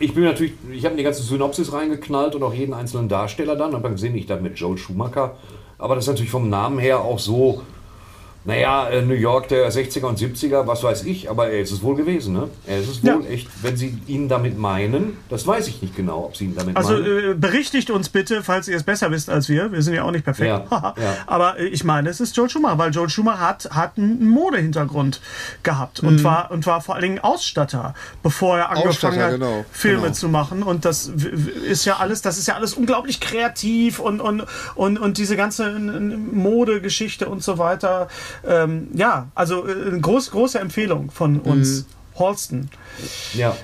Ich bin natürlich, ich habe die ganze Synopsis reingeknallt und auch jeden einzelnen Darsteller dann. Aber dann sehe ich dann mit Joel Schumacher. Aber das ist natürlich vom Namen her auch so, naja, äh, New York der 60er und 70er, was weiß ich, aber er ist es wohl gewesen, ne? Er ist es wohl Ja. echt, wenn Sie ihn damit meinen, das weiß ich nicht genau, ob Sie ihn damit Also meinen. äh, berichtigt uns bitte, falls ihr es besser wisst als wir. Wir sind ja auch nicht perfekt. Ja, (laughs) ja. Aber äh, ich meine, es ist Joel Schumacher, weil Joel Schumacher hat, hat einen Modehintergrund gehabt und, war, und war vor allen Dingen Ausstatter, bevor er angefangen hat, genau, Filme genau. zu machen. Und das ist ja alles, das ist ja alles unglaublich kreativ und, und, und, und diese ganze Modegeschichte und so weiter. Ähm, ja, also äh, eine groß, große Empfehlung von uns, Holston. ja,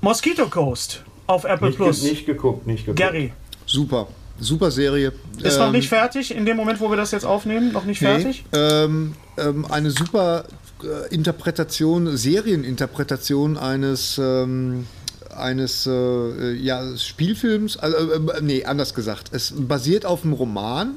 Mosquito Coast auf Apple nicht, Plus. nicht geguckt, nicht geguckt. Gary. super. Super Serie. Ist noch Ähm, nicht fertig, in dem Moment, wo wir das jetzt aufnehmen, noch nicht Nee, fertig? ähm, ähm, eine super äh, Interpretation, Serieninterpretation eines ähm, eines äh, ja, Spielfilms, also, äh, nee, anders gesagt. Es basiert auf einem Roman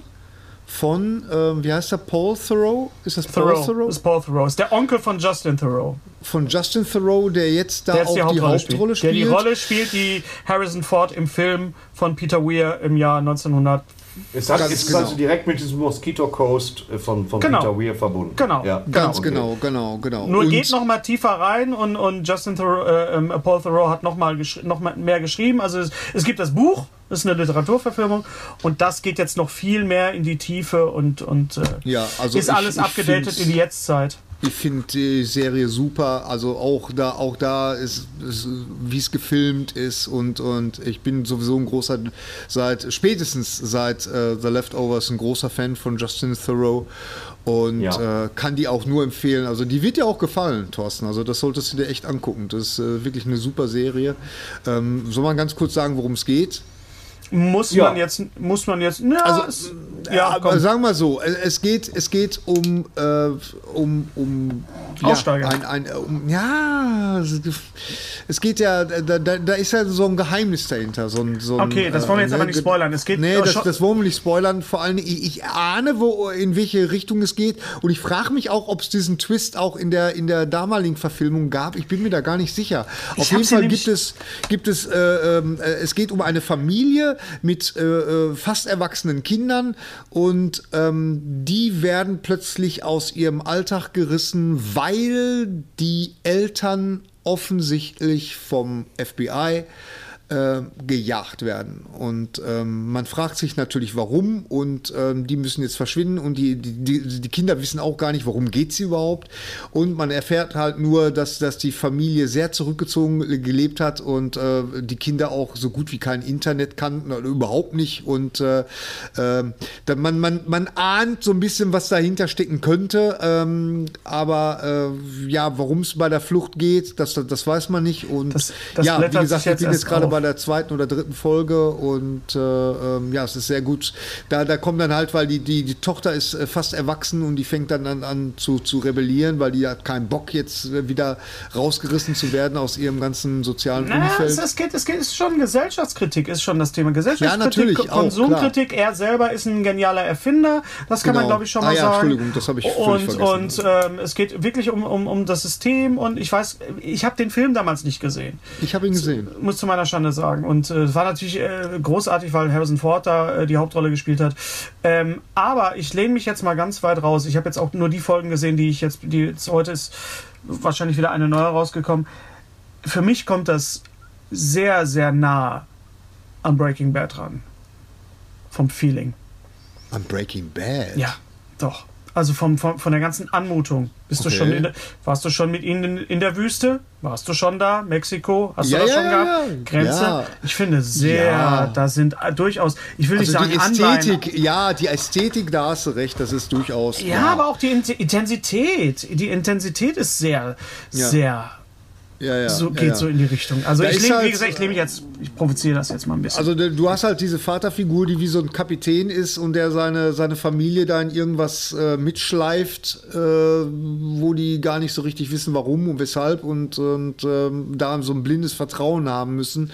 von, ähm, wie heißt der, Paul Thoreau? Ist das Paul Thoreau. Thoreau? Das ist Paul Thoreau. Ist der Onkel von Justin Thoreau. Von Justin Thoreau, der jetzt da Der auch die Hauptrolle, Hauptrolle spielt. spielt. Der die Rolle spielt, die Harrison Ford im Film von Peter Weir im Jahr 1900. Es hat, Ganz ist genau. also direkt mit diesem Mosquito Coast äh, von, von Genau. Peter Weir verbunden. Genau. Ja. Ganz Okay. genau, genau, genau. Nur Und- geht noch mal tiefer rein und, und Justin Thoreau, äh, ähm, Paul Thoreau hat noch mal, noch mal mehr geschrieben. Also es, es gibt das Buch, das ist eine Literaturverfilmung und das geht jetzt noch viel mehr in die Tiefe und, und äh, Ja, also ist ich- alles abgedatet in die Jetztzeit. Ich finde die Serie super. Also auch da, auch da ist, ist wie es gefilmt ist und und ich bin sowieso ein großer seit spätestens seit äh, The Leftovers ein großer Fan von Justin Thoreau und Ja. äh, kann die auch nur empfehlen. Also die wird dir auch gefallen, Thorsten. Also das solltest du dir echt angucken. Das ist äh, wirklich eine super Serie. Ähm, soll man ganz kurz sagen, worum es geht? Muss Ja. man jetzt, muss man jetzt, ja, Also, es, Ja, ja, aber komm. sagen wir so, es- es geht, es geht um, äh, um, um Aussteiger. Ja, ein, ein, um, ja, es geht ja, da, da, ist ja so ein Geheimnis dahinter. So ein, so ein, Okay, das wollen wir jetzt äh, aber ne, nicht spoilern. Es geht nee, das, das wollen wir nicht spoilern. Vor allem, ich, ich ahne, wo, in welche Richtung es geht. Und ich frage mich auch, ob es diesen Twist auch in der, in der damaligen Verfilmung gab. Ich bin mir da gar nicht sicher. Auf hab jeden Fall gibt es, gibt es, äh, ähm, äh, es geht um eine Familie mit äh, äh, fast erwachsenen Kindern und ähm, die werden plötzlich aus ihrem Alltag gerissen, weil die Eltern offensichtlich vom FBI äh, gejagt werden. Und ähm, man fragt sich natürlich, warum. Und ähm, die müssen jetzt verschwinden. Und die, die, die, Kinder wissen auch gar nicht, worum geht es überhaupt. Und man erfährt halt nur, dass, dass die Familie sehr zurückgezogen gelebt hat und äh, die Kinder auch so gut wie kein Internet kannten oder überhaupt nicht. Und äh, äh, da man, man, man ahnt so ein bisschen, was dahinter stecken könnte. Ähm, aber äh, ja, worum es bei der Flucht geht, das, das weiß man nicht. Und Das- das ja, wie gesagt, ich bin jetzt gerade auf. Bei der zweiten oder dritten Folge und äh, ähm, ja, es ist sehr gut. Da, da kommt dann halt, weil die, die, die Tochter ist äh, fast erwachsen und die fängt dann an, an zu, zu rebellieren, weil die hat keinen Bock, jetzt äh, wieder rausgerissen zu werden aus ihrem ganzen sozialen Naja, Umfeld. es, es, geht, es geht, ist schon Gesellschaftskritik, ist schon das Thema. Gesellschaftskritik, auch, Konsumkritik. Er selber ist ein genialer Erfinder, das kann man, Genau. glaube ich, schon Ah mal ja, sagen. Entschuldigung, das habe ich und, vergessen. Und ähm, es geht wirklich um, um, um das System und ich weiß, ich habe den Film damals nicht gesehen. ich habe ihn gesehen. muss zu meiner Schande sagen. Und äh, es war natürlich äh, großartig, weil Harrison Ford da äh, die Hauptrolle gespielt hat. Ähm, aber ich lehne mich jetzt mal ganz weit raus. Ich habe jetzt auch nur die Folgen gesehen, die ich jetzt, die jetzt heute ist wahrscheinlich wieder eine neue rausgekommen. Für mich kommt das sehr, sehr nah an Breaking Bad ran. Vom Feeling. Am Breaking Bad. Ja, doch. Also vom, vom, von der ganzen Anmutung. Bist du Okay. schon in der, warst du schon mit ihnen in, in der Wüste? Warst du schon da? Mexiko? Hast Ja, du das ja, schon ja, gehabt? Grenze? Ja. Ich finde sehr, da sind äh, durchaus, ich will nicht Also sagen die Anleihen. Ästhetik, ja, die Ästhetik, da hast du recht, das ist durchaus. Ja, aber auch die Int- Intensität. Die Intensität ist sehr, sehr, ja, ja, so, ja, geht ja. so in die Richtung. Also Da ich lebe, wie halt, gesagt, ich lebe jetzt, ich provoziere das jetzt mal ein bisschen. Also du hast halt diese Vaterfigur, die wie so ein Kapitän ist und der seine, seine Familie da in irgendwas äh, mitschleift, äh, wo die gar nicht so richtig wissen, warum und weshalb und, und ähm, da so ein blindes Vertrauen haben müssen,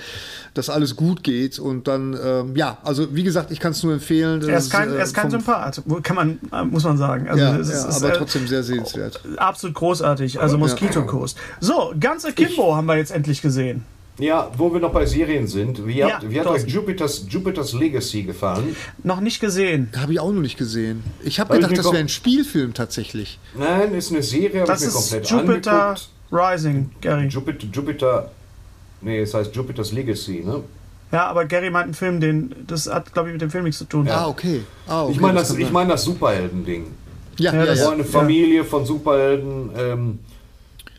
dass alles gut geht. Und dann, ähm, ja, also wie gesagt, ich kann es nur empfehlen. er ist kein, äh, er ist kein Sympath, kann man, äh, muss man sagen. Also Ja, ja, ist, aber äh, trotzdem sehr sehenswert. absolut großartig. Also Moskitokurs. So, ganze Kimbo haben wir jetzt endlich gesehen. Ja, wo wir noch bei Serien sind. Wie hat, Ja, wie hat euch. Jupiters, Jupiters Legacy gefallen? Noch nicht gesehen. Habe ich auch noch nicht gesehen. Ich habe Hab ich gedacht, mir das wäre ein Spielfilm tatsächlich. Nein, ist eine Serie, habe ich Das mir ist komplett Jupiter angeguckt. Rising, Gary. Jupiter, Jupiter, nee, es heißt Jupiters Legacy, ne? Ja, aber Gary meint einen Film, den, das hat, glaube ich, mit dem Film nichts zu tun. Ah, okay. Ah, okay Ich meine das, kann ich mein das Superhelden-Ding. ja, Ja, ja, das- ja. So eine Familie von Superhelden. Ähm,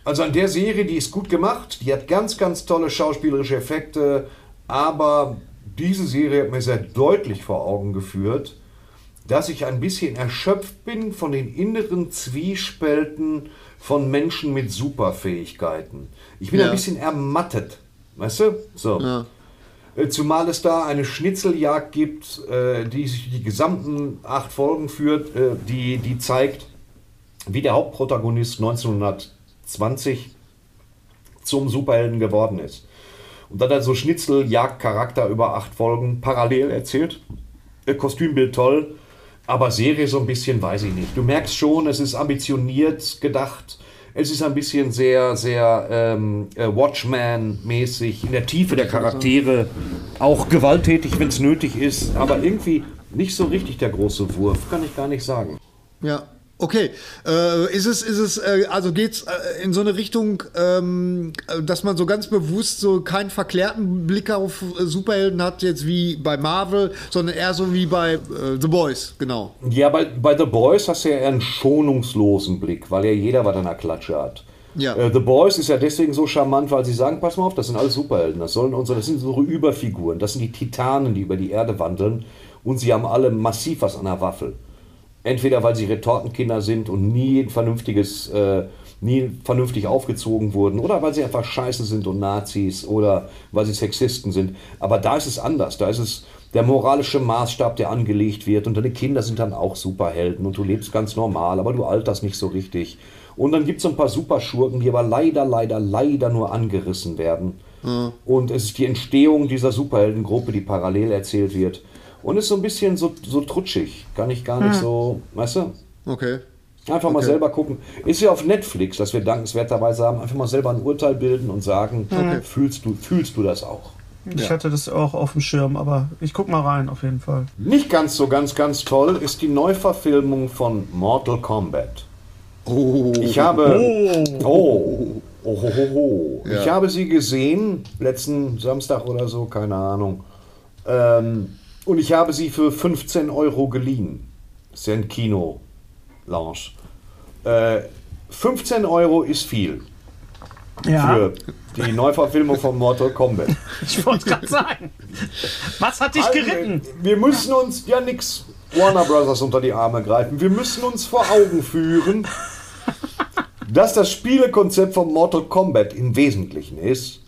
also an der Serie, die ist gut gemacht, die hat ganz, ganz tolle schauspielerische Effekte, aber diese Serie hat mir sehr deutlich vor Augen geführt, dass ich ein bisschen erschöpft bin von den inneren Zwiespälten von Menschen mit Superfähigkeiten. Ich bin Ja. ein bisschen ermattet, weißt du? So. Ja. Äh, Zumal es da eine Schnitzeljagd gibt, äh, die sich die gesamten acht Folgen führt, äh, die, die zeigt, wie der Hauptprotagonist 1920 zum Superhelden geworden ist. Und dann hat er so Schnitzeljagd-Charakter über acht Folgen parallel erzählt. Äh, Kostümbild toll, aber Serie so ein bisschen, weiß ich nicht. Du merkst schon, es ist ambitioniert gedacht. Es ist ein bisschen sehr, sehr ähm, äh, Watchman-mäßig, in der Tiefe der Charaktere, auch gewalttätig, wenn es nötig ist, aber irgendwie nicht so richtig der große Wurf, kann ich gar nicht sagen. Ja, okay. Äh, ist es, ist es, äh, also geht's äh, in so eine Richtung, ähm, äh, dass man so ganz bewusst so keinen verklärten Blick auf äh, Superhelden hat, jetzt wie bei Marvel, sondern eher so wie bei äh, The Boys, genau. Ja, bei, bei The Boys hast du ja eher einen schonungslosen Blick, weil ja jeder was an der Klatsche hat. Ja. Äh, The Boys ist ja deswegen so charmant, weil sie sagen, pass mal auf, das sind alles Superhelden, das sollen unsere, das sind unsere Überfiguren, das sind die Titanen, die über die Erde wandeln und sie haben alle massiv was an der Waffel. Entweder weil sie Retortenkinder sind und nie ein vernünftiges, äh, nie vernünftig aufgezogen wurden, oder weil sie einfach scheiße sind und Nazis oder weil sie Sexisten sind. Aber da ist es anders. Da ist es der moralische Maßstab, der angelegt wird und deine Kinder sind dann auch Superhelden und du lebst ganz normal, aber du alterst nicht so richtig. Und dann gibt es so ein paar Superschurken, die aber leider, leider, leider nur angerissen werden. Und es ist die Entstehung dieser Superheldengruppe, die parallel erzählt wird. Und ist so ein bisschen so, so trutschig. Kann ich gar nicht so, weißt du? Okay. Einfach mal Okay. selber gucken. Ist ja auf Netflix, dass wir dankenswerterweise haben, einfach mal selber ein Urteil bilden und sagen, fühlst, du, fühlst du das auch? Ich hatte das auch auf dem Schirm, aber ich guck mal rein, auf jeden Fall. Nicht ganz so ganz, ganz toll ist die Neuverfilmung von Mortal Kombat. Oh. Ich habe. Oh. Oh, ho, ho, ho. Ja. Ich habe sie gesehen, letzten Samstag oder so, keine Ahnung. Ähm, und ich habe sie für 15 Euro geliehen. Das ist ja ein Kino-Lounge. Äh, 15 Euro ist viel Ja, für die Neuverfilmung von Mortal Kombat. (laughs) ich wollte gerade sagen. Was hat dich Also, geritten? Wir müssen uns ja nix Warner Brothers unter die Arme greifen. Wir müssen uns vor Augen führen, dass das Spielekonzept von Mortal Kombat im Wesentlichen ist,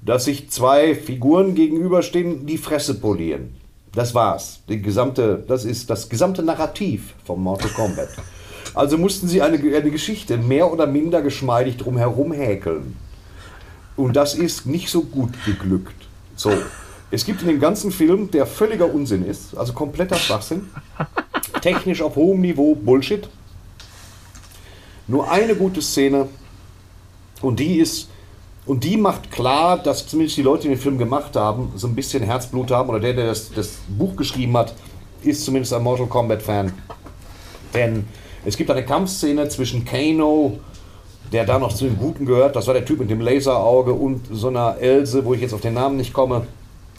dass sich zwei Figuren gegenüberstehen, die Fresse polieren. Das war's. Die gesamte, das ist das gesamte Narrativ von Mortal Kombat. Also mussten sie eine, eine Geschichte mehr oder minder geschmeidig drumherum häkeln. Und das ist nicht so gut geglückt. So. Es gibt in dem ganzen Film, der völliger Unsinn ist, also kompletter Schwachsinn, technisch auf hohem Niveau Bullshit, nur eine gute Szene und die ist und die macht klar, dass zumindest die Leute, die den Film gemacht haben, so ein bisschen Herzblut haben oder der, der das, das Buch geschrieben hat, ist zumindest ein Mortal Kombat Fan. Denn es gibt eine Kampfszene zwischen Kano, der da noch zu den Guten gehört, das war der Typ mit dem Laserauge und so einer Else, wo ich jetzt auf den Namen nicht komme.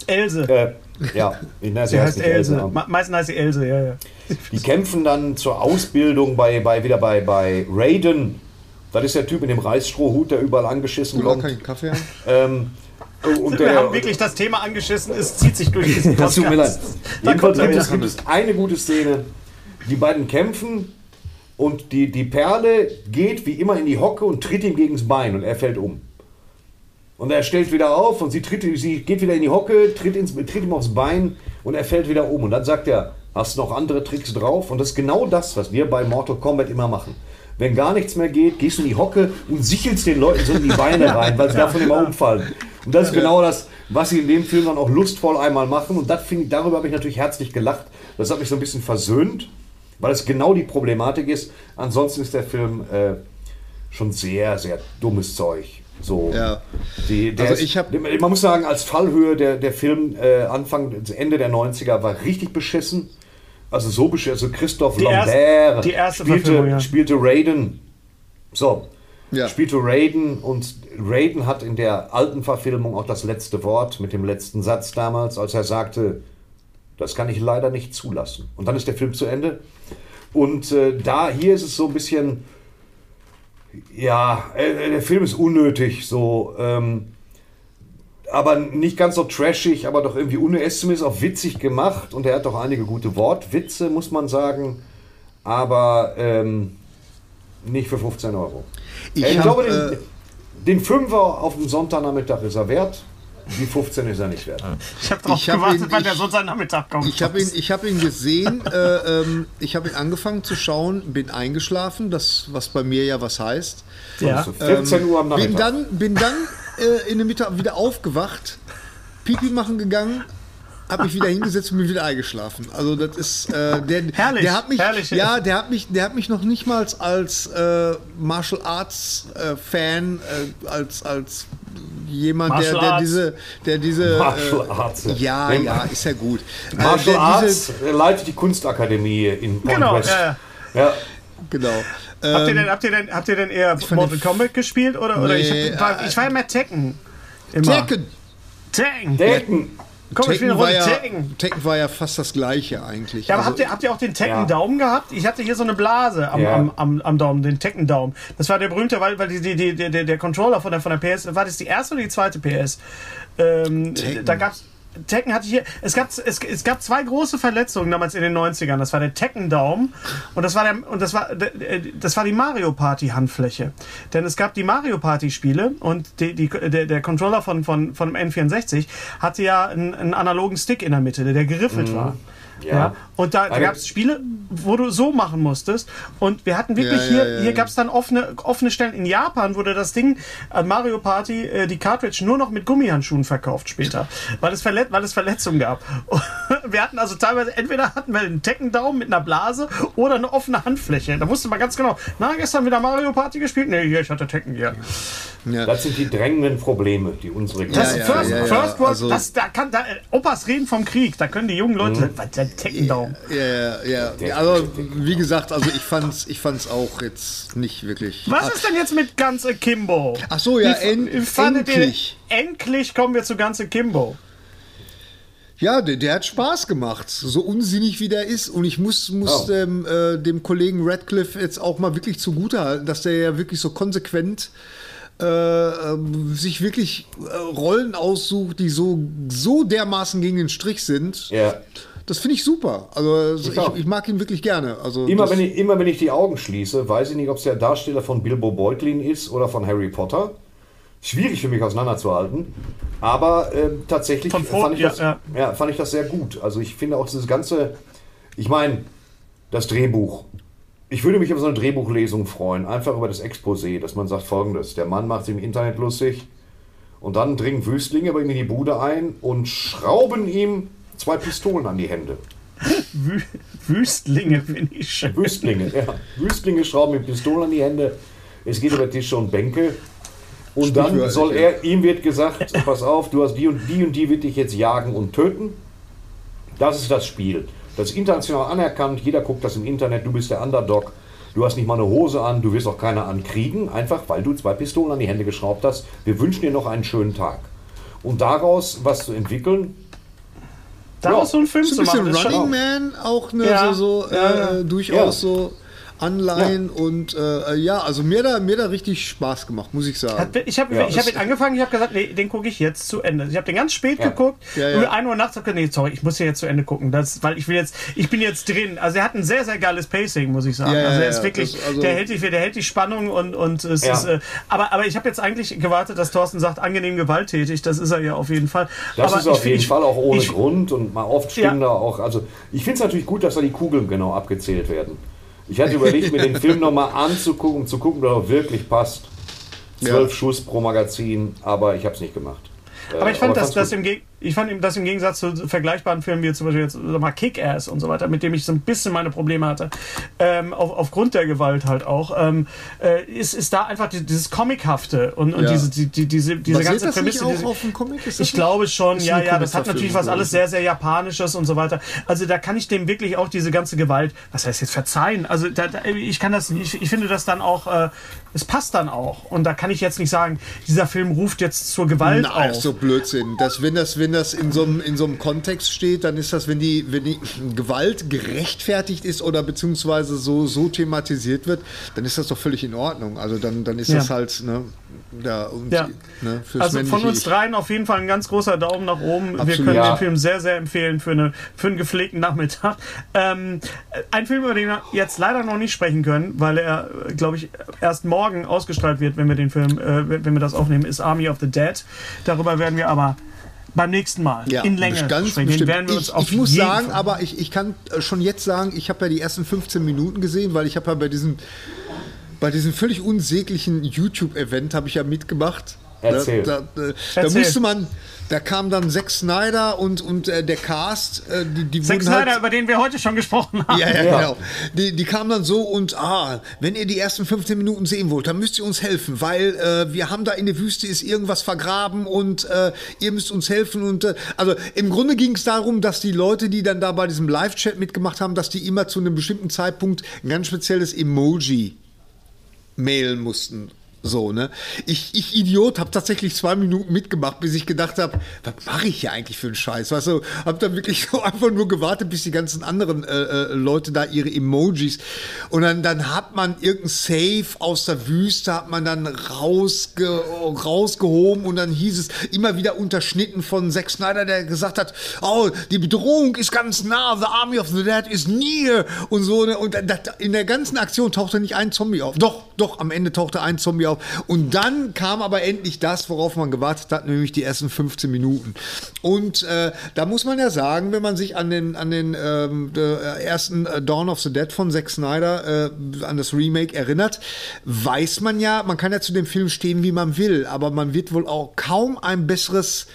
Else. Äh, Ja, na, Sie heißt nicht Else. Me- Meistens heißt sie Else, ja, ja. Die kämpfen dann zur Ausbildung bei, bei wieder bei, bei Raiden. Das ist der Typ mit dem Reisstrohhut, der überall angeschissen Oder kommt. kann ich einen Kaffee haben? Ähm, und Wir der, haben wirklich das Thema angeschissen, es zieht sich durch diesen (laughs) das Podcast. tut mir leid. Jedenfalls kommt gibt es, gibt es eine gute Szene. Die beiden kämpfen und die, die Perle geht wie immer in die Hocke und tritt ihm gegen das Bein und er fällt um. Und er stellt wieder auf und sie, tritt, sie geht wieder in die Hocke, tritt, ins, tritt ihm aufs Bein und er fällt wieder um. Und dann sagt er, hast du noch andere Tricks drauf? Und das ist genau das, was wir bei Mortal Kombat immer machen. Wenn gar nichts mehr geht, gehst du in die Hocke und sichelst den Leuten so in die Beine (laughs) rein, weil sie davon immer umfallen. Und das ist genau das, was sie in dem Film dann auch lustvoll einmal machen. Und das finde ich, darüber habe ich natürlich herzlich gelacht. Das hat mich so ein bisschen versöhnt, weil es genau die Problematik ist. Ansonsten ist der Film äh, schon sehr, sehr dummes Zeug. So, Ja. die, Also ist, ich hab- man muss sagen, als Fallhöhe der, der Film äh, Anfang, Ende der 90er war richtig beschissen. Also so beschissen. Also Christoph Die erste- Lambert die erste Verfilmung, spielte, ja. spielte Raiden. So, Ja. spielte Raiden und Raiden hat in der alten Verfilmung auch das letzte Wort mit dem letzten Satz damals, als er sagte, das kann ich leider nicht zulassen. Und dann ist der Film zu Ende. Und äh, da, hier ist es so ein bisschen, ja, äh, der Film ist unnötig, so, ähm, aber nicht ganz so trashig, aber doch irgendwie. Er ist zumindest auch witzig gemacht und er hat auch einige gute Wortwitze, muss man sagen, aber ähm, nicht für 15 Euro. Ich Ich, hab, glaube, äh, den, den Fünfer auf dem Sonntagnachmittag ist er wert, die 15 ist er nicht wert. Ich habe drauf Ich hab gewartet, ihn- wann der ich- Sonntagnachmittag kommt. Ich habe ihn, ich hab ihn gesehen, (laughs) äh, ähm, ich habe ihn angefangen zu schauen, bin eingeschlafen, das, was bei mir ja was heißt. ja. Also 14 Uhr am Bin Nachmittag. dann, bin dann äh, in der Mitte wieder aufgewacht, Pipi machen gegangen, habe mich wieder hingesetzt und bin wieder eingeschlafen. Also das ist äh, der, Herrlich, der hat mich, herrlich. ja, der hat mich, der hat mich noch nicht mal als äh, Martial Arts äh, Fan, äh, als als jemand, der, Martial der diese, der diese Martial äh, Arts. ja, ja, ist ja gut. Äh, Martial Arts diese- leitet die Kunstakademie in Point Genau, West. Ja, genau. Habt ihr, Ähm, denn, habt, ihr denn, habt ihr denn eher Mortal Kombat gespielt? Oder, oder ich, Nee, hab, war, äh, ich war ja mehr Tekken. Immer. Tekken. Tekken. Decken. Komm, ich spiele Tekken, eine war Runde ja, Tekken. Tekken war ja fast das gleiche eigentlich. Ja, aber Also- habt, ihr, habt ihr auch den Ja. Tekken-Daumen gehabt? Ich hatte hier so eine Blase am, Ja. am, am, am Daumen, den Tekken-Daumen. Das war der berühmte, weil, weil die, die, die, der, der Controller von der, von der PS, war das die erste oder die zweite PS? Ähm, Tekken. da gab's. Tekken hatte ich hier. Es gab, es, es gab zwei große Verletzungen damals in den 90ern. Das war der Tekken-Daumen und das war der und das war das war die Mario Party Handfläche. Denn es gab die Mario Party Spiele und die, die, der, der Controller von, von, von dem N64 hatte ja einen, einen analogen Stick in der Mitte, der, der geriffelt war. Ja. Ja. Und da, da gab es Spiele, wo du so machen musstest. Und wir hatten wirklich Ja, hier, ja, ja, hier gab es dann offene, offene Stellen. In Japan wurde das Ding an Mario Party, äh, die Cartridge, nur noch mit Gummihandschuhen verkauft später, weil es, Verlet weil es Verletzungen gab. Und (laughs) wir hatten also teilweise, entweder hatten wir einen Teckendaumen mit einer Blase oder eine offene Handfläche. Da wusste man ganz genau, na, gestern wieder Mario Party gespielt? Nee, hier, ich hatte Tekken hier. ja. Das sind die drängenden Probleme, die unsere Kinder ja, First, ja, ja. First World, Also- das, da kann, da, äh, Opas reden vom Krieg, da können die jungen Leute, was, der Teckendaumen. Ja, ja, ja. Also, wie gesagt, also ich fand's, ich fand's auch jetzt nicht wirklich. Was ist denn jetzt mit ganz Akimbo? Ach so, ja, Wie- en- fandet ihr- endlich. Endlich kommen wir zu ganz Akimbo. Ja, der, der hat Spaß gemacht, so unsinnig wie der ist. Und ich muss, muss Oh. dem, äh, dem Kollegen Radcliffe jetzt auch mal wirklich zugutehalten, dass der ja wirklich so konsequent äh, ähm, sich wirklich äh, Rollen aussucht, die so, so dermaßen gegen den Strich sind. Ja. Das finde ich super. Also ich, auch. ich mag ihn wirklich gerne. Also Immer wenn, ich, immer wenn ich die Augen schließe, weiß ich nicht, ob es der Darsteller von Bilbo Beutlin ist oder von Harry Potter. Schwierig für mich auseinanderzuhalten. Aber ähm, tatsächlich fand, ich ja, das, ja. ja, fand ich das sehr gut. Also ich finde auch dieses ganze, ich meine, das Drehbuch. Ich würde mich über so eine Drehbuchlesung freuen, einfach über das Exposé, dass man sagt folgendes, der Mann macht sich im Internet lustig und dann dringen Wüstlinge bei ihm in die Bude ein und schrauben ihm zwei Pistolen an die Hände. Wü Wüstlinge finde ich schön. Wüstlinge, ja. Wüstlinge schrauben mit Pistolen an die Hände. Es geht über Tische und Bänke. Und dann soll er, ihm wird gesagt, pass auf, du hast die und die und die wird dich jetzt jagen und töten. Das ist das Spiel. Das ist international anerkannt, jeder guckt das im Internet, du bist der Underdog. Du hast nicht mal eine Hose an, du wirst auch keiner ankriegen, einfach weil du zwei Pistolen an die Hände geschraubt hast. Wir wünschen dir noch einen schönen Tag. Und daraus was zu entwickeln, Daraus so einen Film So zu ein bisschen machen, ist schon Running Man auch, ne, Ja. so, so Ja, ja. äh, durchaus so Anleihen und äh, ja, also mir da, mir da richtig Spaß gemacht, muss ich sagen. Hat, ich habe Ja, ich hab angefangen, ich habe gesagt, nee, den gucke ich jetzt zu Ende. Ich habe den ganz spät Ja. geguckt. Ja, ja. Um 1 Uhr nachts gesagt, nee, sorry, ich muss hier jetzt zu Ende gucken. Das, weil ich will jetzt, ich bin jetzt drin. Also er hat ein sehr, sehr geiles Pacing, muss ich sagen. Ja, ja, also er ist ja, wirklich, das- also- der, hält die, der hält die Spannung und, und es Ja. ist, äh, aber, aber ich habe jetzt eigentlich gewartet, dass Thorsten sagt, angenehm gewalttätig. Das ist er ja auf jeden Fall. Das aber ist auf ich- jeden ich- Fall auch ohne ich, Grund und mal oft stehen Ja. da auch. Also ich finde es natürlich gut, dass da die Kugeln genau abgezählt werden. Ich hatte überlegt, mir den Film (laughs) nochmal anzugucken, um zu gucken, ob er wirklich passt. Zwölf Ja. Schuss pro Magazin, aber ich habe es nicht gemacht. Aber ich fand, dass, fand's das im, Geg- ich fand ihm das im Gegensatz zu vergleichbaren Filmen wie zum Beispiel jetzt mal Kick-Ass und so weiter, mit dem ich so ein bisschen meine Probleme hatte, ähm, auf, aufgrund der Gewalt halt auch, ähm, äh, ist, ist da einfach die- dieses Comichafte und, und Ja. diese, die, die, diese, diese Basiert ganze das nicht Prämisse. auch diese, auf dem Comic? Ist das ich nicht- glaube schon, Ist ja, ja, das hat natürlich was alles sehr, sehr Japanisches und so weiter. Also da kann ich dem wirklich auch diese ganze Gewalt, was heißt jetzt verzeihen? Also da, da, ich kann das, ich, ich finde das dann auch, äh, es passt dann auch. Und da kann ich jetzt nicht sagen, dieser Film ruft jetzt zur Gewalt Nein, auf. so Blödsinn. Das, wenn das, wenn das in so einem in so einem Kontext steht, dann ist das, wenn die, wenn die Gewalt gerechtfertigt ist oder beziehungsweise so, so thematisiert wird, dann ist das doch völlig in Ordnung. Also dann, dann ist Ja. das halt, ne, ja, und, Ja. ne, fürs Also von uns dreien auf jeden Fall ein ganz großer Daumen nach oben. Wir Absolut. können Ja. den Film sehr, sehr empfehlen für, eine, für einen gepflegten Nachmittag. Ähm, ein Film, über den wir jetzt leider noch nicht sprechen können, weil er, glaube ich, erst morgen ausgestrahlt wird, wenn wir den Film, äh, wenn wenn wir das aufnehmen, ist Army of the Dead. Darüber werden wir aber beim nächsten Mal Ja, in Länge ganz sprechen. Den werden wir uns ich, auf ich muss jeden sagen, Fall- aber ich, ich kann schon jetzt sagen, ich habe ja die ersten 15 Minuten gesehen, weil ich habe ja bei diesem bei diesem völlig unsäglichen YouTube-Event habe ich ja mitgemacht. Erzähl. Da, da, da Erzähl. musste man, da kam dann Zack Snyder und, und äh, der Cast, äh, die, die Zack Snyder, halt, über den wir heute schon gesprochen haben. ja, ja, Ja. genau. Die, die kamen dann so und, ah, wenn ihr die ersten 15 Minuten sehen wollt, dann müsst ihr uns helfen, weil äh, wir haben da in der Wüste ist irgendwas vergraben und äh, ihr müsst uns helfen. Und äh, also im Grunde ging es darum, dass die Leute, die dann da bei diesem Live-Chat mitgemacht haben, dass die immer zu einem bestimmten Zeitpunkt ein ganz spezielles Emoji mailen mussten. So, ne? Ich, ich Idiot, habe tatsächlich zwei Minuten mitgemacht, bis ich gedacht habe, was mache ich hier eigentlich für einen Scheiß? Weißt du, habe dann wirklich (laughs) so einfach nur gewartet, bis die ganzen anderen äh, äh, Leute da ihre Emojis und dann, dann hat man irgendein Safe aus der Wüste, hat man dann rausge, rausgehoben und dann hieß es immer wieder unterschnitten von Zack Snyder, der gesagt hat, oh, die Bedrohung ist ganz nah, the army of the dead is near und so. Ne? Und in der ganzen Aktion tauchte nicht ein Zombie auf. Doch, doch, am Ende tauchte ein Zombie auf. Und dann kam aber endlich das, worauf man gewartet hat, nämlich die ersten 15 Minuten. Und äh, da muss man ja sagen, wenn man sich an den, an den ähm, äh, ersten äh, Dawn of the Dead von Zack Snyder, äh, an das Remake erinnert, weiß man ja, man kann ja zu dem Film stehen, wie man will, aber man wird wohl auch kaum ein besseres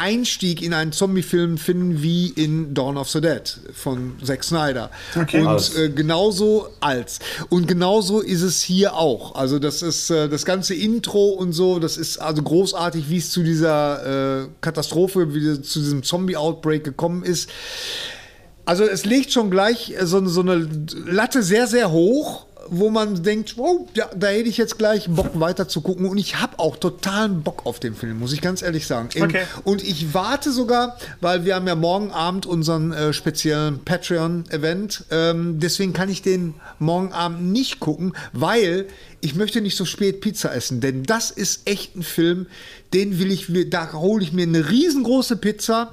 Einstieg in einen Zombie-Film finden wie in Dawn of the Dead von Zack Snyder. Okay. Und äh, genauso als. Und genauso ist es hier auch. Also das ist äh, das ganze Intro und so, das ist also großartig, wie es zu dieser äh, Katastrophe, wie es zu diesem Zombie-Outbreak gekommen ist. Also es legt schon gleich äh, so, so eine Latte sehr, sehr hoch, wo man denkt, oh, ja, da hätte ich jetzt gleich Bock weiter zu gucken. Und ich habe auch totalen Bock auf den Film, muss ich ganz ehrlich sagen. Okay. Und ich warte sogar, weil wir haben ja morgen Abend unseren äh, speziellen Patreon-Event. Ähm, deswegen kann ich den morgen Abend nicht gucken, weil ich möchte nicht so spät Pizza essen. Denn das ist echt ein Film, den will ich, mir- da hole ich mir eine riesengroße Pizza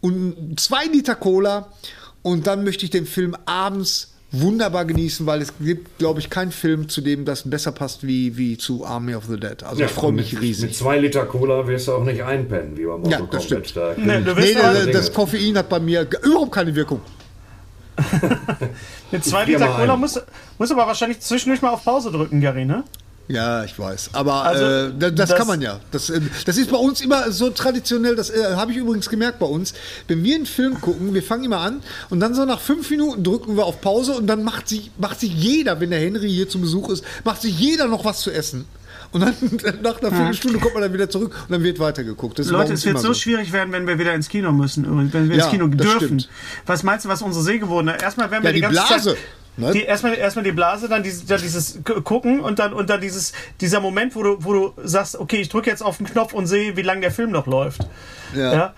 und zwei Liter Cola und dann möchte ich den Film abends wunderbar genießen, weil es gibt, glaube ich, keinen Film, zu dem das besser passt wie, wie zu Army of the Dead. Also ich freue mich riesig. Mit zwei Liter Cola wirst du auch nicht einpennen, wie beim Ja, Auto das stimmt. Da Nee, du Nee, das, das Koffein hat bei mir überhaupt keine Wirkung. (laughs) mit zwei Liter Cola ein. musst, musst aber wahrscheinlich zwischendurch mal auf Pause drücken, Gary, ne? Ja, ich weiß. Aber Also, äh, das, das, kann man ja. Das, äh, das ist bei uns immer so traditionell, das äh, habe ich übrigens gemerkt bei uns. Wenn wir einen Film gucken, wir fangen immer an und dann so nach fünf Minuten drücken wir auf Pause und dann macht sich, macht sich jeder, wenn der Henry hier zum Besuch ist, macht sich jeder noch was zu essen. Und dann (laughs) nach einer Viertelstunde kommt man dann wieder zurück und dann wird weitergeguckt. Das Leute, es wird immer so schwierig werden, wenn wir wieder ins Kino müssen, wenn wir Ja, ins Kino dürfen. stimmt. Was meinst du, was unsere Sehgewohnheit? Erstmal werden wir Ja, die die ganze Blase. Zeit. Ne? Die, erstmal, erstmal die Blase, dann dieses, dann dieses Gucken und dann, und dann dieses, dieser Moment, wo du, wo du sagst, okay, ich drücke jetzt auf den Knopf und sehe, wie lange der Film noch läuft. Ja.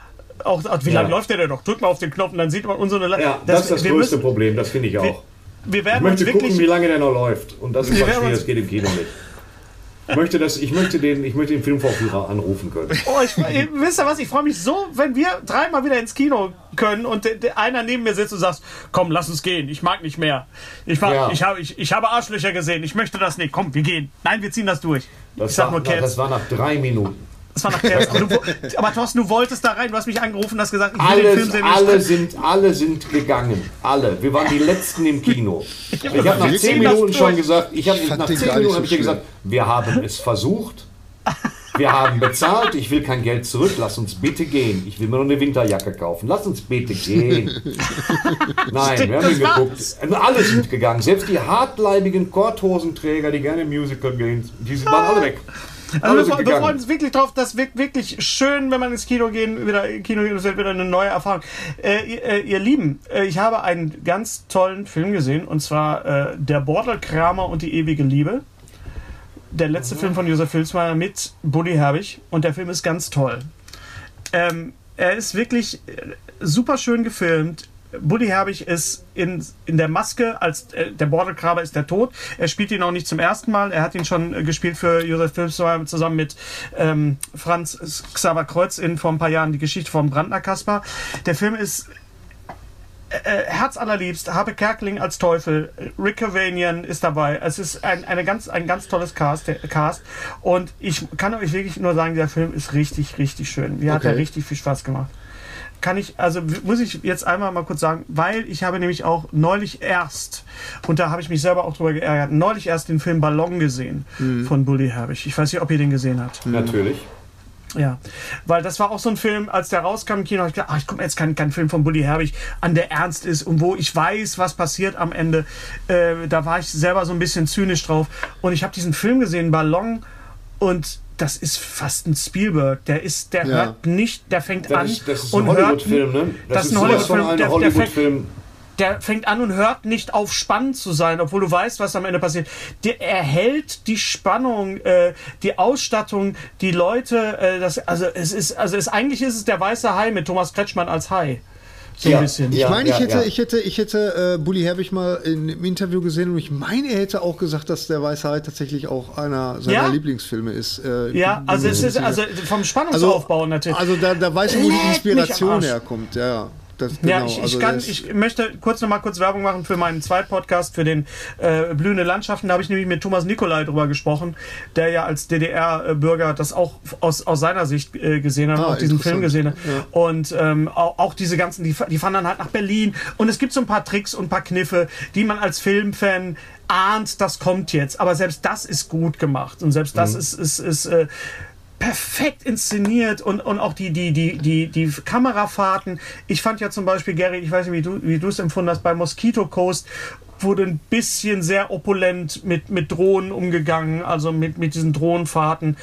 Auch, auch wie Ja. lange läuft der denn noch? Drück mal auf den Knopf und dann sieht man unsere. Ja, das, ist das wir größte müssen- Problem, das finde ich auch. Wir Ich werden uns möchte wirklich. gucken, wie lange der noch läuft. Und das ist Wir was schwierig, das geht im Kino nicht. Ich möchte, das, ich, möchte den, ich möchte den Filmvorführer anrufen können. Oh, ich, ihr wisst ihr was? Ich freue mich so, wenn wir dreimal wieder ins Kino können und der, der einer neben mir sitzt und sagt: Komm, lass uns gehen. Ich mag nicht mehr. Ich, mag, Ja. ich, habe, ich, ich habe Arschlöcher gesehen. Ich möchte das nicht. Komm, wir gehen. Nein, wir ziehen das durch. Das, ich sag war, nur Cats. das war nach drei Minuten. Das war nach Cats. Aber, du, wo- aber Thorsten, du wolltest da rein. Du hast mich angerufen und hast gesagt: Ich will den Film Alles, sehen. alle, sind, alle sind gegangen. Alle. Wir waren die Letzten im Kino. (laughs) Ich habe nach zehn Minuten schon gesagt, ich habe nach zehn Minuten so habe ich gesagt, wir haben es versucht. Wir haben bezahlt, ich will kein Geld zurück, lass uns bitte gehen. Ich will mir noch eine Winterjacke kaufen. Lass uns bitte gehen. (laughs) Nein, Stimmt, wir haben das hingeguckt. Also Alle sind gegangen. Selbst die hartleibigen Korthosenträger, die gerne im Musical gehen, die sind- waren alle weg. Also wir, wir freuen uns wirklich drauf, das wird wirklich schön, wenn man ins Kino gehen, wieder Kino gehen, das wird wieder eine neue Erfahrung. Äh, ihr, äh, ihr Lieben, äh, ich habe einen ganz tollen Film gesehen und zwar äh, Der Bordelkramer und die ewige Liebe. Der letzte Film von Josef Filzmeier mit Buddy Herbig und der Film ist ganz toll. Ähm, er ist wirklich äh, super schön gefilmt. Buddy Herbig ist in, in der Maske, als äh, der Bordelgraber ist der Tod. Er spielt ihn auch nicht zum ersten Mal. Er hat ihn schon äh, gespielt für Josef Filzmeier zusammen mit ähm, Franz Xaver Kreuz in vor ein paar Jahren die Geschichte vom Brandner Kasper. Der Film ist äh, herzallerliebst, Habe Kerkeling als Teufel, Rick Cavanian ist dabei. Es ist ein, eine ganz, ein ganz tolles Cast, der, Cast. Und ich kann euch wirklich nur sagen, der Film ist richtig, richtig schön. Mir hat er Okay. richtig viel Spaß gemacht. Kann ich, also muss ich jetzt einmal mal kurz sagen, weil ich habe nämlich auch neulich erst, und da habe ich mich selber auch drüber geärgert, neulich erst den Film Ballon gesehen von Bully Herbig. Ich weiß nicht, ob ihr den gesehen habt. Natürlich. Ja, weil das war auch so ein Film, als der rauskam im Kino, ich gedacht, ach, ich gucke jetzt keinen keinen Film von Bully Herbig an, der ernst ist und wo ich weiß, was passiert am Ende. Äh, da war ich selber so ein bisschen zynisch drauf. Und ich habe diesen Film gesehen, Ballon, und das ist fast ein Spielberg. Der ist, der Ja. hört nicht, der fängt Das an ist, das ist und ein hört, Hollywood-Film, ne? Das ist ein Hollywood-Film. Der- der fängt- Hollywood-Film. der fängt an und hört nicht auf, spannend zu sein, obwohl du weißt, was am Ende passiert. Der erhält die Spannung, äh, die Ausstattung, die Leute. Äh, das, also es ist, also es eigentlich ist es der weiße Hai mit Thomas Kretschmann als Hai, so Ja, ein bisschen. Ich ja. meine, ich hätte, ja. ich hätte, ich hätte äh, Bully Herbig mal in, im Interview gesehen und ich meine, er hätte auch gesagt, dass der Weiße Hai tatsächlich auch einer seiner Ja? Lieblingsfilme ist. Äh, Ja, also es ist also vom Spannungsaufbau natürlich. Also da, da weiß ich, wo die Inspiration herkommt. Ja, das, Ja, genau. ich, ich, also kann, ich möchte kurz noch mal kurz Werbung machen für meinen Zweitpodcast, für den äh, Blühende Landschaften. Da habe ich nämlich mit Thomas Nikolai drüber gesprochen, der ja als DDR-Bürger das auch aus, aus seiner Sicht äh, gesehen hat, Ah, auch diesen Film gesehen hat. Und ähm, auch, auch diese ganzen, die, die fahren dann halt nach Berlin. Und es gibt so ein paar Tricks und ein paar Kniffe, die man als Filmfan ahnt, das kommt jetzt. Aber selbst das ist gut gemacht. Und selbst das ist, ist, ist äh, perfekt inszeniert und, und auch die, die, die, die, die Kamerafahrten. Ich fand ja zum Beispiel, Gary, ich weiß nicht, wie du wie es empfunden hast, bei Mosquito Coast wurde ein bisschen sehr opulent mit, mit Drohnen umgegangen, also mit, mit diesen Drohnenfahrten.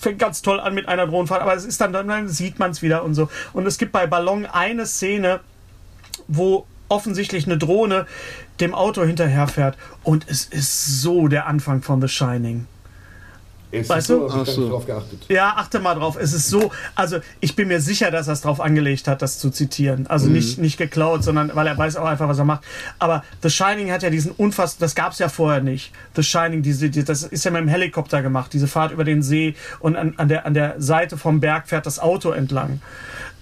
Fängt ganz toll an mit einer Drohnenfahrt, aber es ist dann, dann sieht man es wieder und so. Und es gibt bei Ballon eine Szene, wo offensichtlich eine Drohne dem Auto hinterherfährt und es ist so der Anfang von The Shining. Ist Weißt so, du? hab ich so. drauf geachtet. Ja, achte mal drauf. Es ist so, also ich bin mir sicher, dass er es drauf angelegt hat, das zu zitieren. Also nicht, nicht geklaut, sondern weil er weiß auch einfach, was er macht. Aber The Shining hat ja diesen unfass, das gab es ja vorher nicht. The Shining, diese, die, das ist ja mit dem Helikopter gemacht, diese Fahrt über den See und an, an, der, an der Seite vom Berg fährt das Auto entlang.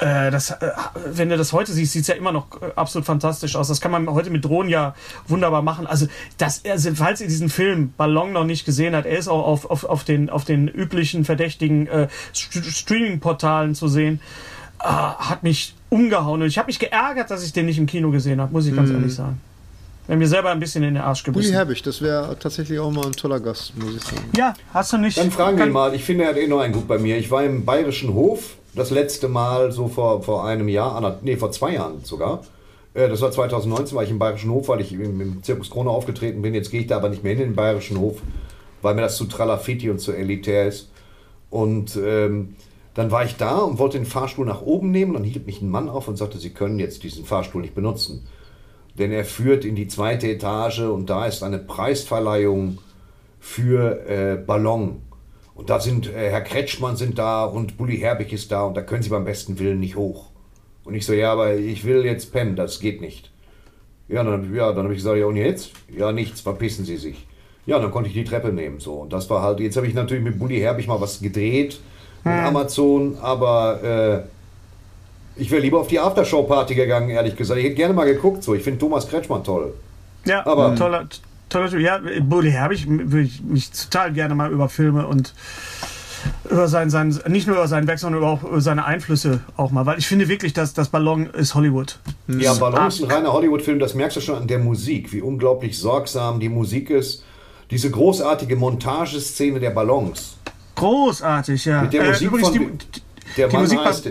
Äh, das, äh, wenn du das heute siehst, sieht es ja immer noch äh, absolut fantastisch aus. Das kann man heute mit Drohnen ja wunderbar machen. Also, das, also falls ihr diesen Film Ballon noch nicht gesehen habt, er ist auch auf, auf, auf, den, auf den üblichen verdächtigen äh, St Streaming-Portalen zu sehen, äh, hat mich umgehauen. Und ich habe mich geärgert, dass ich den nicht im Kino gesehen habe, muss ich ganz ehrlich sagen. Wir haben mir selber ein bisschen in den Arsch gebissen. Herbig, das wäre tatsächlich auch mal ein toller Gast, muss ich sagen. Ja, hast du nicht. Dann fragen wir ihn mal. Ich finde, er hat eh noch einen gut bei mir. Ich war im Bayerischen Hof das letzte Mal so vor, vor einem Jahr, nee, vor zwei Jahren sogar. Äh, Das war 2019, war ich im Bayerischen Hof, weil ich im, Zirkus Krone aufgetreten bin. Jetzt gehe ich da aber nicht mehr hin in den Bayerischen Hof, weil mir das zu tralafiti und zu elitär ist. Und ähm, dann war ich da und wollte den Fahrstuhl nach oben nehmen. Dann hielt mich ein Mann auf und sagte, Sie können jetzt diesen Fahrstuhl nicht benutzen. Denn er führt in die zweite Etage und da ist eine Preisverleihung für äh, Ballon. Und da sind äh, Herr Kretschmann sind da und Bully Herbig ist da und da können Sie beim besten Willen nicht hoch. Und ich so, ja, aber ich will jetzt pennen, das geht nicht. Ja, dann, ja, dann habe ich gesagt, ja und jetzt? Ja, nichts, verpissen Sie sich. Ja, dann konnte ich die Treppe nehmen. So. Und das war halt, jetzt habe ich natürlich mit Bully Herbig mal was gedreht mit Amazon, aber äh, ich wäre lieber auf die Aftershow-Party gegangen, ehrlich gesagt. Ich hätte gerne mal geguckt, so. Ich finde Thomas Kretschmann toll. Ja, Aber- toller, toller Typ. Ja, Bully Herbig würde ich mich total gerne mal über Filme und über sein, sein, nicht nur über seinen Werk, sondern über auch über seine Einflüsse auch mal. Weil ich finde wirklich, dass das Ballon ist Hollywood. Ja, Ballon ist ein reiner Hollywood-Film, das merkst du schon an der Musik, wie unglaublich sorgsam die Musik ist. Diese großartige Montageszene der Ballons. Großartig, ja. Mit der Äh, Musik übrigens von, die, der die Mann Musik heißt,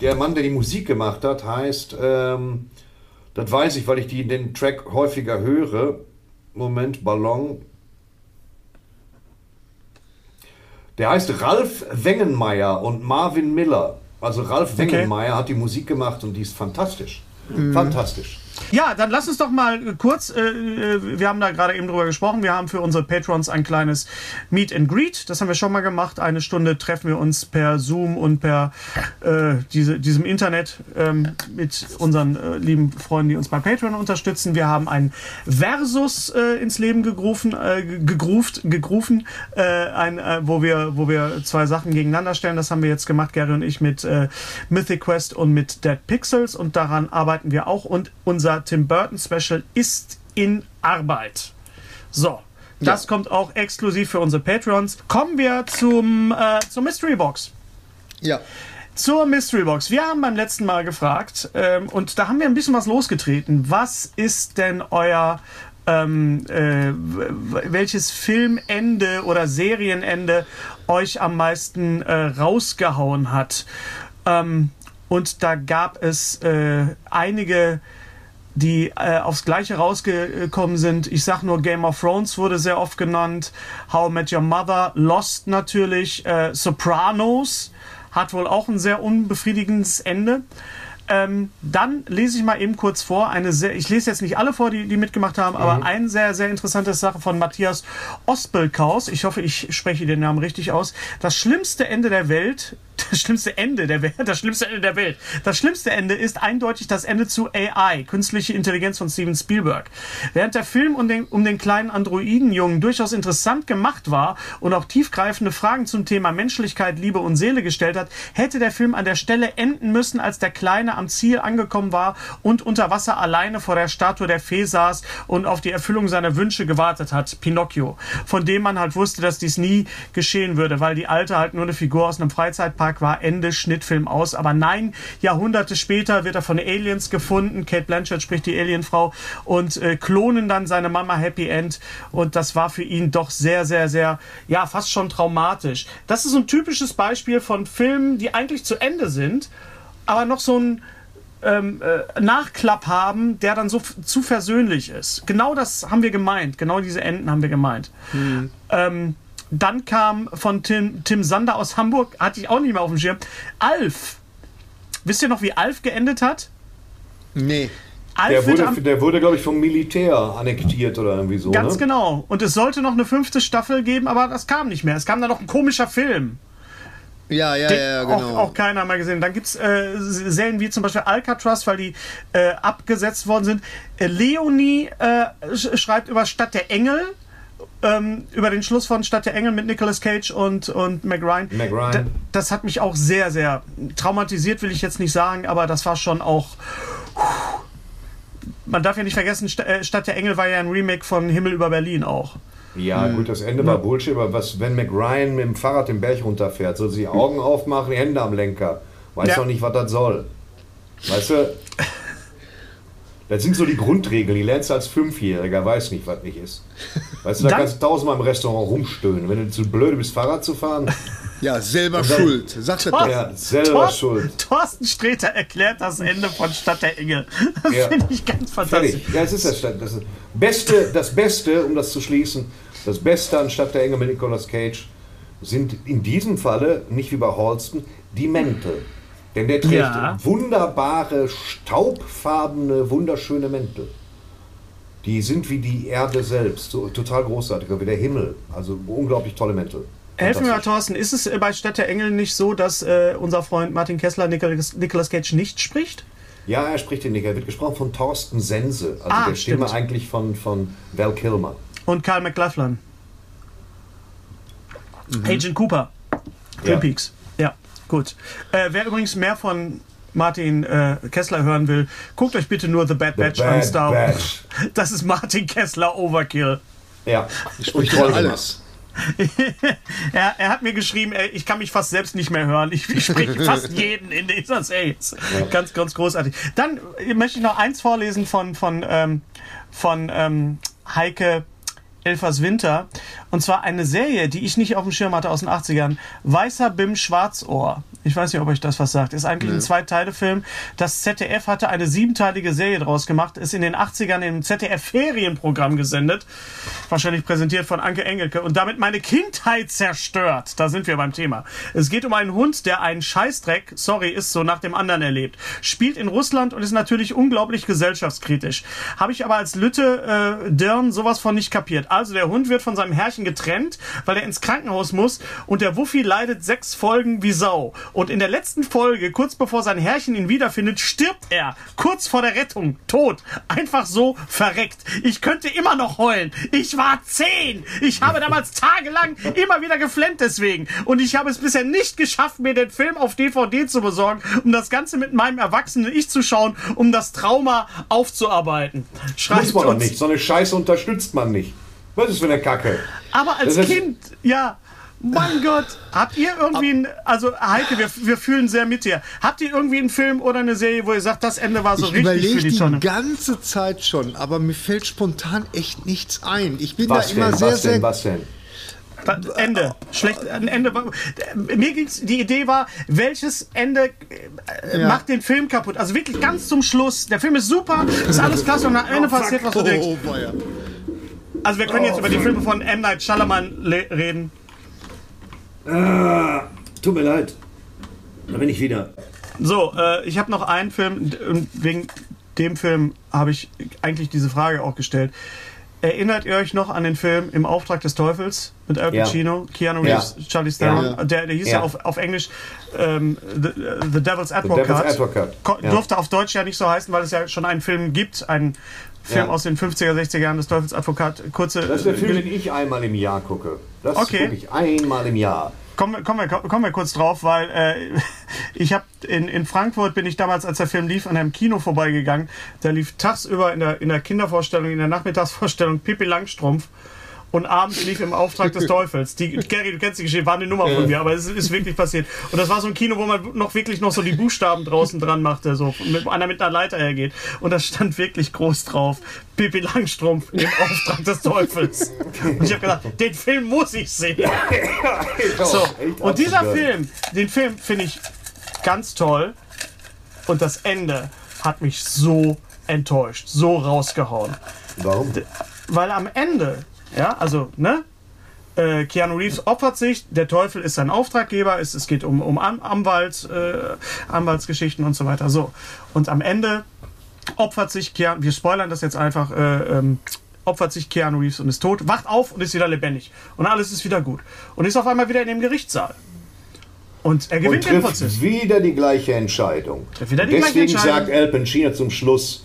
der Mann, der die Musik gemacht hat, heißt, ähm, das weiß ich, weil ich die, den Track häufiger höre. Moment, Ballon. Der heißt Ralf Wengenmeier und Marvin Miller. Also Ralf Wengenmeier hat die Musik gemacht und die ist fantastisch. Fantastisch. Ja, dann lass uns doch mal äh, kurz, äh, äh, wir haben da gerade eben drüber gesprochen, wir haben für unsere Patrons ein kleines Meet and Greet, das haben wir schon mal gemacht. Eine Stunde treffen wir uns per Zoom und per äh, diese, diesem Internet ähm, mit unseren äh, lieben Freunden, die uns bei Patreon unterstützen. Wir haben ein Versus äh, ins Leben gegrufen, äh, gegruft, gegrufen, ein, wo, wir, wo wir zwei Sachen gegeneinander stellen. Das haben wir jetzt gemacht, Gary und ich, mit Mythic Quest und mit Dead Pixels und daran arbeiten wir auch und unser Tim Burton Special ist in Arbeit. So. Das kommt auch exklusiv für unsere Patreons. Kommen wir zum, äh, zur Mystery Box. Ja. Zur Mystery Box. Wir haben beim letzten Mal gefragt ähm, und da haben wir ein bisschen was losgetreten. Was ist denn euer ähm, äh, welches Filmende oder Serienende euch am meisten äh, rausgehauen hat? Ähm, und da gab es äh, einige die äh, aufs Gleiche rausgekommen sind. Ich sag nur Game of Thrones wurde sehr oft genannt, How I Met Your Mother, Lost natürlich, äh, Sopranos hat wohl auch ein sehr unbefriedigendes Ende. Ähm, dann lese ich mal eben kurz vor. Eine sehr, ich lese jetzt nicht alle vor, die, die mitgemacht haben, aber eine sehr, sehr interessante Sache von Matthias Ospelkaus. Ich hoffe, ich spreche den Namen richtig aus. Das schlimmste Ende der Welt, das schlimmste Ende der Welt, das schlimmste Ende der Welt. Das schlimmste Ende ist eindeutig das Ende zu AI, künstliche Intelligenz von Steven Spielberg. Während der Film um den, um den kleinen Androidenjungen durchaus interessant gemacht war und auch tiefgreifende Fragen zum Thema Menschlichkeit, Liebe und Seele gestellt hat, hätte der Film an der Stelle enden müssen, als der Kleine am Ziel angekommen war und unter Wasser alleine vor der Statue der Fee saß und auf die Erfüllung seiner Wünsche gewartet hat, Pinocchio, von dem man halt wusste, dass dies nie geschehen würde, weil die Alte halt nur eine Figur aus einem Freizeitpark war, Ende, Schnittfilm aus. Aber nein, Jahrhunderte später wird er von Aliens gefunden, Kate Blanchett spricht die Alienfrau und äh, klonen dann seine Mama Happy End und das war für ihn doch sehr, sehr, sehr, ja, fast schon traumatisch. Das ist ein typisches Beispiel von Filmen, die eigentlich zu Ende sind, aber noch so ein ähm, äh, Nachklapp haben, der dann so zu versöhnlich ist. Genau das haben wir gemeint. Genau diese Enden haben wir gemeint. Ähm, dann kam von Tim, Tim Sander aus Hamburg, hatte ich auch nicht mehr auf dem Schirm, Alf. Wisst ihr noch, wie Alf geendet hat? Nee. Alf Der wurde, am, der wurde glaube ich, vom Militär annektiert oder irgendwie so. ganz ne? genau. Und es sollte noch eine fünfte Staffel geben, aber das kam nicht mehr. Es kam dann noch ein komischer Film. Ja, ja, Den ja, genau. auch, auch keiner mal gesehen. Dann gibt es äh, Serien wie zum Beispiel Alcatraz, weil die äh, abgesetzt worden sind. Äh, Leonie äh, sch schreibt über Stadt der Engel. Ähm, über den Schluss von Stadt der Engel mit Nicolas Cage und, und Meg Ryan. Meg Ryan. Da, das hat mich auch sehr, sehr traumatisiert, will ich jetzt nicht sagen, aber das war schon auch. Man darf ja nicht vergessen, äh, Stadt der Engel war ja ein Remake von Himmel über Berlin auch. Ja, gut, das Ende war Bullshit, aber was, wenn McRyan mit dem Fahrrad den Berg runterfährt, soll sie die Augen aufmachen, die Hände am Lenker. Weiß Ja. doch nicht, was das soll. Weißt du? Das sind so die Grundregeln, die lernst du als Fünfjähriger, weiß nicht, was nicht ist. Weißt du, da kannst du tausendmal im Restaurant rumstöhnen. Wenn du zu blöd bist, Fahrrad zu fahren, Ja, selber dann- schuld. Sag das doch. ja, selber Thorsten, schuld. Thorsten Sträter erklärt das Ende von Stadt der Engel. Das Ja. finde ich ganz fantastisch. Fertig. Ja, es ist das, das ist Beste, das Beste, um das zu schließen, das Beste an Stadt der Engel mit Nicolas Cage sind in diesem Falle, nicht wie bei Halston, die Mäntel. Denn der trägt Ja. wunderbare, staubfarbene, wunderschöne Mäntel. Die sind wie die Erde selbst, so total großartig, wie der Himmel. Also unglaublich tolle Mäntel. Helfen wir mal. Thorsten, ist es äh, bei Stadt der Engel nicht so, dass äh, unser Freund Martin Kessler Nicolas, Nicolas Cage nicht spricht? Ja, er spricht den nicht. Er wird gesprochen von Thorsten Sense, also Ah, der Stimme stimmt. eigentlich von, von Val Kilmer. Und Carl McLachlan. Agent Cooper. Twin Ja. Peaks. Ja, gut. Äh, wer übrigens mehr von Martin äh, Kessler hören will, guckt euch bitte nur The Bad Batch an Bad Star Wars. Batch. (laughs) Das ist Martin Kessler Overkill. Ja, ja gemacht. alles. (laughs) Er, er hat mir geschrieben, ey, ich kann mich fast selbst nicht mehr hören. Ich, ich spreche (laughs) fast jeden in dieser Serie. Ganz, ganz großartig. Dann äh, möchte ich noch eins vorlesen von, von, ähm, von ähm, Heike Elfers Winter. Und zwar eine Serie, die ich nicht auf dem Schirm hatte aus den 80ern. Weißer Bim Schwarzohr. Ich weiß nicht, ob euch das was sagt. Ist eigentlich ein Zwei-Teile-Film. Das ZDF hatte eine siebenteilige Serie draus gemacht. Ist in den 80ern im ZDF-Ferienprogramm gesendet. Wahrscheinlich präsentiert von Anke Engelke. Und damit meine Kindheit zerstört. Da sind wir beim Thema. Es geht um einen Hund, der einen Scheißdreck, sorry, ist so, nach dem anderen erlebt. Spielt in Russland und ist natürlich unglaublich gesellschaftskritisch. Habe ich aber als Lütte äh, Dirn sowas von nicht kapiert. Also der Hund wird von seinem Herrchen getrennt, weil er ins Krankenhaus muss und der Wuffi leidet sechs Folgen wie Sau. Und in der letzten Folge, kurz bevor sein Herrchen ihn wiederfindet, stirbt er. Kurz vor der Rettung. Tot. Einfach so verreckt. Ich könnte immer noch heulen. Ich war zehn. Ich habe damals (laughs) tagelang immer wieder geflennt deswegen. Und ich habe es bisher nicht geschafft, mir den Film auf DVD zu besorgen, um das Ganze mit meinem erwachsenen Ich zu schauen, um das Trauma aufzuarbeiten. Schreibt Muss man doch nicht. So eine Scheiße unterstützt man nicht. Was ist für eine Kacke? Aber als Das ist- Kind, ja. Mein Gott, habt ihr irgendwie, ein, also Heike, wir, wir fühlen sehr mit dir. Habt ihr irgendwie einen Film oder eine Serie, wo ihr sagt, das Ende war so Ich richtig für überlege die die Tonne? ganze Zeit schon, aber mir fällt spontan echt nichts ein. Ich bin Was da immer denn? sehr, Was denn? sehr. Was denn? Ende. Schlecht, ein Ende. Mir ging's, die Idee war, welches Ende äh, Ja. macht den Film kaputt? Also wirklich ganz zum Schluss. Der Film ist super, ist alles klasse und am Ende passiert, was du denkst. Oh, weia. Also wir können jetzt über die Filme von M. Night Shyamalan reden. Tut mir leid. Da bin ich wieder. So, äh, ich habe noch einen Film, wegen dem Film habe ich eigentlich diese Frage auch gestellt. Erinnert ihr euch noch an den Film Im Auftrag des Teufels mit Al Ja. Pacino, Keanu Ja. Reeves, Charlie Theron? Ja. Der, der hieß ja, Ja. auf, auf Englisch ähm, The, The Devil's Advocate. Devil's Advocate, ja. Durfte auf Deutsch ja nicht so heißen, weil es ja schon einen Film gibt, einen Film Ja. aus den 50er, 60er Jahren des Teufels Advokat. Kurze, Das ist der Film, äh, den ich einmal im Jahr gucke. Das Okay. gucke ich einmal im Jahr. Kommen, wir- kommen, wir, kommen wir kurz drauf, weil äh, (laughs) ich habe in, in Frankfurt bin ich damals, als der Film lief, an einem Kino vorbeigegangen. Da lief tagsüber in der, in der Kindervorstellung, in der Nachmittagsvorstellung Pippi Langstrumpf. Und abends lief im Auftrag des Teufels. Die, Gary, du kennst die Geschichte, war eine Nummer von mir, aber es ist wirklich passiert. Und das war so ein Kino, wo man noch wirklich noch so die Buchstaben draußen dran machte, so mit einer mit einer Leiter hergeht. Und da stand wirklich groß drauf: Pippi Langstrumpf im Auftrag des Teufels. Und ich habe gedacht, den Film muss ich sehen. So, und dieser. Film, den Film finde ich ganz toll. Und das Ende hat mich so enttäuscht, so rausgehauen. Warum? Weil am Ende, ja, also, ne? Äh, Keanu Reeves opfert sich, der Teufel ist sein Auftraggeber, es, es geht um, um An Anwalt, äh, Anwaltsgeschichten und so weiter. So. Und am Ende opfert sich Keanu, wir spoilern das jetzt einfach, äh, ähm, opfert sich Keanu Reeves und ist tot, wacht auf und ist wieder lebendig. Und alles ist wieder gut. Und ist auf einmal wieder in dem Gerichtssaal. Und er Und gewinnt den trifft Prozess. wieder die gleiche Entscheidung. Trifft wieder die Deswegen gleiche Entscheidung. sagt Al Pacino zum Schluss,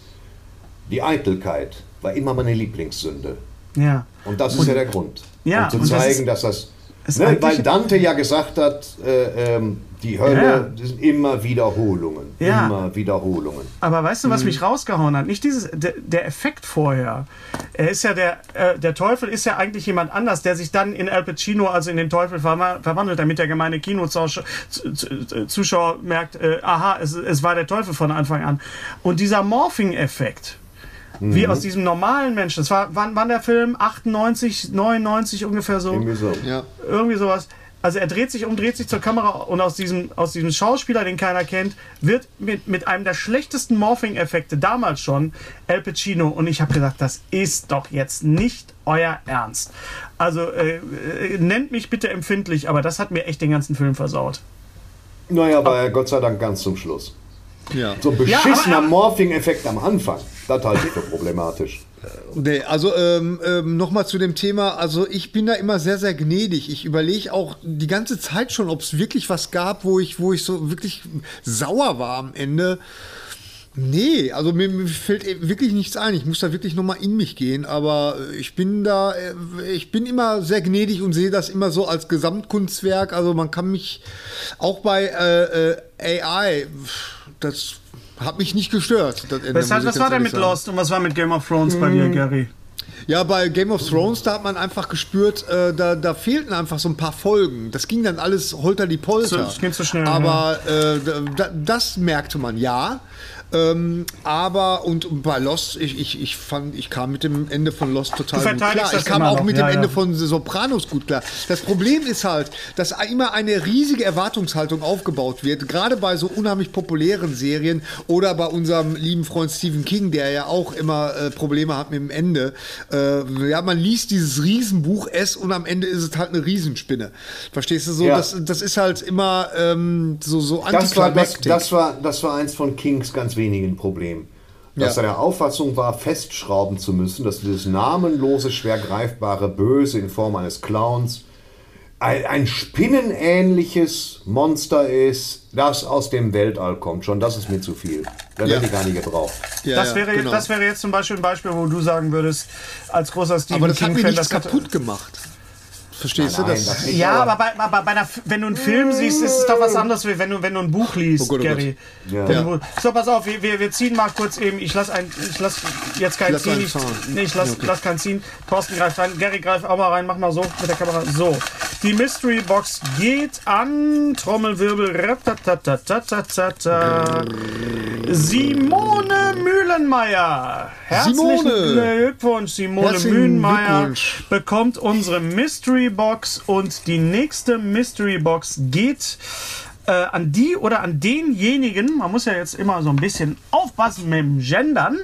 die Eitelkeit war immer meine Lieblingssünde. Ja. Und das ist ja der Grund. Ja, um zu und das zeigen, ist- dass das. Ne, weil Dante ja gesagt hat, äh, ähm, die Hölle Ja. das sind immer Wiederholungen. Ja. Immer Wiederholungen. Aber weißt du, was Mhm. mich rausgehauen hat? Nicht dieses, der, der Effekt vorher. Er ist ja der, äh, der Teufel ist ja eigentlich jemand anders, der sich dann in Al Pacino, also in den Teufel verwa- verwandelt, damit der gemeine Kinozuschauer merkt, äh, aha, es, es war der Teufel von Anfang an. Und dieser Morphing-Effekt, wie Mhm. aus diesem normalen Menschen, das war, wann, wann der Film? 98, 99 ungefähr so? Irgendwie so. Ja. irgendwie sowas. Also er dreht sich um, dreht sich zur Kamera und aus diesem, aus diesem Schauspieler, den keiner kennt, wird mit, mit einem der schlechtesten Morphing-Effekte damals schon Al Pacino. Und ich habe gedacht, das ist doch jetzt nicht euer Ernst. Also äh, äh, nennt mich bitte empfindlich, aber das hat mir echt den ganzen Film versaut. Naja, aber Gott sei Dank ganz zum Schluss. Ja. So ein Ja, beschissener aber- Morphing-Effekt am Anfang, das halte ich für problematisch. Nee, also ähm, ähm, nochmal zu dem Thema, also ich bin da immer sehr, sehr gnädig. Ich überlege auch die ganze Zeit schon, ob es wirklich was gab, wo ich, wo ich so wirklich sauer war am Ende. Nee, also mir, mir fällt e- wirklich nichts ein. Ich muss da wirklich nochmal in mich gehen, aber äh, ich bin da, äh, ich bin immer sehr gnädig und sehe das immer so als Gesamtkunstwerk. Also man kann mich auch bei äh, äh, AI, das hat mich nicht gestört. Was, ich was war denn mit sagen. Lost und was war mit Game of Thrones bei dir, Gary? Ja, bei Game of Thrones, da hat man einfach gespürt, äh, da, da fehlten einfach so ein paar Folgen. Das ging dann alles holter die Polter. So, das ging zu schnell, Aber äh, da, das merkte man, ja. Ähm, aber und bei Lost, ich, ich, ich fand, ich kam mit dem Ende von Lost total gut klar. das Ich kam auch noch, mit ja, dem Ende ja. von Sopranos gut klar. Das Problem ist halt, dass immer eine riesige Erwartungshaltung aufgebaut wird, gerade bei so unheimlich populären Serien oder bei unserem lieben Freund Stephen King, der ja auch immer äh, Probleme hat mit dem Ende. Äh, ja, man liest dieses Riesenbuch S und am Ende ist es halt eine Riesenspinne. Verstehst du so? Ja. Das, das ist halt immer ähm, so, so Das war, das, das, war, das war eins von Kings ganz wenigen Problemen. Dass Ja. er der Auffassung war, festschrauben zu müssen, dass dieses namenlose, schwer greifbare Böse in Form eines Clowns ein, ein spinnenähnliches Monster ist, das aus dem Weltall kommt. Schon das ist mir zu viel. Da Ja. hätte ich gar nicht gebraucht. Ja, das, ja, wäre, genau. das wäre jetzt zum Beispiel ein Beispiel, wo du sagen würdest, als großer Stephen aber das hat mir nichts das kaputt gemacht. Verstehst du Nein, das? Ja, aber, bei, aber bei einer, wenn du einen Film siehst, ist es doch was anderes, wie wenn du, wenn du ein Buch liest, Oh Gott, oh Gary. Ja. Wenn Ja. du- So, pass auf, wir, wir, ziehen mal kurz eben. Ich lass ein, ich lass jetzt kein Lass ziehen. Ich, nee, ich lass, Ja, okay. lass keinen ziehen. Thorsten greift rein. Gary greift auch mal rein. Mach mal so mit der Kamera. So. Die Mystery Box geht an Trommelwirbel. Ratatatatata. Simone Mühlenmeier. Herzlichen Simone. Glückwunsch, Simone Herzlichen Mühlenmeier Glückwunsch. bekommt unsere Mystery Box und die nächste Mystery Box geht äh, an die oder an denjenigen, man muss ja jetzt immer so ein bisschen aufpassen mit dem Gendern,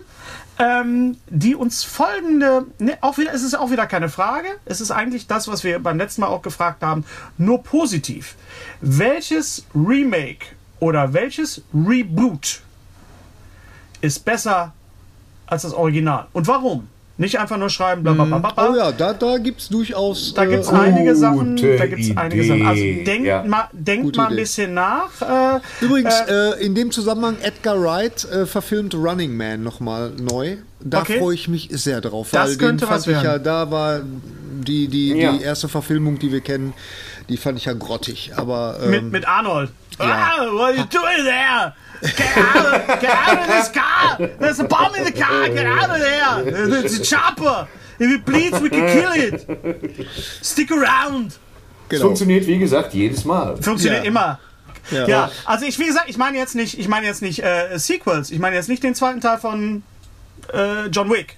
ähm, die uns folgende, ne, auch wieder, es ist auch wieder keine Frage, es ist eigentlich das, was wir beim letzten Mal auch gefragt haben, nur positiv. Welches Remake oder welches Reboot ist besser als das Original? Und warum? Nicht einfach nur schreiben, bla bla bla bla. bla. Oh ja, da, da gibt es durchaus. Da gibt es äh, einige Sachen. Da gibt's einige Sachen. Also Idee. denkt Ja. mal, denkt Gute mal ein Idee. bisschen nach. Äh, Übrigens, äh, in dem Zusammenhang, Edgar Wright äh, verfilmt Running Man nochmal neu. Da Okay. freue ich mich sehr drauf. Das weil könnte den fand was ich ja, werden. da war die, die, Ja. die erste Verfilmung, die wir kennen, die fand ich ja grottig. Aber ähm, mit, mit Arnold. ja. Ah, what are you doing there? Get out, get out of this car! There's a bomb in the car! Get out of there! It's a chopper! If it bleeds, we can kill it! Stick around! Es genau. funktioniert, wie gesagt, jedes Mal. Funktioniert Ja. immer. Ja. Ja, also ich, wie gesagt, ich meine jetzt nicht, ich meine jetzt nicht äh, Sequels, ich meine jetzt nicht den zweiten Teil von äh, John Wick.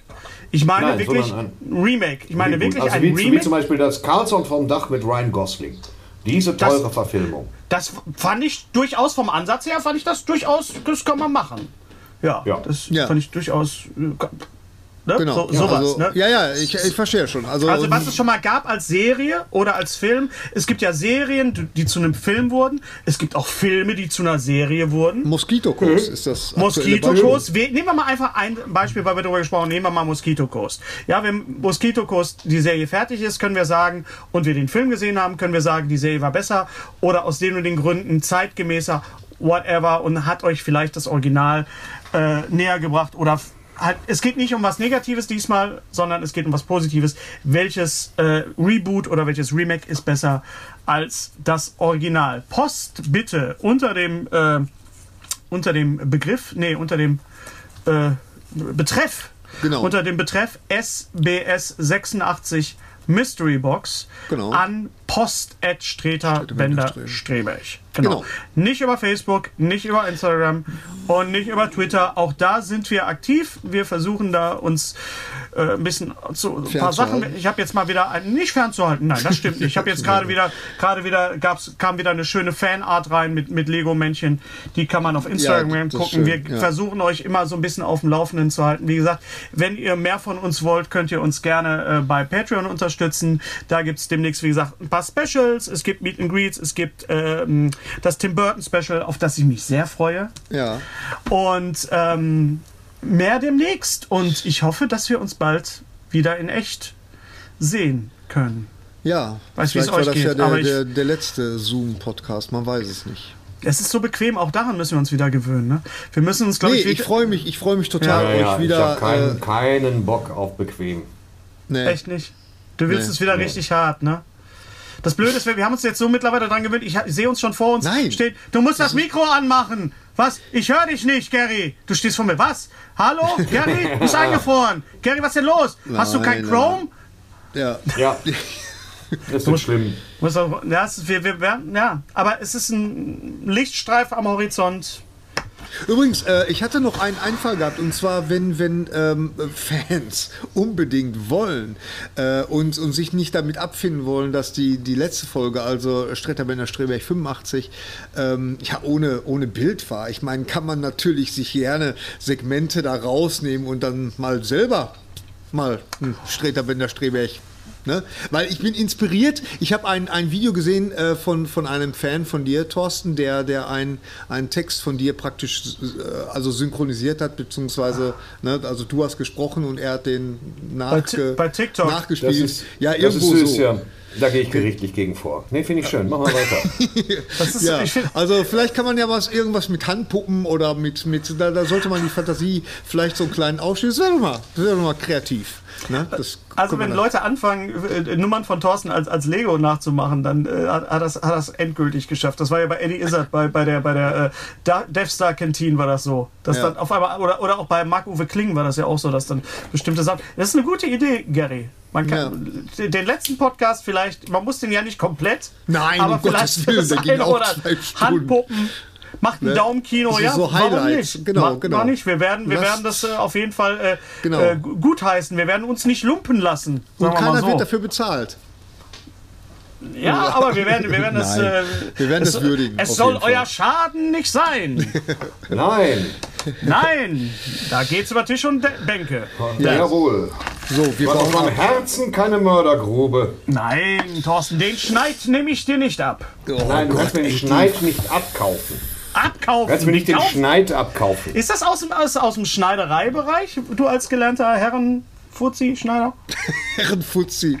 Ich meine Nein, wirklich Remake. Ich meine wirklich also ein wie, wie Remake. zum Beispiel das Carlson vom Dach mit Ryan Gosling. Diese Das- teure Verfilmung. Das fand ich durchaus vom Ansatz her, fand ich das durchaus, das kann man machen. Ja, Ja. das Ja. fand ich durchaus. Ne? Genau. So, sowas, also, ne? Ja, ja, ich, ich verstehe schon. Also, Also was es schon mal gab als Serie oder als Film, es gibt ja Serien, die- zu einem Film wurden. Es gibt auch Filme, die zu einer Serie wurden. Moskitokurs ist das. Moskitokurs. Wir- Nehmen wir mal einfach ein Beispiel, weil wir darüber gesprochen haben. Nehmen wir mal Moskitokurs. Ja, wenn Moskitokurs die Serie fertig ist, können wir sagen, und wir den Film gesehen haben, können wir sagen, die Serie war besser oder aus den und den Gründen zeitgemäßer, whatever, und hat euch vielleicht das Original äh, näher gebracht oder halt, es geht nicht um was Negatives diesmal, sondern es geht um was Positives. Welches äh, Reboot oder welches Remake ist besser als das Original? Post bitte unter dem äh, unter dem Begriff, nee, unter dem äh, Betreff, Genau. unter dem Betreff SBS 86 Mystery Box Genau. an post at Streter Bender Streberg. Genau. Genau. Nicht über Facebook, nicht über Instagram und nicht über Twitter. Auch da sind wir aktiv. Wir versuchen da uns äh, ein bisschen zu ein paar Sachen. Ich habe jetzt mal wieder ein, nicht fernzuhalten. Nein, das stimmt nicht. Ich habe jetzt gerade (laughs) wieder gerade wieder gab's kam wieder eine schöne Fanart rein mit mit Lego Männchen. Die kann man auf Instagram ist gucken. Wir ja. versuchen euch immer so ein bisschen auf dem Laufenden zu halten. Wie gesagt, wenn ihr mehr von uns wollt, könnt ihr uns gerne äh, bei Patreon unterstützen. Da gibt es demnächst, wie gesagt, ein paar Specials. Es gibt Meet and Greets, es gibt ähm, das Tim Burton Special, auf das ich mich sehr freue. Ja. Und ähm, mehr demnächst. Und ich hoffe, dass wir uns bald wieder in echt sehen können. Ja, Weiß, wie es vielleicht war euch das geht, ja der, aber ich- der, der letzte Zoom-Podcast, man weiß es nicht. Es ist so bequem, auch daran müssen wir uns wieder gewöhnen. Ne? Wir müssen uns, glaube Nee, ich, ich wieder- freue mich, ich freue mich total, Ja, euch ja, ich wieder. habe keinen, äh, keinen Bock auf bequem. nee. Echt nicht. Du willst Nee. es wieder richtig hart, ne? Das Blöde ist, wir wir haben uns jetzt so mittlerweile daran gewöhnt, ich, ich sehe uns schon vor uns Nein. stehen. Du musst das Mikro anmachen. Was? Ich höre dich nicht, Gary. Du stehst vor mir. Was? Hallo? (laughs) Gary? Du bist eingefroren. Gary, was ist denn los? Hast du kein Nein, Chrome? Ja. Ja, (laughs) das wird schlimm. Muss auch- Ja, es ist, wir, wir, ja, aber es ist ein Lichtstreif am Horizont. Übrigens, äh, ich hatte noch einen Einfall gehabt, und zwar, wenn, wenn ähm, Fans (laughs) unbedingt wollen äh, und, und sich nicht damit abfinden wollen, dass die, die letzte Folge, also Stretterbender Streberg 85, ähm, ja, ohne, ohne Bild war. Ich meine, kann man natürlich sich gerne Segmente da rausnehmen und dann mal selber mal ein Stretterbender Streberg Ne? Weil ich bin inspiriert. Ich habe ein, ein Video gesehen äh, von, von einem Fan von dir, Thorsten, der, der ein- einen Text von dir praktisch äh, also synchronisiert hat, beziehungsweise ne, also du hast gesprochen und er hat den nachge bei TikTok. nachgespielt. Das ist, ja, das irgendwo ist süß, so. ja. Da gehe ich gerichtlich gegen vor. Nee, finde ich schön. Machen wir weiter. (laughs) Das ist, Ja, also vielleicht kann man ja was irgendwas mit Handpuppen oder mit, mit da, da sollte man die Fantasie vielleicht so einen kleinen Ausschnitt. Das wäre doch mal, das wäre doch mal kreativ. Ne? Das also wenn Leute anfangen, äh, Nummern von Thorsten als, als Lego nachzumachen, dann äh, hat, das, hat das endgültig geschafft. Das war ja bei Eddie Izzard, bei, bei der, bei der äh, Death Star Canteen war das so. Dass Ja. dann auf einmal, oder, oder auch bei Marc-Uwe Kling war das ja auch so, dass dann bestimmte Sachen. Das ist eine gute Idee, Gary. Man kann den letzten Podcast vielleicht, man muss den ja nicht komplett, Nein, aber um vielleicht Willen, das auch oder. Handpuppen. Macht ein Ne? Daumenkino, ja. so warum nicht? Genau, Warum genau. nicht? Wir werden, wir werden das äh, auf jeden Fall äh, Genau. äh, gu- gutheißen. Wir werden uns nicht lumpen lassen. und keiner mal so. wird dafür bezahlt. Ja, (laughs) aber wir werden, wir werden das. Nein, Äh, wir werden es, das würdigen, Es soll euer Schaden nicht sein. (laughs) Nein. Nein, da geht's über Tisch und De Bänke. Jawohl. So, wir meinem ab. Herzen keine Mördergrube. Nein, Thorsten, den Schneid nehme ich dir nicht ab. Oh Nein, du Gott, kannst mir den Schneid nicht abkaufen. Du Abkaufen. kannst mir nicht den. Schneid abkaufen. Ist das aus dem, aus, aus dem Schneidereibereich? Du als gelernter Herren-Fuzzi-Schneider? (laughs) Herrenfuzzi.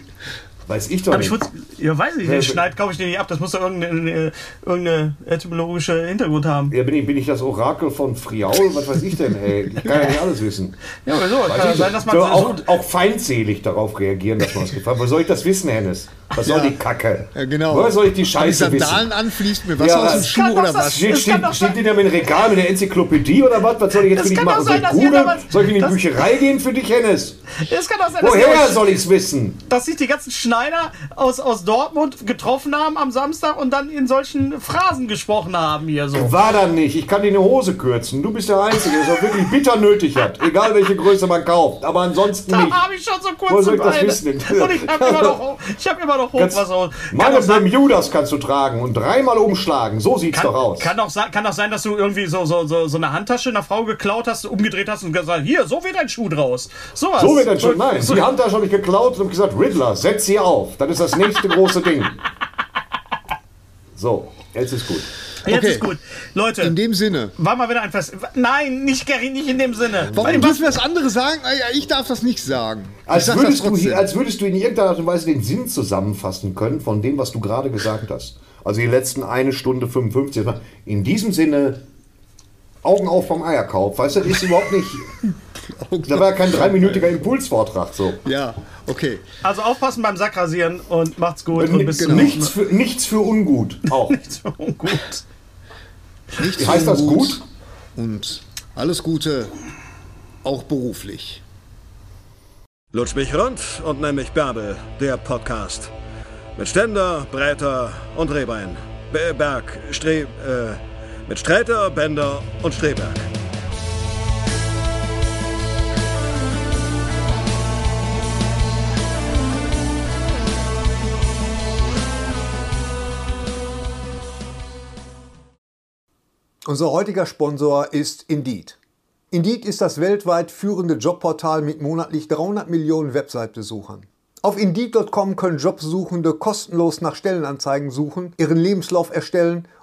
Weiß ich doch ich nicht. Fuzzi, ja, weiß ich, den Wer- Schneid kaufe ich dir nicht ab. Das muss doch irgendeine, irgendeine etymologische Hintergrund haben. Ja, bin ich, bin ich das Orakel von Friaul? Was weiß ich denn, ey? Ich kann ja nicht alles wissen. Ja, aber so, Weiß kann ich sein, nicht. dass man so, so, auch, auch feindselig darauf reagieren, dass man es gefallen Wo soll ich das wissen, Hennes? Was soll Ja. die Kacke? Ja, genau. Woher soll ich die die Scheiße wissen? Sandalen an, fließt mir Wasser Ja, aus dem das Schuh oder sein. was? Steht, Das steht, steht sein. die da mit dem Regal, mit der Enzyklopädie oder was? Was soll ich jetzt Das für dich machen? doch Soll sein, ich dass damals- Soll ich in die das- Bücherei gehen für dich, Hennes? Es kann doch sein, dass Woher euch- soll ich's wissen? dass sich die ganzen Schneider aus, aus Dortmund getroffen haben am Samstag und dann in solchen Phrasen gesprochen haben hier so. War dann nicht. Ich kann dir eine Hose kürzen. Du bist der Einzige, der es auch wirklich bitter nötig hat. Egal welche Größe man kauft. Aber ansonsten Da nicht. habe ich schon so Wo kurze soll ich das wissen? Und ich habe (laughs) immer noch, ich hab immer noch Ganz- Hochwasser. aus. Kann Meine doch Bermudas kannst du tragen und dreimal umschlagen. So sieht's kann, doch aus. kann, sein, kann auch sein, dass du irgendwie so, so, so, so eine Handtasche einer Frau geklaut hast, umgedreht hast und gesagt, hier, so wird ein Schuh draus. Sowas. So wird dann schon. Nein, So, die Handtasche habe ich geklaut und gesagt, Riddler, setz sie auf. Das ist das nächste große Ding. (laughs) So, jetzt ist gut. Jetzt Okay. ist gut. Leute, In dem Sinne. war mal wieder ein Fest. Nein, nicht Gary, nicht in dem Sinne. Warum Weil- dürfen das andere sagen? Ah, Ich darf das nicht sagen. ich Als sag das würdest, du, als würdest du in irgendeiner Art und Weise den Sinn zusammenfassen können von dem, was du gerade gesagt hast. Also die letzten eine Stunde 55. In diesem Sinne, Augen auf vom Eierkauf. Weißt du, das ist überhaupt nicht. (laughs) Da war ja kein dreiminütiger Impulsvortrag so. Ja, okay. Also aufpassen beim Sackrasieren und macht's gut. Und bis genau. Nichts für, nichts für ungut. Auch. (laughs) Mal. Gut. Nichts Heißt für das gut? Und alles Gute, auch beruflich. Lutsch mich rund und nenn mich Bärbel, der Podcast. Mit Ständer, Breiter und Rehbein. Be- Berg, Stre... Äh, mit Sträter, Bender und Streberg. Unser heutiger Sponsor ist Indeed. Indeed ist das weltweit führende Jobportal mit monatlich 300 Millionen Website-Besuchern. Auf Indeed.com können Jobsuchende kostenlos nach Stellenanzeigen suchen, ihren Lebenslauf erstellen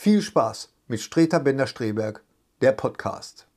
viel Spaß mit Streter Bender-Streberg, der Podcast.